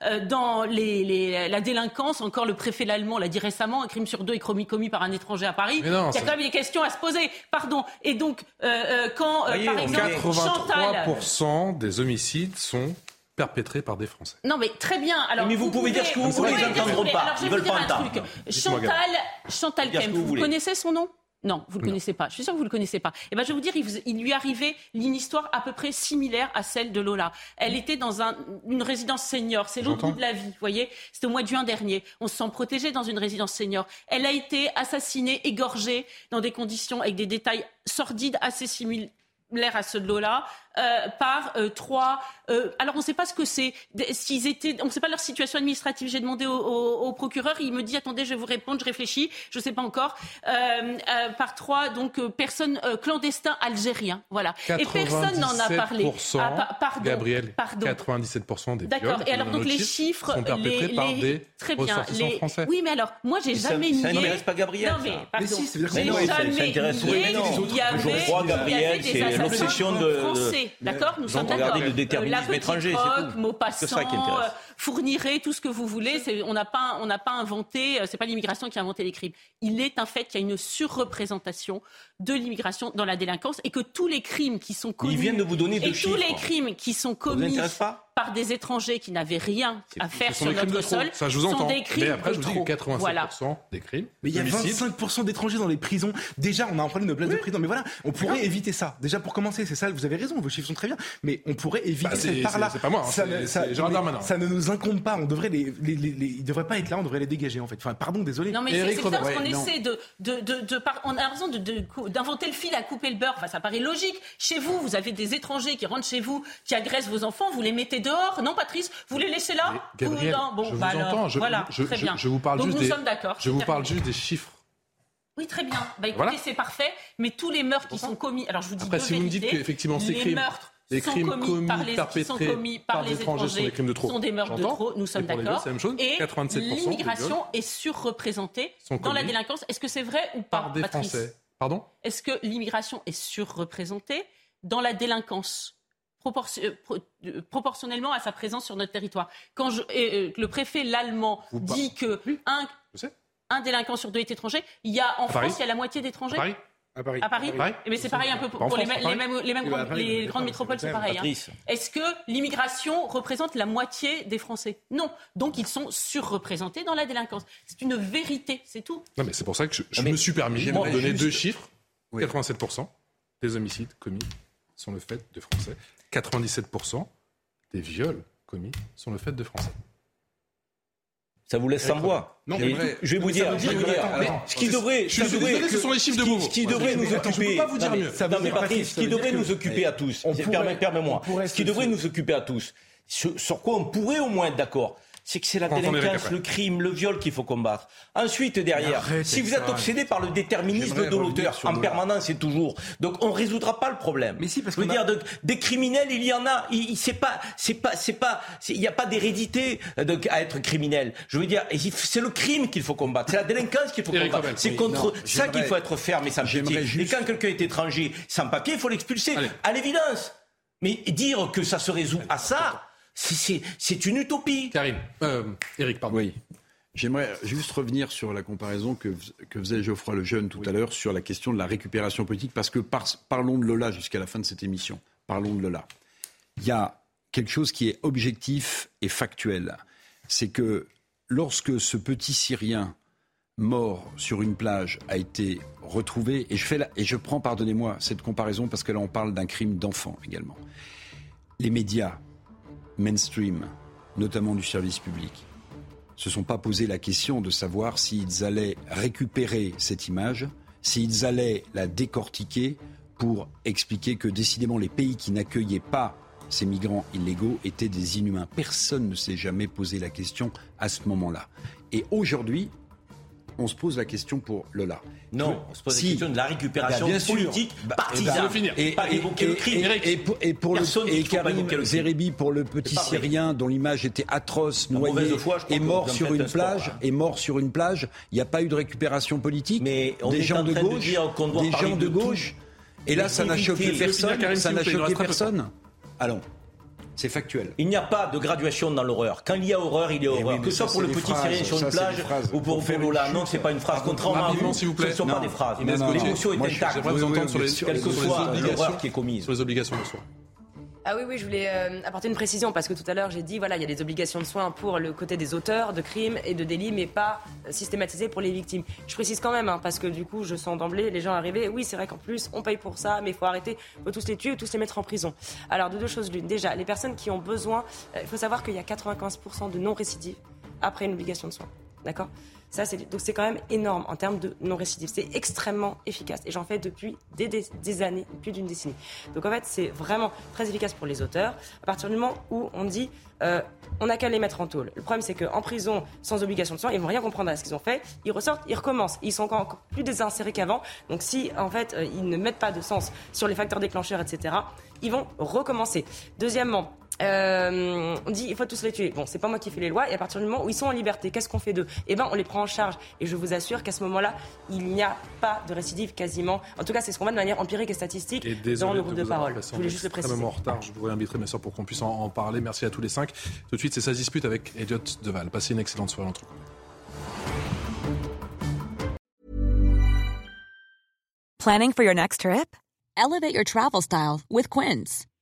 euh, dans les, la délinquance. Encore le préfet l'allemand l'a dit récemment, un crime sur deux est commis, commis par un étranger à Paris. il y a quand même des questions à se poser. Pardon. Et donc, euh, euh, quand, par exemple, 83% des homicides sont perpétrés par des Français. Non, mais très bien. Alors, mais vous, pouvez dire ce que vous voulez, ils n'entendront pas. Alors, je vais vous dire un truc. Chantal, Chantal Kemp, vous connaissez son nom? Non, vous ne le connaissez pas. Je suis sûre que vous ne le connaissez pas. Eh ben, je vais vous dire, il, lui arrivait une histoire à peu près similaire à celle de Lola. Elle était dans une résidence senior. C'est l'autre bout de la vie, vous voyez. C'était au mois de juin dernier. On se sent protégé dans une résidence senior. Elle a été assassinée, égorgée, dans des conditions avec des détails sordides assez similaires à ceux de Lola. Euh, par euh, trois. Euh, alors on ne sait pas ce que c'est. S'ils étaient, on ne sait pas leur situation administrative. J'ai demandé au, procureur. Il me dit attendez, je vais vous répondre. Je réfléchis. Je ne sais pas encore. par trois donc personnes clandestins algériens. Voilà. Et personne n'en a parlé. Ah, pardon. Gabriel. Pardon. 97% des D'accord. Et alors donc les chiffres sont perpétrés les, par des très bien. Les... français. Oui, mais alors moi j'ai jamais nié. Ça n'intéresse pas Gabriel. Non mais pardon. Mais si, c'est jamais nié. Il y avait, je crois Gabriel, D'accord, nous sommes d'accord. le déterminisme la étranger, c'est tout. Mot fournirait tout ce que vous voulez. On n'a pas, on n'a pas inventé. Euh, c'est pas l'immigration qui a inventé les crimes. Il est un fait qu'il y a une surreprésentation de l'immigration dans la délinquance et que tous les crimes qui sont commis. Ils viennent de vous donner deux et tous les crimes qui sont commis par des étrangers qui n'avaient rien à faire sur notre sol ça, je vous sont des crimes Mais après, je vous dis 87% voilà. des crimes. Mais il y a 25% d'étrangers dans les prisons. Déjà, on a un problème de place de prison. Mais voilà, on pourrait éviter ça. Déjà, pour commencer, c'est ça, vous avez raison, vos chiffres sont très bien. Mais on pourrait éviter bah, cette part-là. C'est pas moi, hein, ça, ça, ça, ne nous incombe pas. On devrait les, les, les, les, ils devraient pas être là, on devrait les dégager, en fait. Enfin, pardon, désolé. Non, mais c'est ça, parce qu'on essaie de, de, de, de, on a raison d'inventer le fil à couper le beurre. Enfin, ça paraît logique. Chez vous, vous avez des étrangers qui rentrent chez vous, qui agressent vos enfants, vous les mettez dehors. Non, Patrice, vous les laissez là Gabriel, bon, je vous bah entends. Je, voilà, je, très bien. Je, vous parle Donc juste nous des, sommes d'accord. Je vous parle juste des chiffres. Oui, très bien. Bah, écoutez, c'est parfait. Mais tous les meurtres qui sont commis. Alors, je vous dis Après, si vous me dites qu'effectivement, ces crimes. Les crimes commis, commis par les, perpétrés sont commis par, par les étrangers, sont des crimes de trop. Sont des meurtres de trop, nous sommes d'accord. Et l'immigration est surreprésentée dans la délinquance. Est-ce que c'est vrai ou pas, par des Patrice Français. Pardon? Est-ce que l'immigration est surreprésentée dans la délinquance euh, euh, proportionnellement à sa présence sur notre territoire? Quand je, euh, le préfet l'allemand dit que un, un, délinquant sur deux est étranger, il y a en France il y a la moitié d'étrangers. À Paris. À Paris. Mais c'est pareil un peu pour, les, mêmes, les, mêmes grandes, les grandes métropoles, c'est pareil. Hein. Est-ce que l'immigration représente la moitié des Français? Non. Donc ils sont surreprésentés dans la délinquance. C'est une vérité, c'est tout. Non, mais c'est pour ça que je, je me suis permis de donner deux chiffres. 87% des homicides commis sont le fait de Français. 97% des viols commis sont le fait de Français. Ça vous laisse sans voix. Non, je vais vous dire, je vais vous dire, ce qui devrait, je suis désolé, ce sont les chiffres de Ce qui devrait nous occuper, je peux pas vous dire mieux. Non, mais Patrice, ce qui devrait nous occuper à tous, permets-moi, ce qui devrait nous occuper à tous, sur quoi on pourrait au moins être d'accord, c'est que c'est la délinquance, le crime, le viol qu'il faut combattre. Ensuite, derrière, si vous êtes obsédé par le déterminisme de l'auteur en permanence et toujours, donc on résoudra pas le problème. Mais si, parce que dire, des criminels, il y en a. Il, c'est pas, c'est pas, c'est pas, il n'y a pas d'hérédité à être criminel. Je veux dire, c'est le crime qu'il faut combattre, c'est la délinquance qu'il faut combattre. C'est contre ça qu'il faut être ferme et sans pitié. Et quand quelqu'un est étranger sans papier, il faut l'expulser. À l'évidence. Mais dire que ça se résout à ça. C'est une utopie. Karim, euh, Eric, pardon. Oui. J'aimerais juste revenir sur la comparaison que, que faisait Geoffroy Lejeune tout à l'heure sur la question de la récupération politique, parce que parlons de Lola jusqu'à la fin de cette émission. Parlons de Lola. Il y a quelque chose qui est objectif et factuel. C'est que lorsque ce petit Syrien mort sur une plage a été retrouvé, et je, fais et je prends, pardonnez-moi, cette comparaison parce que là on parle d'un crime d'enfant également. Les médias, mainstream, notamment du service public, se sont pas posé la question de savoir s'ils allaient récupérer cette image, s'ils allaient la décortiquer pour expliquer que décidément les pays qui n'accueillaient pas ces migrants illégaux étaient des inhumains. Personne ne s'est jamais posé la question à ce moment-là. Et aujourd'hui, on se pose la question pour Lola. Non, on se pose la question de la récupération bah, politique bah, partisane. Et, pas évoquer le crime. Et, pour le, et Karim Zeribi, pour le petit Syrien dont l'image était atroce, noyé, et mort sur une plage, et mort sur une plage, il n'y a pas eu de récupération politique. Mais des gens de gauche, des gens de gauche. Et là, ça n'a choqué personne. Ça n'a choqué personne. Allons. C'est factuel. Il n'y a pas de graduation dans l'horreur. Quand il y a horreur, il y a eh horreur. que ce soit pour le petit Syrien sur une plage ou pour Lola. Non, c'est pas une phrase. Contrairement à vous, ce ne sont pas des phrases. L'émotion est intacte. Quelle que soit l'horreur qui est commise. Sur les obligations de soins. Ah oui, oui, je voulais euh, apporter une précision parce que tout à l'heure j'ai dit voilà, il y a des obligations de soins pour le côté des auteurs de crimes et de délits, mais pas systématisées pour les victimes. Je précise quand même hein, parce que du coup je sens d'emblée les gens arriver. Oui, c'est vrai qu'en plus on paye pour ça, mais il faut arrêter, il faut tous les tuer ou tous les mettre en prison. Alors de deux choses l'une. Déjà, les personnes qui ont besoin, euh, il faut savoir qu'il y a 95% de non-récidives après une obligation de soins. D'accord? Ça, c'est, donc c'est quand même énorme en termes de non-récidive. C'est extrêmement efficace. Et j'en fais depuis des, années, plus d'une décennie. Donc en fait, c'est vraiment très efficace pour les auteurs. À partir du moment où on dit euh, on n'a qu'à les mettre en tôle. Le problème, c'est qu'en prison, sans obligation de soins, ils vont rien comprendre à ce qu'ils ont fait. Ils ressortent, ils recommencent. Ils sont encore plus désinsérés qu'avant. Donc si, en fait, euh, ils ne mettent pas de sens sur les facteurs déclencheurs, etc., ils vont recommencer. Deuxièmement, euh, on dit il faut tous les tuer. Bon, c'est pas moi qui fais les lois. Et à partir du moment où ils sont en liberté, qu'est-ce qu'on fait d'eux? Eh ben, on les prend en charge. Et je vous assure qu'à ce moment-là, il n'y a pas de récidive quasiment. En tout cas, c'est ce qu'on voit de manière empirique et statistique dans le groupe de, parole. Je voulais juste le préciser. en retard. Je vous réinviterai mes soeurs pour qu'on puisse en, parler. Merci à tous les cinq. Tout de suite, c'est sa dispute avec Elliot Deval. Passez une excellente soirée entre vous. Planning for your next trip? Elevate your travel style with Quince.